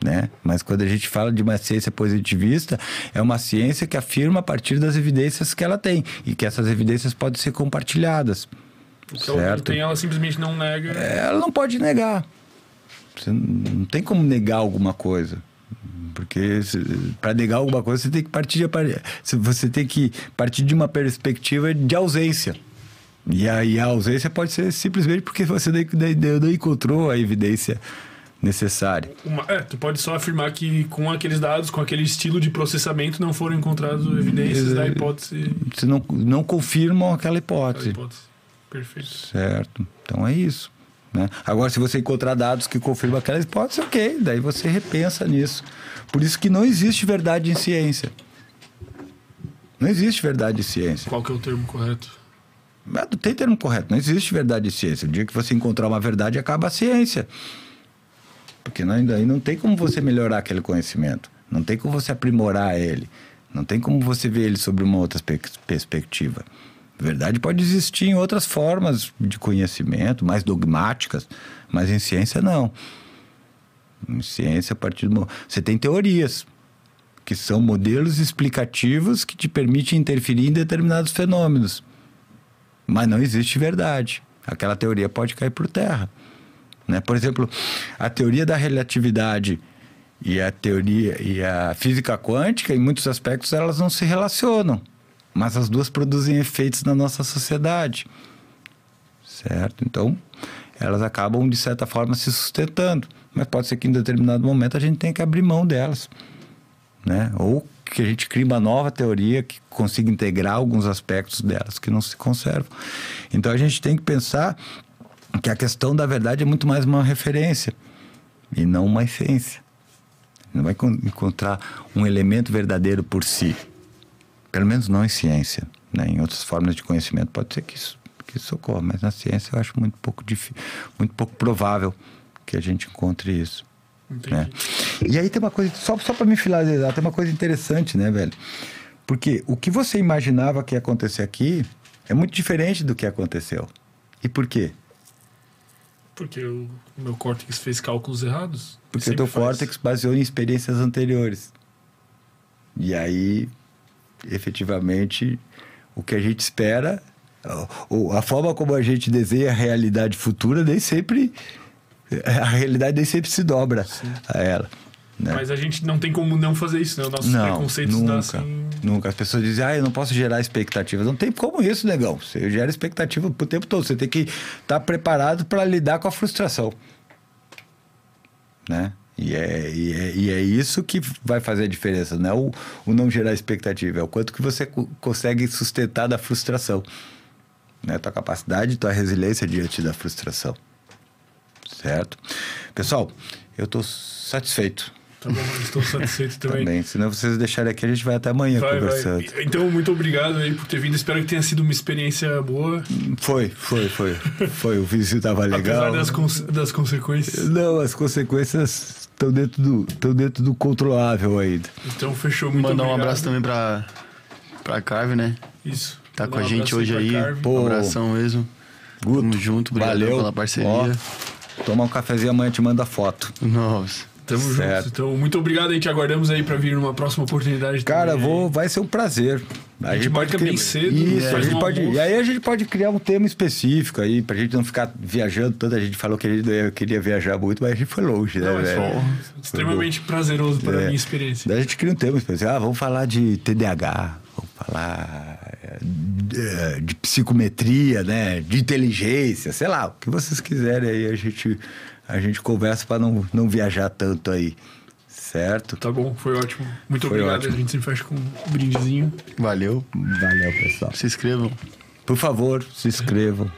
né? Mas quando a gente fala de uma ciência positivista, é uma ciência que afirma a partir das evidências que ela tem e que essas evidências podem ser compartilhadas. Então, certo? tem, ela simplesmente não nega. É, ela não pode negar. Você não tem como negar alguma coisa. Porque para negar alguma coisa, você tem que partir de, você tem que partir de uma perspectiva de ausência. E a, e a ausência pode ser simplesmente porque você não, não encontrou a evidência necessária. Uma- é, tu pode só afirmar que com aqueles dados, com aquele estilo de processamento, não foram encontradas evidências da hipótese. Se não, não confirmam aquela hipótese. hipótese. Perfeito. Certo. Então é isso. Né? Agora, se você encontrar dados que confirmam aquela hipótese, ok, daí você repensa nisso. Por isso que não existe verdade em ciência. Não existe verdade em ciência. Qual que é o termo correto? Mas Não tem termo correto, não existe verdade em ciência. O dia que você encontrar uma verdade, acaba a ciência. Porque não, aí não tem como você melhorar aquele conhecimento. Não tem como você aprimorar ele. Não tem como você ver ele sobre uma outra pe- perspectiva. Verdade pode existir em outras formas de conhecimento, mais dogmáticas, mas em ciência não. Em ciência, a partir do você tem teorias que são modelos explicativos que te permitem interferir em determinados fenômenos. Mas não existe verdade. Aquela teoria pode cair por terra. Né? Por exemplo, a teoria da relatividade e a teoria e a física quântica, em muitos aspectos, elas não se relacionam. Mas as duas produzem efeitos na nossa sociedade. Certo? Então, elas acabam, de certa forma, se sustentando. Mas pode ser que em determinado momento a gente tenha que abrir mão delas né? Ou que a gente crie uma nova teoria que consiga integrar alguns aspectos delas que não se conservam. Então a gente tem que pensar que a questão da verdade é muito mais uma referência e não uma essência. Não vai con- encontrar um elemento verdadeiro por si. Pelo menos não em ciência. Né? Em outras formas de conhecimento pode ser que isso, que ocorra, mas na ciência eu acho muito pouco, muito pouco provável que a gente encontre isso. Entendi. né? E aí tem uma coisa, só, só para me finalizar, tem uma coisa interessante, né, velho? Porque o que você imaginava que ia acontecer aqui é muito diferente do que aconteceu. E por quê? Porque o meu córtex fez cálculos errados. Porque o teu faz. córtex baseou em experiências anteriores. E aí, efetivamente, o que a gente espera, ou a forma como a gente desenha a realidade futura, nem sempre. A realidade nem sempre se dobra a ela. Né? Mas a gente não tem como não fazer isso, né? Os nossos Não, preconceitos nunca, assim. nunca. As pessoas dizem, ah, eu não posso gerar expectativas. Não tem como isso, negão. Você gera expectativa o tempo todo. Você tem que estar preparado para lidar com a frustração. Né? E é, e, é, e é isso que vai fazer a diferença, não é o, o não gerar expectativa, é o quanto que você co- consegue sustentar da frustração. Né? Tua capacidade, tua resiliência diante da frustração. Certo? Pessoal, eu estou satisfeito. Tá bom, estou satisfeito também. Também. Se não vocês deixarem aqui, a gente vai até amanhã Vai, conversando. vai. Então, muito obrigado aí por ter vindo. Espero que tenha sido uma experiência boa. Foi, foi, foi. Foi, o vizinho tava legal. Apesar das, cons- das consequências. Não, as consequências estão dentro do, estão dentro do controlável ainda. Então, fechou. Muito Mandar um obrigado. abraço também pra, pra Carve, né? Isso. Tá Mandar com a um gente hoje aí. Carve. Pô, Um abração mesmo. Guto, Tamo junto, obrigado valeu. pela parceria. Ó, toma um cafezinho amanhã, te manda foto. Nossa. Tamo Certo. junto. Então, muito obrigado. A gente aguardamos aí pra vir numa próxima oportunidade. Cara, também. vou, vai ser um prazer. A gente marca bem cedo, Isso, faz a gente um pode, almoço. e aí a gente pode criar um tema específico aí, pra gente não ficar viajando tanto. A gente falou que a ia- queria viajar muito, mas a gente foi longe, né, Não, é velho? só extremamente prazeroso para a É. minha experiência. Daí a gente cria um tema específico. Ah, vamos falar de TDAH, vamos falar de, de psicometria, né? De inteligência, sei lá, o que vocês quiserem aí, a gente, a gente conversa para não, não viajar tanto aí. Certo? Tá bom, foi ótimo. Muito Foi obrigado. ótimo. A gente sempre fecha com um brindezinho. Valeu. Valeu, pessoal. Se inscrevam. Por favor, se inscrevam,